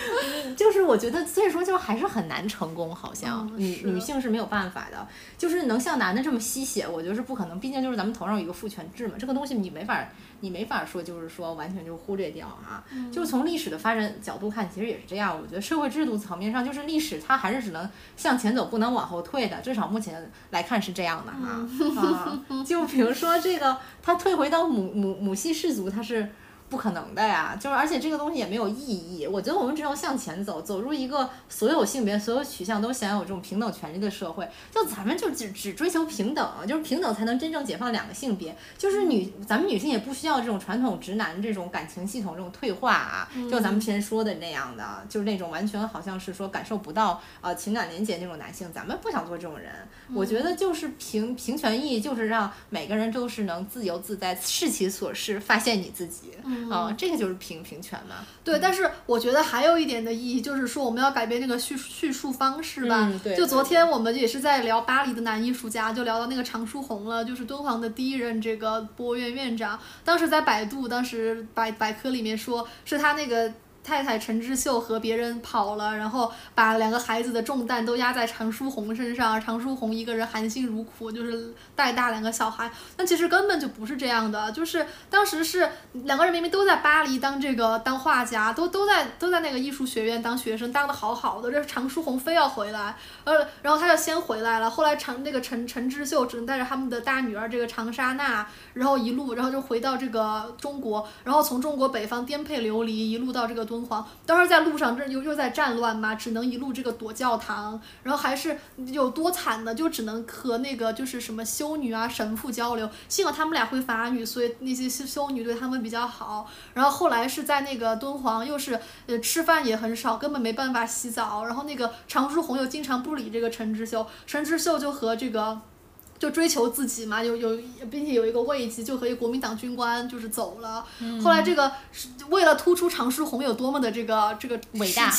Speaker 1: 就是我觉得所以说就还是很难成功，好像女女性是没有办法。的，就是能像男的这么吸血，我觉得是不可能。毕竟就是咱们头上有一个父权制嘛，这个东西你没法，你没法说就是说完全就忽略掉啊。就是从历史的发展角度看，其实也是这样。我觉得社会制度层面上，就是历史它还是只能向前走，不能往后退的。至少目前来看是这样的哈。啊，就比如说这个，他退回到母母母系氏族，他是。不可能的呀，就是而且这个东西也没有意义。我觉得我们只有向前走，走入一个所有性别、所有取向都享有这种平等权利的社会。就咱们就只只追求平等，就是平等才能真正解放两个性别。就是女，咱们女性也不需要这种传统直男这种感情系统这种退化啊，就咱们之前说的那样的，就是那种完全好像是说感受不到呃情感连接那种男性，咱们不想做这种人。我觉得就是平平权意义，就是让每个人都是能自由自在、视其所是，发现你自己。啊，这个就是平平权嘛。
Speaker 2: 对，但是我觉得还有一点的意义，就是说我们要改变那个叙叙述方式吧。
Speaker 1: 对。
Speaker 2: 就昨天我们也是在聊巴黎的男艺术家，就聊到那个常书鸿了，就是敦煌的第一任这个博物院院长。当时在百度，当时百百科里面说是他那个。太太陈之秀和别人跑了，然后把两个孩子的重担都压在常书鸿身上，常书鸿一个人含辛茹苦，就是带大两个小孩。但其实根本就不是这样的，就是当时是两个人明明都在巴黎当这个当画家，都都在都在那个艺术学院当学生，当的好好的。这常书鸿非要回来，呃，然后他就先回来了。后来常那个陈陈之秀只能带着他们的大女儿这个长沙娜，然后一路，然后就回到这个中国，然后从中国北方颠沛流离，一路到这个敦。敦煌当时在路上，这又又在战乱嘛，只能一路这个躲教堂，然后还是有多惨呢？就只能和那个就是什么修女啊、神父交流。幸好他们俩会法语，所以那些修修女对他们比较好。然后后来是在那个敦煌，又是呃吃饭也很少，根本没办法洗澡。然后那个常书鸿又经常不理这个陈之秀，陈之秀就和这个。就追求自己嘛，有有，并且有一个位置，就和一个国民党军官就是走了。后来这个是为了突出常书鸿有多么的这个这个
Speaker 1: 伟大，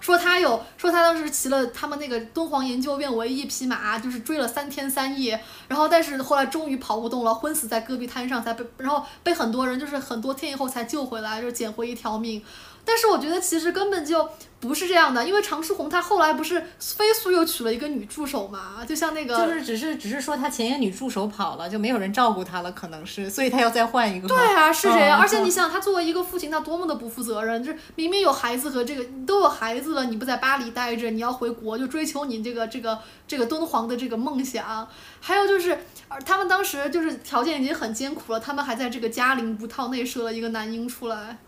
Speaker 2: 说他有说他当时骑了他们那个敦煌研究院唯一一匹马，就是追了三天三夜，然后但是后来终于跑不动了，昏死在戈壁滩上，才被然后被很多人就是很多天以后才救回来，就捡回一条命。但是我觉得其实根本就不是这样的，因为常书鸿他后来不是飞速又娶了一个女助手嘛，就像那个
Speaker 1: 就是只是只是说他前一个女助手跑了，就没有人照顾他了，可能是，所以他要再换一个。
Speaker 2: 对啊，是这样。而且你想，他作为一个父亲，他多么的不负责任，就是明明有孩子和这个都有孩子了，你不在巴黎待着，你要回国就追求你这个这个这个敦煌的这个梦想。还有就是，他们当时就是条件已经很艰苦了，他们还在这个嘉陵不套内设了一个男婴出来。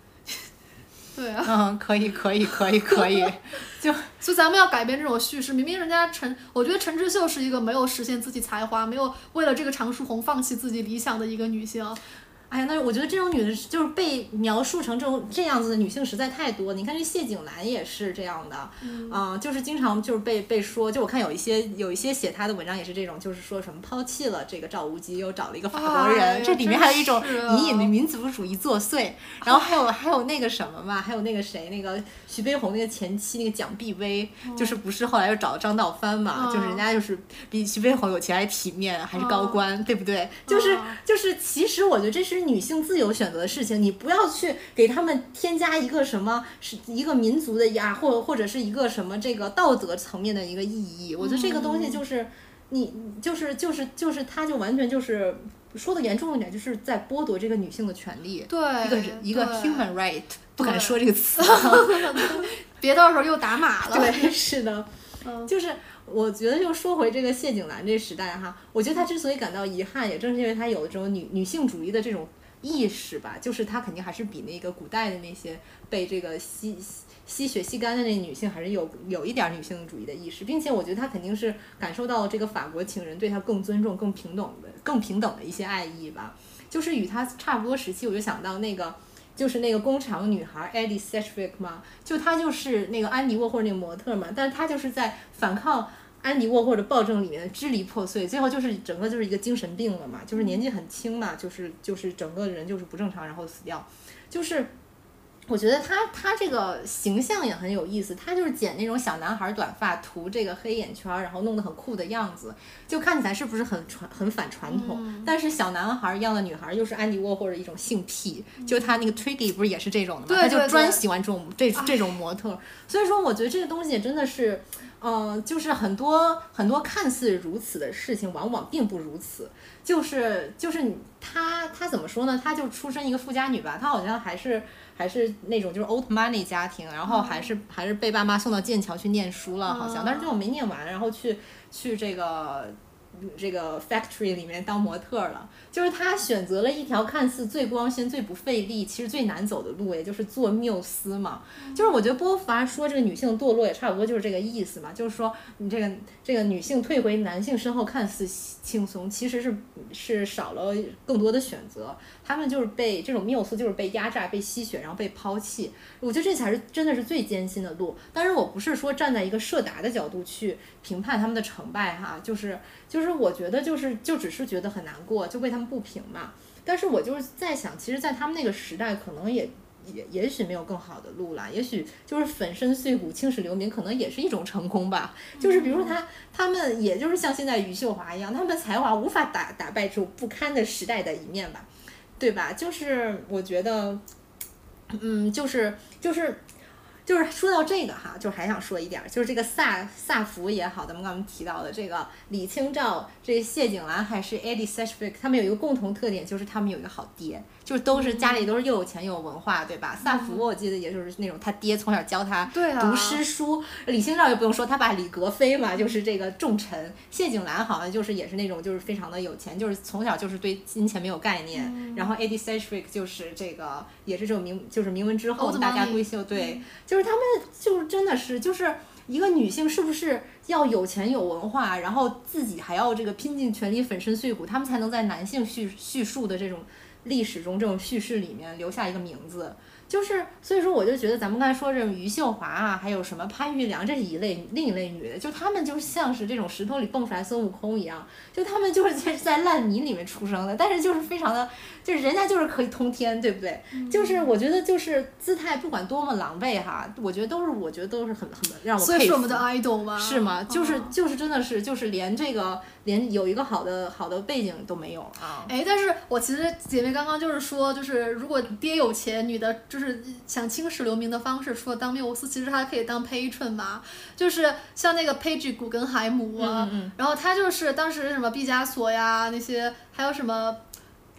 Speaker 2: 对啊，
Speaker 1: 嗯，可以，可以，可以，可以，就
Speaker 2: 所以咱们要改变这种叙事。明明人家陈，我觉得陈志秀是一个没有实现自己才华，没有为了这个常书鸿放弃自己理想的一个女性。
Speaker 1: 哎呀，那我觉得这种女的，就是被描述成这种这样子的女性实在太多。你看这谢景兰也是这样的，啊，就是经常就是被被说，就我看有一些有一些写她的文章也是这种，就是说什么抛弃了这个赵无极，又找了一个法国人，这里面还有一种隐隐的民族主义作祟。然后还有还有那个什么嘛，还有那个谁，那个徐悲鸿那个前妻那个蒋碧薇，就是不是后来又找了张道藩嘛，就是人家就是比徐悲鸿有钱还体面，还是高官，对不对？就是就是，其实我觉得这是。女性自由选择的事情，你不要去给他们添加一个什么，是一个民族的呀，或或者是一个什么这个道德层面的一个意义。我觉得这个东西就是，你就是就是就是他就完全就是说的严重一点，就是在剥夺这个女性的权利，
Speaker 2: 对，
Speaker 1: 一个人一个 human right，不敢说这个词，
Speaker 2: 别到时候又打码了。
Speaker 1: 对，是的，
Speaker 2: 嗯。
Speaker 1: 就是我觉得就说回这个谢景兰这时代哈，我觉得她之所以感到遗憾，也正是因为她有这种女女性主义的这种意识吧，就是她肯定还是比那个古代的那些被这个吸吸吸血吸干的那女性还是有有一点女性主义的意识，并且我觉得她肯定是感受到了这个法国情人对她更尊重、更平等的、更平等的一些爱意吧。就是与她差不多时期，我就想到那个。就是那个工厂女孩 Eddie Sedgwick 嘛，就她就是那个安迪沃霍那个模特嘛，但是她就是在反抗安迪沃霍的暴政里面支离破碎，最后就是整个就是一个精神病了嘛，就是年纪很轻嘛，就是就是整个人就是不正常，然后死掉，就是。我觉得他他这个形象也很有意思，他就是剪那种小男孩短发，涂这个黑眼圈，然后弄得很酷的样子，就看起来是不是很传很反传统？
Speaker 2: 嗯
Speaker 1: 但是小男孩一样的女孩又是安迪沃霍的一种性癖，就他那个 Twiggy 不是也是这种的吗？他就专喜欢这种这这种模特，所以说我觉得这个东西真的是。嗯、就是很多很多看似如此的事情，往往并不如此。就是就是你她她怎么说呢？她就出身一个富家女吧，她好像还是还是那种就是 old money 家庭，然后还是、还是被爸妈送到剑桥去念书了，好像，但是最后没念完，然后去去这个这个 factory 里面当模特了。就是她选择了一条看似最光鲜、最不费力，其实最难走的路，也就是做缪斯嘛。就是我觉得波伏娃说这个女性堕落也差不多就是这个意思嘛，就是说你这个这个女性退回男性身后看似轻松，其实是是少了更多的选择。他们就是被这种缪斯就是被压榨、被吸血，然后被抛弃。我觉得这才是真的是最艰辛的路。当然，我不是说站在一个社达的角度去评判他们的成败哈，就是就是我觉得就是就只是觉得很难过，就为他们不平嘛。但是我就是在想，其实，在他们那个时代，可能也也也许没有更好的路了，也许就是粉身碎骨、青史留名，可能也是一种成功吧。就是比如说他他们，也就是像现在余秀华一样，他们的才华无法打打败这种不堪的时代的一面吧，对吧？就是我觉得，嗯，就是就是。就是说到这个哈，就还想说一点，就是这个萨萨福也好，咱们刚刚提到的这个李清照、这谢景兰还是 Eddie s e s h w i c k 他们有一个共同特点，就是他们有一个好爹，就都是家里都是又有钱又有文化，对吧？萨福我记得也就是那种他爹从小教他读诗书，李清照就不用说，他爸李格非嘛，就是这个重臣。谢景兰好像就是也是那种就是非常的有钱，就是从小就是对金钱没有概念。然后 Eddie Sedgwick 就是这个也是这种名就是名门之后大家闺秀，对，就是他们就是真的是就是。一个女性是不是要有钱有文化，然后自己还要这个拼尽全力粉身碎骨，他们才能在男性叙叙述的这种历史中这种叙事里面留下一个名字？就是所以说，我就觉得咱们刚才说这种余秀华啊，还有什么潘玉良，这是一类另一类女的，就她们就像是这种石头里蹦出来孙悟空一样，就她们就是在在烂泥里面出生的，但是就是非常的，就是人家就是可以通天，对不对？就是我觉得就是姿态不管多么狼狈哈，我觉得都是我觉得都是很很让我佩服。
Speaker 2: 所以是我们的 idol 吗？
Speaker 1: 是吗？就是
Speaker 2: 嗯
Speaker 1: 就是真的是就是连这个连有一个好的好的背景都没有啊。
Speaker 2: 哎，但是我其实姐妹刚刚就是说，就是如果爹有钱，女的就是想青史留名的方式，除了当缪斯，其实还可以当 patron 嘛，就是像那个 Page 古根海姆啊，
Speaker 1: 嗯嗯
Speaker 2: 然后他就是当时什么毕加索呀那些，还有什么。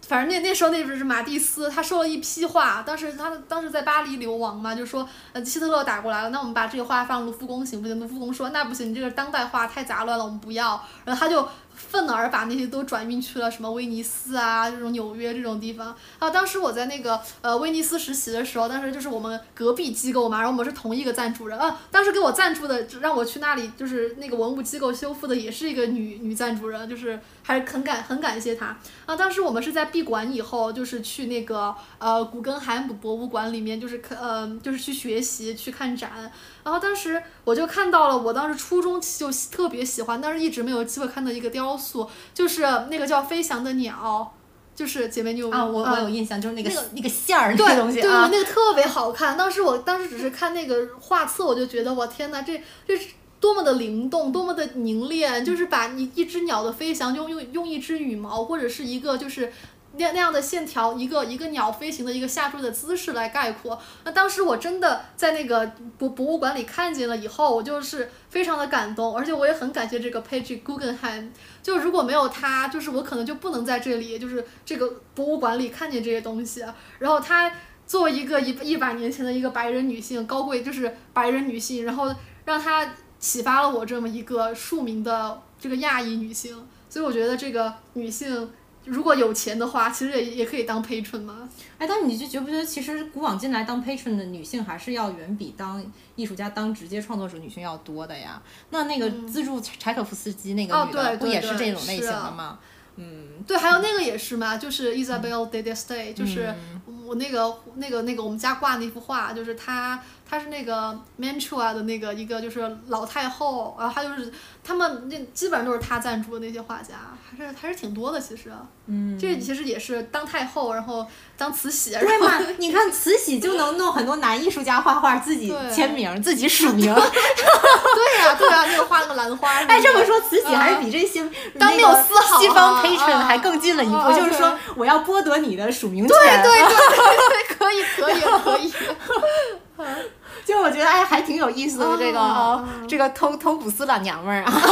Speaker 2: 反正那那时候那不是马蒂斯，他说了一批话，当时他当时在巴黎流亡嘛，就说呃希特勒打过来了，那我们把这个画放卢浮宫行不行？卢浮宫说那不行，你这个当代画太杂乱了，我们不要。然后他就愤而把那些都转运去了什么威尼斯啊这种纽约这种地方。啊，当时我在那个呃威尼斯实习的时候，当时就是我们隔壁机构嘛，然后我们是同一个赞助人啊，当时给我赞助的让我去那里就是那个文物机构修复的也是一个女女赞助人，就是还是很感很感谢她。啊，当时我们是在闭馆以后，就是去那个呃古根海姆博物馆里面，就是看呃就是去学习去看展。然后当时我就看到了，我当时初中就特别喜欢，但是一直没有机会看到一个雕塑，就是那个叫飞翔的鸟，就是姐妹你有
Speaker 1: 啊，我我有
Speaker 2: 嗯
Speaker 1: 印象，就是那个
Speaker 2: 那个
Speaker 1: 那个线儿那个东西
Speaker 2: 对
Speaker 1: 啊，
Speaker 2: 那个特别好看。当时我当时只是看那个画册，我就觉得我天呐，这这是多么的灵动，多么的凝练，就是把你一只鸟的飞翔，用用用一只羽毛或者是一个就是那那样的线条，一个一个鸟飞行的一个下坠的姿势来概括。那当时我真的在那个博博物馆里看见了以后，我就是非常的感动，而且我也很感谢这个 Page Guggenheim。就如果没有他，就是我可能就不能在这里，就是这个博物馆里看见这些东西。然后他作为一个一一百年前的一个白人女性，高贵就是白人女性，然后让她启发了我这么一个庶民的这个亚裔女性。所以我觉得这个女性。如果有钱的话，其实也也可以当 patron 嘛。
Speaker 1: 哎，但你就觉不觉得，其实古往今来当 patron 的女性还是要远比当艺术家、当直接创作者女性要多的呀？那那个资助柴可夫斯基那个女的，不也是这种类型的吗？嗯，
Speaker 2: 对，还有那个也是嘛，就是 Isabel de Deste，就是我那个那个那个我们家挂那幅画，就是她。她是那个 Mantua 的那个一个就是老太后，然后她就是他们那基本上都是她赞助的那些画家，还是还是挺多的其实。
Speaker 1: 嗯，
Speaker 2: 这其实也是当太后，然后当慈禧。
Speaker 1: 对嘛？你看慈禧就能弄很多男艺术家画画，自己 签名，自己署名。
Speaker 2: 对呀，对呀，那个画了个兰花。
Speaker 1: 哎，这么说慈禧还是比这些
Speaker 2: 当没有丝毫
Speaker 1: 西方 patron 还更近了一步，就是说我要剥夺你的署名权。
Speaker 2: 对对对对，可以可以可以。
Speaker 1: 就我觉得哎，还挺有意思的这个这个通通古斯老娘们儿啊，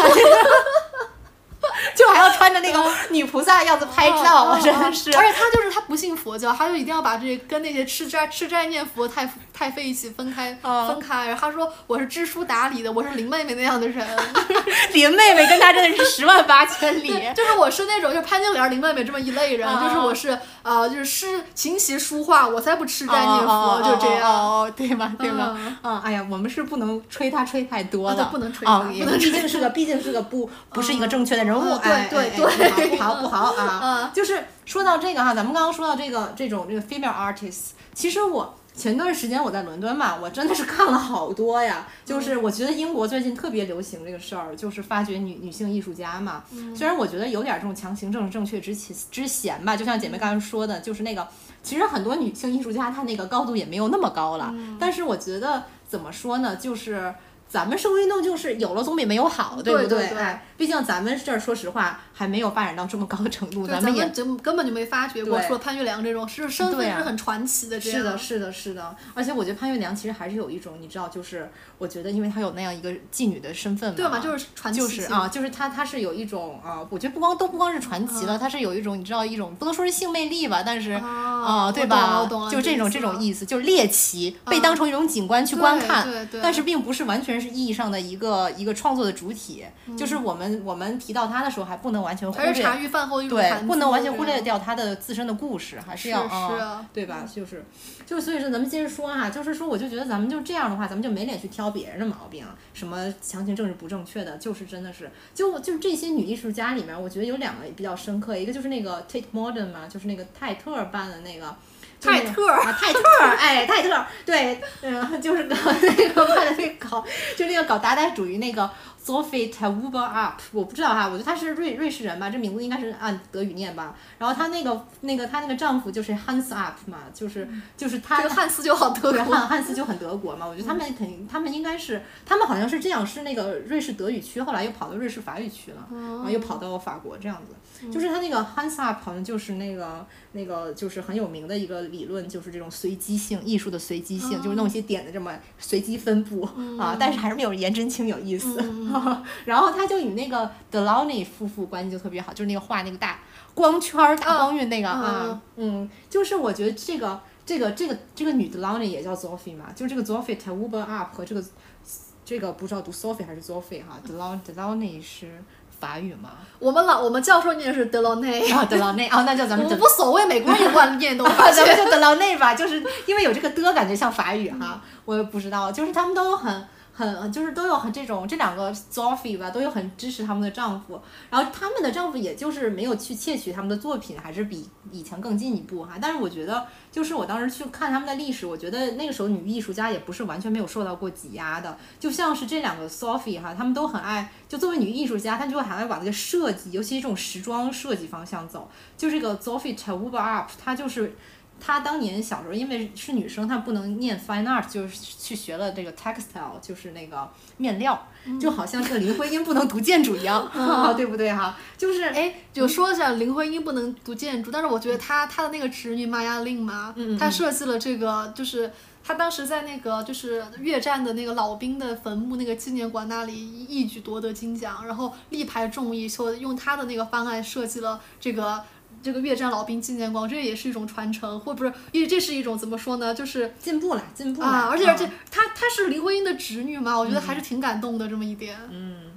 Speaker 1: 就还要穿着那个女菩萨样子拍照，真的是。
Speaker 2: 而且他就是他不信佛教，他就一定要把这跟那些吃斋吃斋念佛太太费一起分开分开。然后他说我是知书达理的，我是林妹妹那样的人。
Speaker 1: 林妹妹跟他真的是十万八千里。
Speaker 2: 就是我是那种就潘金莲、林妹妹这么一类人，就是我是。呃，就是诗琴棋书画，我才不吃斋念佛，就这
Speaker 1: 样，哦对吧？对吧？嗯，哎呀，我们是不能吹他吹太多了，
Speaker 2: 不能吹他，
Speaker 1: 毕竟是个，毕竟是个不不是一个正确的人物，
Speaker 2: 对对对，
Speaker 1: 不好不好啊！就是说到这个哈，咱们刚刚说到这个这种这个 female artists，其实我。前段时间我在伦敦嘛，我真的是看了好多呀。就是我觉得英国最近特别流行这个事儿，就是发掘女女性艺术家嘛。虽然我觉得有点这种强行政治正确之之嫌吧，就像姐妹刚才说的，就是那个其实很多女性艺术家她那个高度也没有那么高了。但是我觉得怎么说呢，就是。咱们社会运动就是有了总比没有好，
Speaker 2: 对
Speaker 1: 不对？哎，毕竟咱们这儿说实话还没有发展到这么高的程度，咱们也
Speaker 2: 就根本就没发掘过。说潘玉良这种是身份是很传奇
Speaker 1: 的，
Speaker 2: 是
Speaker 1: 的，是的，是的。而且我觉得潘玉良其实还是有一种，你知道，就是我觉得，因为他有那样一个妓女的身份嘛，
Speaker 2: 对嘛，就是传奇，
Speaker 1: 就是啊，就是他他是有一种啊，我觉得不光都不光是传奇了，他是有一种你知道一种不能说是性魅力吧，但是啊，对吧？就这种这种意思，就是猎奇，被当成一种景观去观看，对对但是并不是完全是意义上的一。一个一个创作的主体，就是我们我们提到他的时候，还不能完全忽略
Speaker 2: 茶余饭后
Speaker 1: 对，不能完全忽略掉他的自身的故事，还是要
Speaker 2: 啊，
Speaker 1: 对吧？就是，就所以说咱们接着说哈，就是说，我就觉得咱们就这样的话，咱们就没脸去挑别人的毛病，什么强行政治不正确的，就是真的是，就就这些女艺术家里面，我觉得有两个比较深刻，一个就是那个 Tate Modern 嘛，就是那个泰特办的那个。
Speaker 2: 泰特啊，
Speaker 1: 泰特，哎，泰特，对，嗯，就是搞 那个办的那搞，就那个搞达达主义那个 Sophie t a w u b e r Up，我不知道哈，我觉得她是瑞瑞士人吧，这名字应该是按德语念吧。然后她那个那个她那个丈夫就是 Hans Up 嘛，就是就是他
Speaker 2: 这个汉斯就好德国，
Speaker 1: 汉汉斯就很德国嘛。我觉得他们肯定，他们应该是，他们好像是这样，是那个瑞士德语区，后来又跑到瑞士法语区了，然后又跑到法国这样子。就是他那个 Hans Up 好像就是那个那个就是很有名的一个理论，就是这种随机性艺术的随机性，就是弄一些点的这么随机分布啊，但是还是没有颜真卿有意思。然后他就与那个 Delaunay 夫妇关系就特别好，就是那个画那个大光圈大光晕那个啊，嗯，就是我觉得这个这个这个这个女 Delaunay 也叫 Zofie 嘛，就是这个 Sophie t a w u b e r Up 和这个这个不知道读 Sophie 还是 Sophie 哈，Delaunay 是。法语吗？
Speaker 2: 我们老我们教授念的是德劳内
Speaker 1: 啊，德劳内啊，那就咱们
Speaker 2: 无所谓，美国人也乱 念都，
Speaker 1: 咱们就德劳内吧，就是因为有这个的感觉像法语哈，我也不知道，就是他们都很。很就是都有很这种这两个 Sophie 吧，都有很支持他们的丈夫，然后他们的丈夫也就是没有去窃取他们的作品，还是比以前更进一步哈。但是我觉得，就是我当时去看他们的历史，我觉得那个时候女艺术家也不是完全没有受到过挤压的，就像是这两个 Sophie 哈，他们都很爱，就作为女艺术家，她就会很爱往这个设计，尤其这种时装设计方向走。就这个 Sophie t a w u b e r Up，她就是。她当年小时候因为是女生，她不能念 fine art，就是去学了这个 textile，就是那个面料，就好像这个林徽因不能读建筑一样，对不对哈？就是
Speaker 2: 哎，就说一下林徽因不能读建筑，但是我觉得她她的那个侄女玛雅令嘛，她设计了这个就是。他当时在那个就是越战的那个老兵的坟墓那个纪念馆那里一举夺得金奖，然后力排众议，说用他的那个方案设计了这个这个越战老兵纪念馆，这也是一种传承，或不是？因为这是一种怎么说呢？就是
Speaker 1: 进步了，进步了。
Speaker 2: 啊，而且而且，她她是林徽因的侄女嘛，我觉得还是挺感动的这么一点。
Speaker 1: 嗯。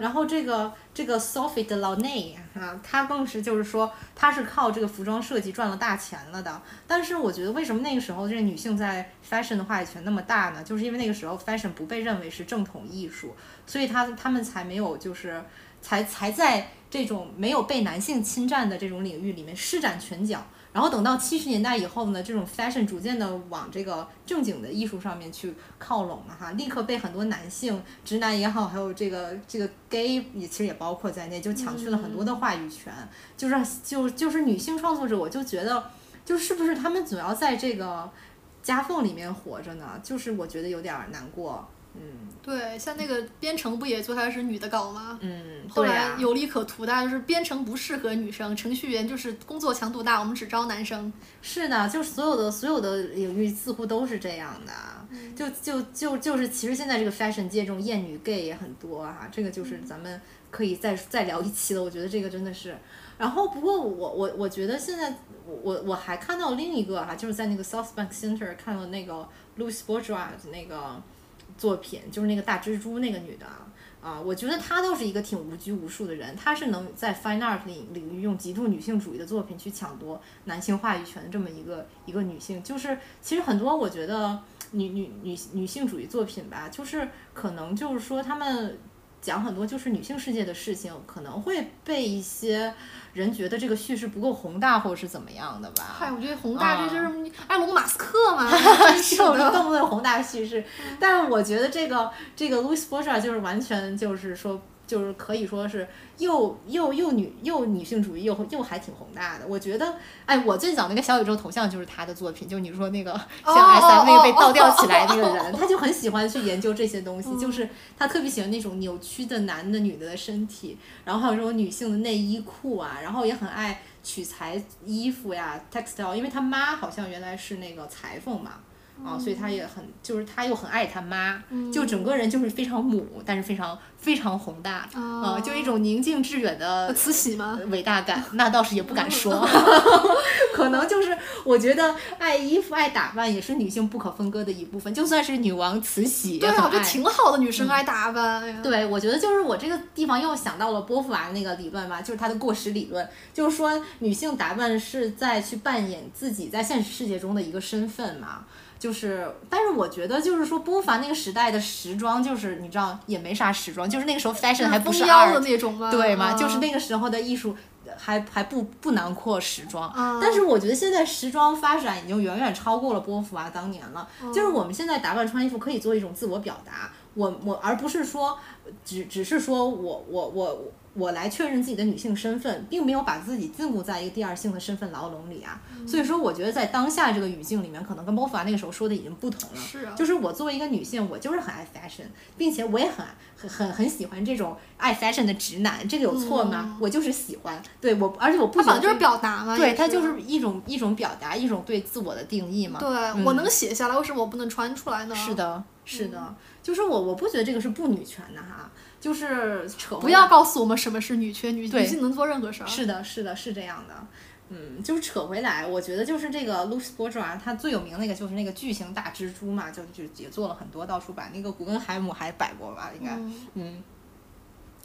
Speaker 1: 然后这个这个 Sophie de Launay 啊，她更是就是说，她是靠这个服装设计赚了大钱了的。但是我觉得，为什么那个时候这个女性在 fashion 的话语权那么大呢？就是因为那个时候 fashion 不被认为是正统艺术，所以她她们才没有就是才才在这种没有被男性侵占的这种领域里面施展拳脚。然后等到七十年代以后呢，这种 fashion 逐渐的往这个正经的艺术上面去靠拢了哈，立刻被很多男性、直男也好，还有这个这个 gay 也其实也包括在内，就抢去了很多的话语权。就是就就是女性创作者，我就觉得，就是不是他们总要在这个夹缝里面活着呢？就是我觉得有点难过。嗯，
Speaker 2: 对，像那个编程不也最开始女的搞吗？
Speaker 1: 嗯，
Speaker 2: 后来有利可图的，就是编程不适合女生，程序员就是工作强度大，我们只招男生。
Speaker 1: 是的，就是所有的所有的领域似乎都是这样的，就就就就是其实现在这个 fashion 界这种艳女 gay 也很多哈，这个就是咱们可以再再聊一期了。我觉得这个真的是，然后不过我我我觉得现在我我还看到另一个哈，就是在那个 South Bank Center 看到那个 Louis Bourgeois 那个。作品就是那个大蜘蛛那个女的啊，我觉得她倒是一个挺无拘无束的人，她是能在 fine art 领领域用极度女性主义的作品去抢夺男性话语权的这么一个一个女性。就是其实很多我觉得女女女女性主义作品吧，就是可能就是说他们。讲很多就是女性世界的事情，可能会被一些人觉得这个叙事不够宏大，或者是怎么样的吧？
Speaker 2: 嗨，我觉得宏大这就是埃隆·马斯克嘛，
Speaker 1: 就是动不动宏大叙事。但是我觉得这个这个 Louis Bourgeois 就是完全就是说。就是可以说是又又又女又女性主义又又还挺宏大的，我觉得，哎，我最早那个小宇宙头像就是他的作品，就你说那个像 S M 那个被倒吊起来那个人，他就很喜欢去研究这些东西，就是他特别喜欢那种扭曲的男的女的的身体，然后还有这种女性的内衣裤啊，然后也很爱取材衣服呀，textile，因为他妈好像原来是那个裁缝嘛。啊，所以他也很，就是他又很爱他妈，就整个人就是非常母，但是非常非常宏大，啊，就一种宁静致远的
Speaker 2: 慈禧吗？
Speaker 1: 伟大感，那倒是也不敢说，可能就是我觉得爱衣服、爱打扮也是女性不可分割的一部分，就算是女王慈禧，
Speaker 2: 对，我觉得挺好的，女生爱打扮。
Speaker 1: 对，我觉得就是我这个地方又想到了波伏娃那个理论吧，就是她的过时理论，就是说女性打扮是在去扮演自己在现实世界中的一个身份嘛。就是，但是我觉得就是说，波伏娃那个时代的时装，就是你知道也没啥时装，就是那个时候 fashion 还不是二
Speaker 2: 的那种吗？
Speaker 1: 对吗？就是那个时候的艺术还还不不囊括时装。但是我觉得现在时装发展已经远远超过了波伏娃当年了。就是我们现在打扮穿衣服可以做一种自我表达，我我而不是说只只是说我我我。我来确认自己的女性身份，并没有把自己禁锢在一个第二性的身份牢笼里啊。所以说，我觉得在当下这个语境里面，可能跟波伏娃那个时候说的已经不同了。
Speaker 2: 是啊，
Speaker 1: 就是我作为一个女性，我就是很爱 fashion，并且我也很很很很喜欢这种爱 fashion 的直男，这个有错吗？我就是喜欢，对我，而且我不
Speaker 2: 想就是表达嘛，
Speaker 1: 对，它就是一种一种表达，一种对自我的定义嘛。
Speaker 2: 对我能写下来，为什么我不能穿出来呢？
Speaker 1: 是的，是的，就是我我不觉得这个是不女权的哈。就是扯，
Speaker 2: 不要告诉我们什么是女权，女女性能做任何事儿。
Speaker 1: 是的，是的，是这样的。嗯，就是扯回来，我觉得就是这个 Louis Bourgeois，他最有名那个就是那个巨型大蜘蛛嘛，就就也做了很多，到处摆。那个古根海姆还摆过吧，应该。嗯。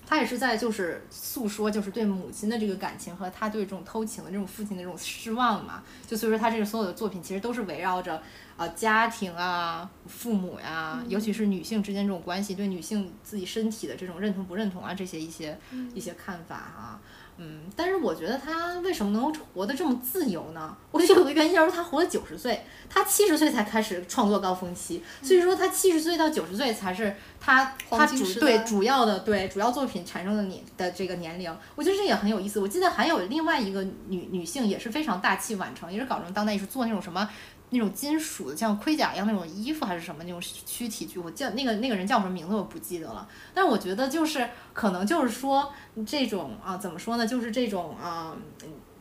Speaker 1: 他也是在就是诉说，就是对母亲的这个感情和他对这种偷情的这种父亲的这种失望嘛。就所以说，他这个所有的作品其实都是围绕着。啊家庭啊、父母呀，尤其是女性之间这种关系，对女性自己身体的这种认同不认同啊，这些一些一些看法哈。嗯，但是我觉得他为什么能够活得这么自由呢？我觉得 有个原因就是他活了九十岁，他七十岁才开始创作高峰期，所以说他七十岁到九十岁才是他他主对主要的对主要作品产生的年的这个年龄。我觉得这也很有意思。我记得还有另外一个女女性也是非常大器晚成，也是搞成当代艺术，做那种什么。那种金属的像盔甲一样那种衣服还是什么那种躯体具，我叫那个那个人叫什么名字我不记得了。但是我觉得就是可能就是说这种啊怎么说呢，就是这种啊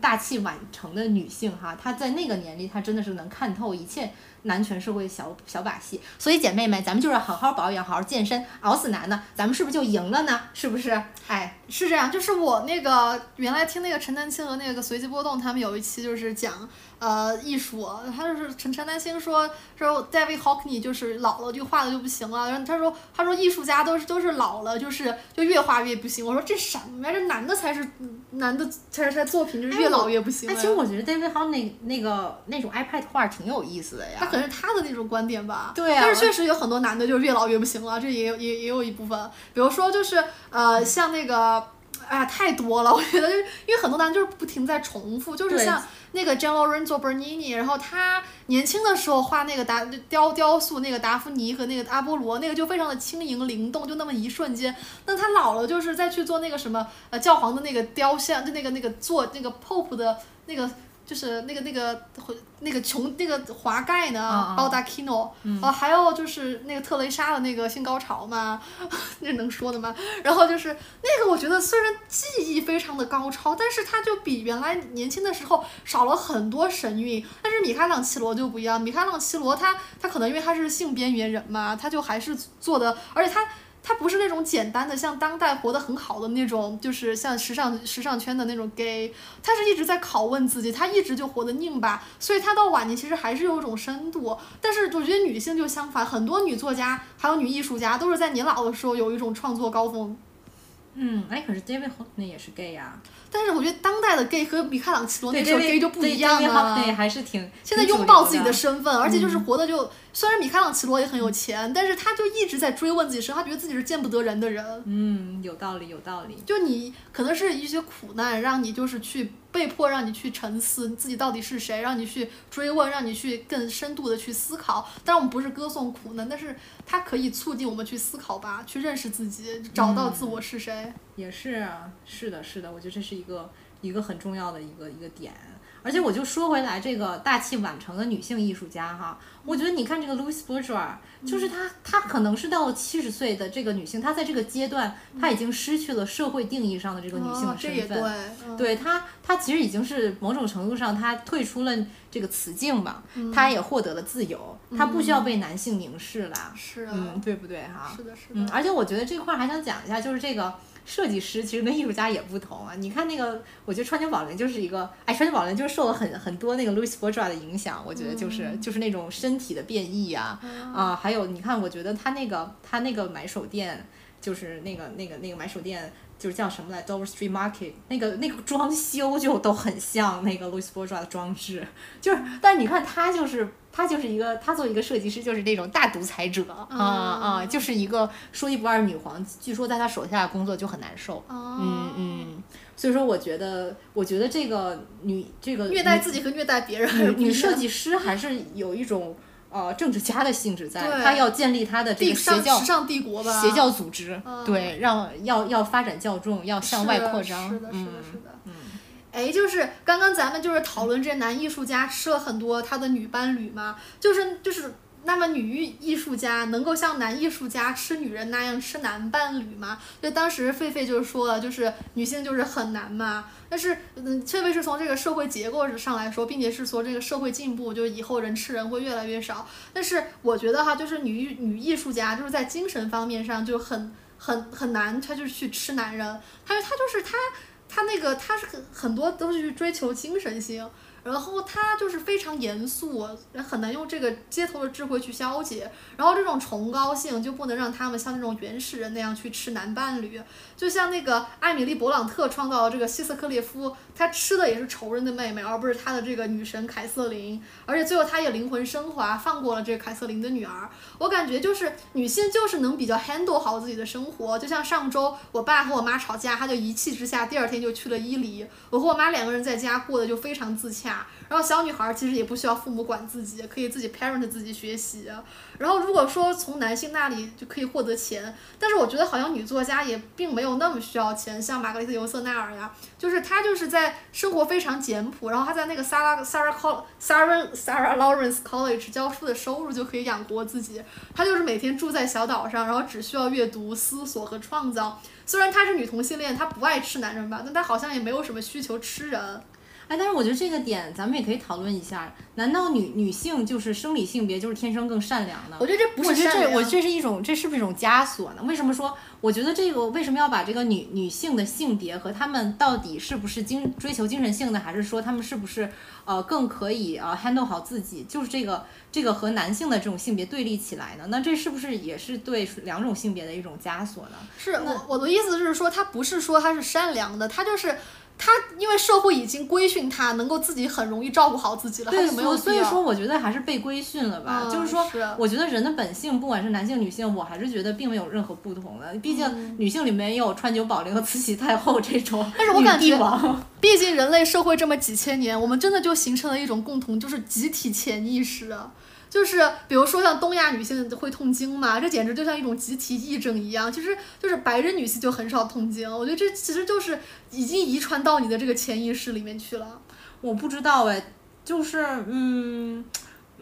Speaker 1: 大器晚成的女性哈，她在那个年龄她真的是能看透一切。男权社会小小把戏，所以姐妹们，咱们就是好好保养，好好健身，熬死男的，咱们是不是就赢了呢？是不是？哎，
Speaker 2: 是这样，就是我那个原来听那个陈丹青和那个随机波动，他们有一期就是讲呃艺术，他就是陈陈丹青说说 David Hockney 就是老了就画的就不行了，然后他说他说艺术家都是都是老了就是就越画越不行，我说这什么呀？这男的才是男的才是他作品就是越老越不行。
Speaker 1: 哎，其实我觉得 David Hockney 那个那种 iPad 画挺有意思的呀。
Speaker 2: 他可能是他的那种观点吧，
Speaker 1: 对
Speaker 2: 但是确实有很多男的就是越老越不行了，这也有也也有一部分，比如说就是呃像那个，哎呀太多了，我觉得就因为很多男的就是不停在重复，就是像那个 Gian Lorenzo Bernini，然后他年轻的时候画那个达雕雕塑那个达芙妮和那个阿波罗，那个就非常的轻盈灵动，就那么一瞬间。那他老了就是再去做那个什么呃教皇的那个雕像，就那个那个做那个 Pop 的那个。就是那个那个那个琼那个华盖呢，包达 kino，哦，还有就是那个特蕾莎的那个性高潮嘛，那能说的吗？然后就是那个，我觉得虽然技艺非常的高超，但是他就比原来年轻的时候少了很多神韵。但是米开朗基罗就不一样，米开朗基罗他他可能因为他是性边缘人嘛，他就还是做的，而且他。他不是那种简单的像当代活得很好的那种，就是像时尚时尚圈的那种 gay，他是一直在拷问自己，他一直就活得拧巴，所以他到晚年其实还是有一种深度。但是我觉得女性就相反，很多女作家还有女艺术家都是在年老的时候有一种创作高峰。
Speaker 1: 嗯，哎，可是 David Hockney 也是 gay 呀。
Speaker 2: 但是我觉得当代的 gay 和米开朗基罗那时候 gay 就不一样
Speaker 1: 了。对，还是挺。
Speaker 2: 现在拥抱自己的身份，而且就是活的就，虽然米开朗基罗也很有钱，但是他就一直在追问自己身，他觉得自己是见不得人的人。
Speaker 1: 嗯，有道理，有道理。
Speaker 2: 就你可能是一些苦难，让你就是去被迫让你去沉思你自己到底是谁，让你去追问，让你去更深度的去思考。但我们不是歌颂苦难，但是它可以促进我们去思考吧，去认识自己，找到自我是谁。
Speaker 1: 也是啊，是的，是的，我觉得这是一个一个很重要的一个一个点。而且我就说回来，这个大器晚成的女性艺术家哈，我觉得你看这个 Louis Bourgeois，就是她，她可能是到了七十岁的这个女性，她在这个阶段，她已经失去了社会定义上的这个女性的身份。
Speaker 2: 对，
Speaker 1: 对她，她其实已经是某种程度上，她退出了这个雌竞吧，她也获得了自由，她不需要被男性凝视了。
Speaker 2: 是
Speaker 1: 嗯，对不对哈？
Speaker 2: 是的，是的。
Speaker 1: 嗯，而且我觉得这块还想讲一下，就是这个。设计师其实跟艺术家也不同啊！你看那个，我觉得川久保玲就是一个，哎，川久保玲就是受了很很多那个 Louis Bourgeois 的影响，我觉得就是就是那种身体的变异啊啊，还有你看，我觉得他那个他那个买手店，就是那个那个那个买手店，就是叫什么来，Dover Street Market，那个那个装修就都很像那个 Louis Bourgeois 的装置，就是，但是你看他就是。他就是一个，他作为一个设计师，就是那种大独裁者啊。啊，就是一个说一不二女皇。据说在他手下工作就很难受，嗯嗯。所以说，我觉得，我觉得这个女这个
Speaker 2: 虐待自己和虐待别人，
Speaker 1: 女设计师还是有一种呃政治家的性质在，她要建立她的这个邪教
Speaker 2: 时尚帝国吧，
Speaker 1: 邪教组织，对，让要要发展教众，要向外扩张，
Speaker 2: 是的，是的，是的，嗯。哎，就是刚刚咱们就是讨论这男艺术家吃了很多他的女伴侣嘛，就是就是，那么女艺艺术家能够像男艺术家吃女人那样吃男伴侣吗？就当时狒狒就是说了，就是女性就是很难嘛。但是嗯，特别是从这个社会结构上来说，并且是说这个社会进步，就是以后人吃人会越来越少。但是我觉得哈，就是女女艺术家就是在精神方面上就很很很难，她就去吃男人，她她就是她。他那个他是很很多都是去追求精神性，然后他就是非常严肃，很难用这个街头的智慧去消解。然后这种崇高性就不能让他们像那种原始人那样去吃男伴侣。就像那个艾米丽·勃朗特创造的这个希斯克列夫，他吃的也是仇人的妹妹，而不是他的这个女神凯瑟琳。而且最后他也灵魂升华，放过了这个凯瑟琳的女儿。我感觉就是女性就是能比较 handle 好自己的生活。就像上周我爸和我妈吵架，他就一气之下第二天就去了伊犁。我和我妈两个人在家过得就非常自洽。然后小女孩其实也不需要父母管自己，可以自己 parent 自己学习。然后如果说从男性那里就可以获得钱，但是我觉得好像女作家也并没有那么需要钱，像玛格丽特·尤瑟纳尔呀，就是她就是在生活非常简朴，然后她在那个 Sarah Sarah Col Sarah Sarah Lawrence College 教书的收入就可以养活自己。她就是每天住在小岛上，然后只需要阅读、思索和创造。虽然她是女同性恋，她不爱吃男人吧，但她好像也没有什么需求吃人。
Speaker 1: 哎，但是我觉得这个点咱们也可以讨论一下。难道女女性就是生理性别就是天生更善良呢？
Speaker 2: 我觉得这不是
Speaker 1: 善良。我觉得这，我这是一种，这是不是一种枷锁呢？为什么说？我觉得这个为什么要把这个女女性的性别和她们到底是不是精追求精神性的，还是说她们是不是呃更可以呃 handle 好自己？就是这个这个和男性的这种性别对立起来呢？那这是不是也是对两种性别的一种枷锁呢？
Speaker 2: 是我我的意思是说，她不是说她是善良的，她就是。他因为社会已经规训他，能够自己很容易照顾好自己了，
Speaker 1: 对，
Speaker 2: 没有
Speaker 1: 所以说我觉得还是被规训了吧。就是说，我觉得人的本性，不管是男性女性，我还是觉得并没有任何不同的。毕竟女性里面也有川久保玲和慈禧太后这种
Speaker 2: 但是我感觉，毕竟人类社会这么几千年，我们真的就形成了一种共同，就是集体潜意识。就是比如说像东亚女性会痛经嘛，这简直就像一种集体癔症一样。其实就是白人女性就很少痛经，我觉得这其实就是已经遗传到你的这个潜意识里面去了。
Speaker 1: 我不知道哎，就是嗯。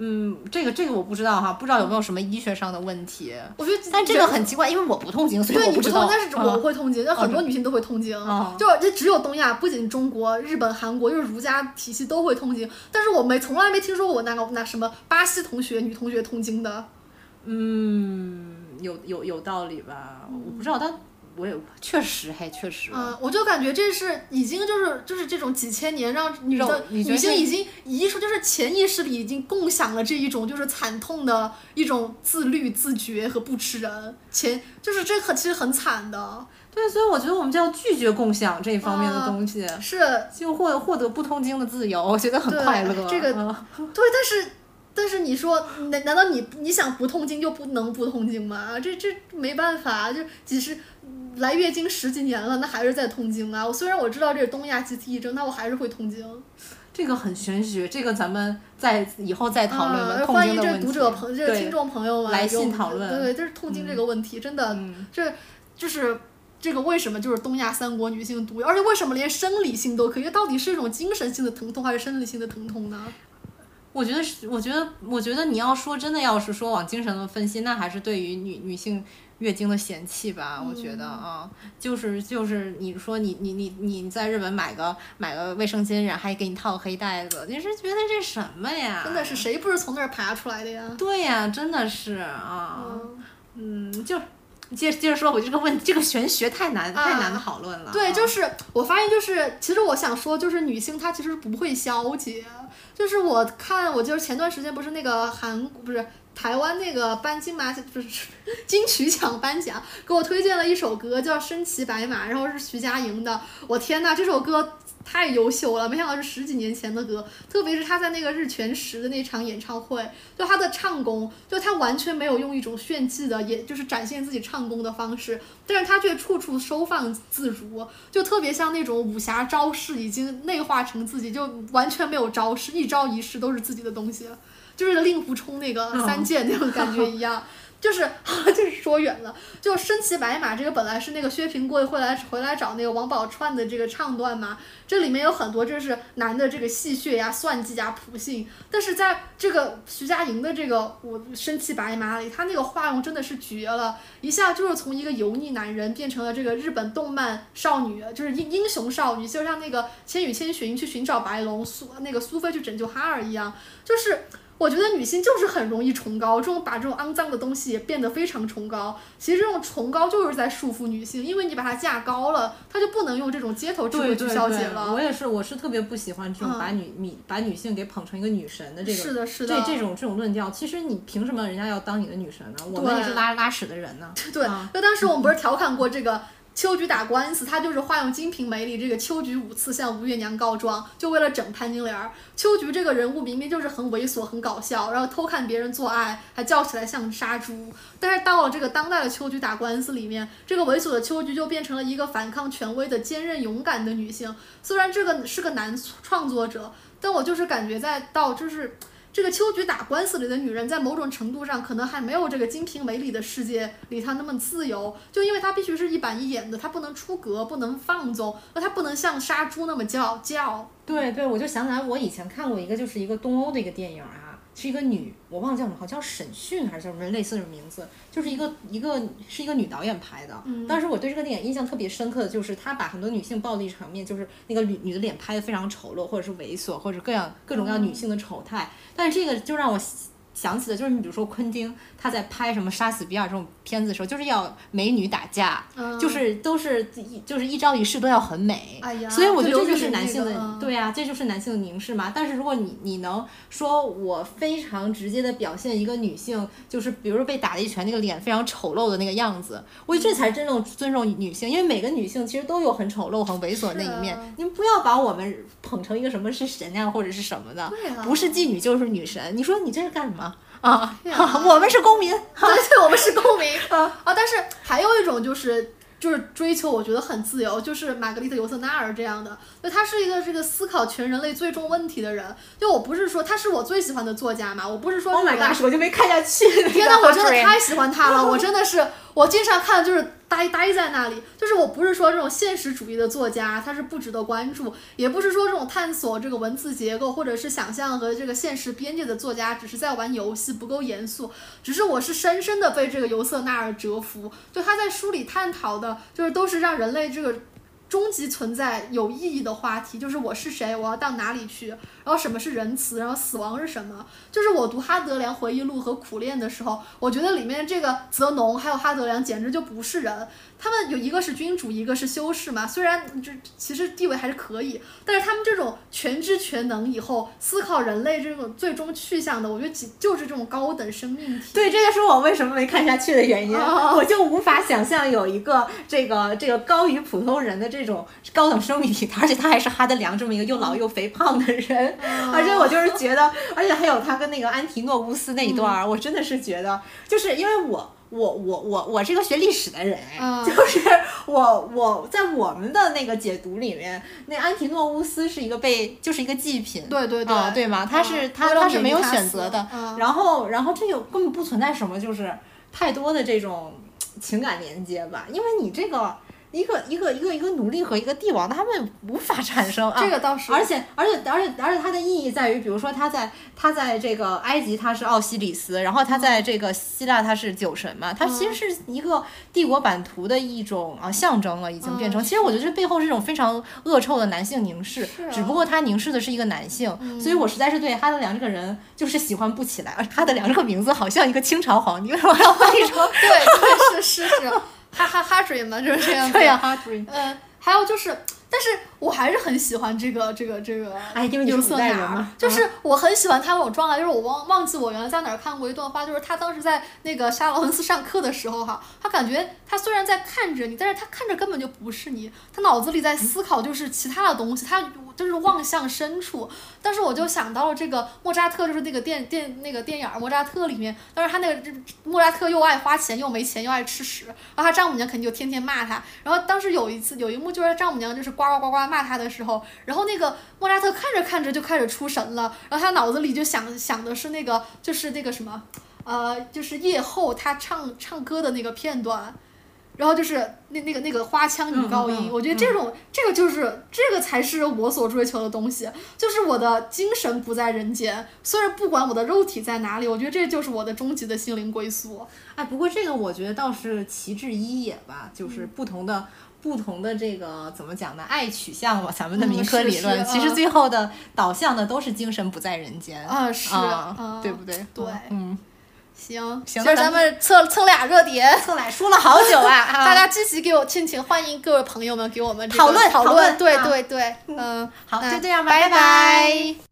Speaker 1: 嗯，这个这个我不知道哈，不知道有没有什么医学上的问题。
Speaker 2: 我觉得，
Speaker 1: 但这个很奇怪，因为我不痛经，所以我不知道。
Speaker 2: 但是我会痛经，那很多女性都会痛经，就这只有东亚，不仅中国、日本、韩国，就是儒家体系都会痛经。但是我没从来没听说过我那个那什么巴西同学女同学痛经的。
Speaker 1: 嗯，有有有道理吧？我不知道，但。我也确实，还确实。
Speaker 2: 嗯，我就感觉这是已经就是就是这种几千年让女的女性已经遗出，就是潜意识里已经共享了这一种就是惨痛的一种自律、自觉和不吃人。前就是这很其实很惨的。
Speaker 1: 对，所以我觉得我们就要拒绝共享这一方面的东西。
Speaker 2: 是。
Speaker 1: 就获获得不通经的自由，我觉得很快乐。
Speaker 2: 这个 对，但是但是你说难难道你你想不痛经就不能不痛经吗？这这没办法，就几十。来月经十几年了，那还是在痛经啊！我虽然我知道这是东亚集体癔症，那我还是会痛经。
Speaker 1: 这个很玄学，这个咱们在以后再讨论
Speaker 2: 吧。欢迎这读者朋这听众朋友们
Speaker 1: 来信讨论。
Speaker 2: 对对，就是痛经这个问题，真的，这就是这个为什么就是东亚三国女性独有，而且为什么连生理性都可以？到底是一种精神性的疼痛还是生理性的疼痛呢？
Speaker 1: 我觉得是，我觉得，我觉得你要说真的，要是说往精神的分析，那还是对于女女性。月经的嫌弃吧，我觉得啊，就是就是你说你你你你在日本买个买个卫生巾，然后还给你套个黑袋子，你是觉得这什么呀？
Speaker 2: 真的是谁不是从那儿爬出来的呀？
Speaker 1: 对呀，真的是啊，嗯，就接接着说，我这个问这个玄学太难太难讨论了。
Speaker 2: 对，就是我发现就是其实我想说就是女性她其实不会消解，就是我看我就是前段时间不是那个韩不是。台湾那个颁金马不是金曲奖颁奖，给我推荐了一首歌叫《身骑白马》，然后是徐佳莹的。我天呐，这首歌太优秀了！没想到是十几年前的歌，特别是他在那个日全食的那场演唱会，就他的唱功，就他完全没有用一种炫技的，也就是展现自己唱功的方式，但是他却处处收放自如，就特别像那种武侠招式已经内化成自己，就完全没有招式，一招一式都是自己的东西。就是令狐冲那个三剑那种感觉一样，就是 就是说远了，就身骑白马这个本来是那个薛平贵会来回来找那个王宝钏的这个唱段嘛，这里面有很多就是男的这个戏谑呀、算计呀、普信，但是在这个徐佳莹的这个我身骑白马里，他那个画用真的是绝了，一下就是从一个油腻男人变成了这个日本动漫少女，就是英英雄少女，就像那个千与千寻去寻找白龙，苏那个苏菲去拯救哈尔一样，就是。我觉得女性就是很容易崇高，这种把这种肮脏的东西也变得非常崇高。其实这种崇高就是在束缚女性，因为你把她架高了，她就不能用这种街头智慧去消解了。
Speaker 1: 我也是，我是特别不喜欢这种把女女把女性给捧成一个女神的这个
Speaker 2: 是的，是的，
Speaker 1: 这这种这种论调。其实你凭什么人家要当你的女神呢？我们也是拉拉屎的人呢。
Speaker 2: 对，就当时我们不是调侃过这个。秋菊打官司，他就是化用《金瓶梅》里这个秋菊五次向吴月娘告状，就为了整潘金莲。秋菊这个人物明明就是很猥琐、很搞笑，然后偷看别人做爱，还叫起来像杀猪。但是到了这个当代的秋菊打官司里面，这个猥琐的秋菊就变成了一个反抗权威的坚韧勇敢的女性。虽然这个是个男创作者，但我就是感觉在到就是。这个秋菊打官司里的女人，在某种程度上可能还没有这个《金瓶梅》里的世界里她那么自由，就因为她必须是一板一眼的，她不能出格，不能放纵，那她不能像杀猪那么叫叫。
Speaker 1: 对对，我就想起来，我以前看过一个，就是一个东欧的一个电影啊。是一个女，我忘了叫什么，好像叫沈迅还是叫什么类似的名字，就是一个一个是一个女导演拍的。当时我对这个电影印象特别深刻的就是，她把很多女性暴力场面，就是那个女女的脸拍的非常丑陋，或者是猥琐，或者各样各种各样女性的丑态。但是这个就让我想起的，就是你比如说昆汀。他在拍什么杀死比尔这种片子的时候，就是要美女打架，就是都是一就是一招一式都要很美，哎呀所以我觉得这就是男性的，对呀，这就是男性的凝视嘛。但是如果你你能说我非常直接的表现一个女性，就是比如说被打了一拳，那个脸非常丑陋的那个样子，我觉得这才真正尊重女性，因为每个女性其实都有很丑陋、很猥琐的那一面。你们不要把我们捧成一个什么是神呀或者是什么的，不是妓女就是女神。你说你这是干什么？啊，我们是公民，
Speaker 2: 对对，我们是公民啊啊！但是还有一种就是就是追求，我觉得很自由，就是玛格丽特·尤瑟纳尔这样的，就他是一个这个思考全人类最终问题的人。就我不是说他是我最喜欢的作家嘛，我不是说
Speaker 1: ，Oh my God，我就没看下去。
Speaker 2: 天呐，我真的太喜欢他了，我真的是，我经常看就是。呆呆在那里，就是我不是说这种现实主义的作家他是不值得关注，也不是说这种探索这个文字结构或者是想象和这个现实边界的作家只是在玩游戏不够严肃，只是我是深深的被这个尤瑟纳尔折服，就他在书里探讨的就是都是让人类这个。终极存在有意义的话题就是我是谁，我要到哪里去，然后什么是仁慈，然后死亡是什么？就是我读哈德良回忆录和苦练的时候，我觉得里面这个泽农还有哈德良简直就不是人。他们有一个是君主，一个是修士嘛。虽然这其实地位还是可以，但是他们这种全知全能以后思考人类这种最终去向的，我觉得就是这种高等生命体。
Speaker 1: 对，这就是我为什么没看下去的原因。我就无法想象有一个这个这个高于普通人的这种高等生命体，而且他还是哈德良这么一个又老又肥胖的人。而且我就是觉得，而且还有他跟那个安提诺乌斯那一段，我真的是觉得，就是因为我。我我我我是个学历史的人，就是我我在我们的那个解读里面，那安提诺乌斯是一个被就是一个祭品，
Speaker 2: 对对对，
Speaker 1: 对吗？他是他他是没有选择的，然后然后这个根本不存在什么就是太多的这种情感连接吧，因为你这个。一个一个一个一个奴隶和一个帝王，他们无法产生啊。
Speaker 2: 这个倒是。
Speaker 1: 而且而且而且而且它的意义在于，比如说他在他在这个埃及他是奥西里斯，然后他在这个希腊他是酒神嘛，他其实是一个帝国版图的一种啊象征了，已经变成。其实我觉得这背后是一种非常恶臭的男性凝视，只不过他凝视的是一个男性，所以我实在是对哈德良这个人就是喜欢不起来。哈德良这个名字好像一个清朝皇帝，为什么要翻译成？
Speaker 2: 对，是是是。哈哈哈 dream 嘛，就是这样。
Speaker 1: 对呀，哈 dream。
Speaker 2: 嗯，还有就是，但是我还是很喜欢这个这个这个。
Speaker 1: 哎，因为你是。
Speaker 2: 就是我很喜欢他那种状态，就是我忘忘记我原来在哪儿看过一段话，就是他当时在那个沙劳恩斯上课的时候哈，他感觉他虽然在看着你，但是他看着根本就不是你，他脑子里在思考就是其他的东西，他。就是望向深处，但是我就想到了这个莫扎特，就是那个电电那个电影《莫扎特》里面，但是他那个莫扎特又爱花钱又没钱又爱吃屎，然后他丈母娘肯定就天天骂他。然后当时有一次有一幕就是丈母娘就是呱呱呱呱骂他的时候，然后那个莫扎特看着看着就开始出神了，然后他脑子里就想想的是那个就是那个什么，呃，就是夜后他唱唱歌的那个片段。然后就是那那个那个花腔女高音，我觉得这种这个就是这个才是我所追求的东西，就是我的精神不在人间，虽然不管我的肉体在哪里，我觉得这就是我的终极的心灵归宿。
Speaker 1: 哎，不过这个我觉得倒是其志一也吧，就是不同的。不同的这个怎么讲呢？爱取向吧，咱们的
Speaker 2: 嗯
Speaker 1: 民科理论，其实
Speaker 2: 嗯。
Speaker 1: 最后的导向的都是精神不在人间。
Speaker 2: 啊是
Speaker 1: 啊
Speaker 2: 嗯。
Speaker 1: 对不对？
Speaker 2: 对。
Speaker 1: 嗯，
Speaker 2: 行，
Speaker 1: 行
Speaker 2: 今儿咱们蹭蹭俩热点。
Speaker 1: 蹭奶说了好久啊，啊。
Speaker 2: 大家积极给我，请请欢迎各位朋友们给我们这个
Speaker 1: 讨论讨
Speaker 2: 讨论，对对对，嗯，
Speaker 1: 好，就这样吧，
Speaker 2: 拜
Speaker 1: 拜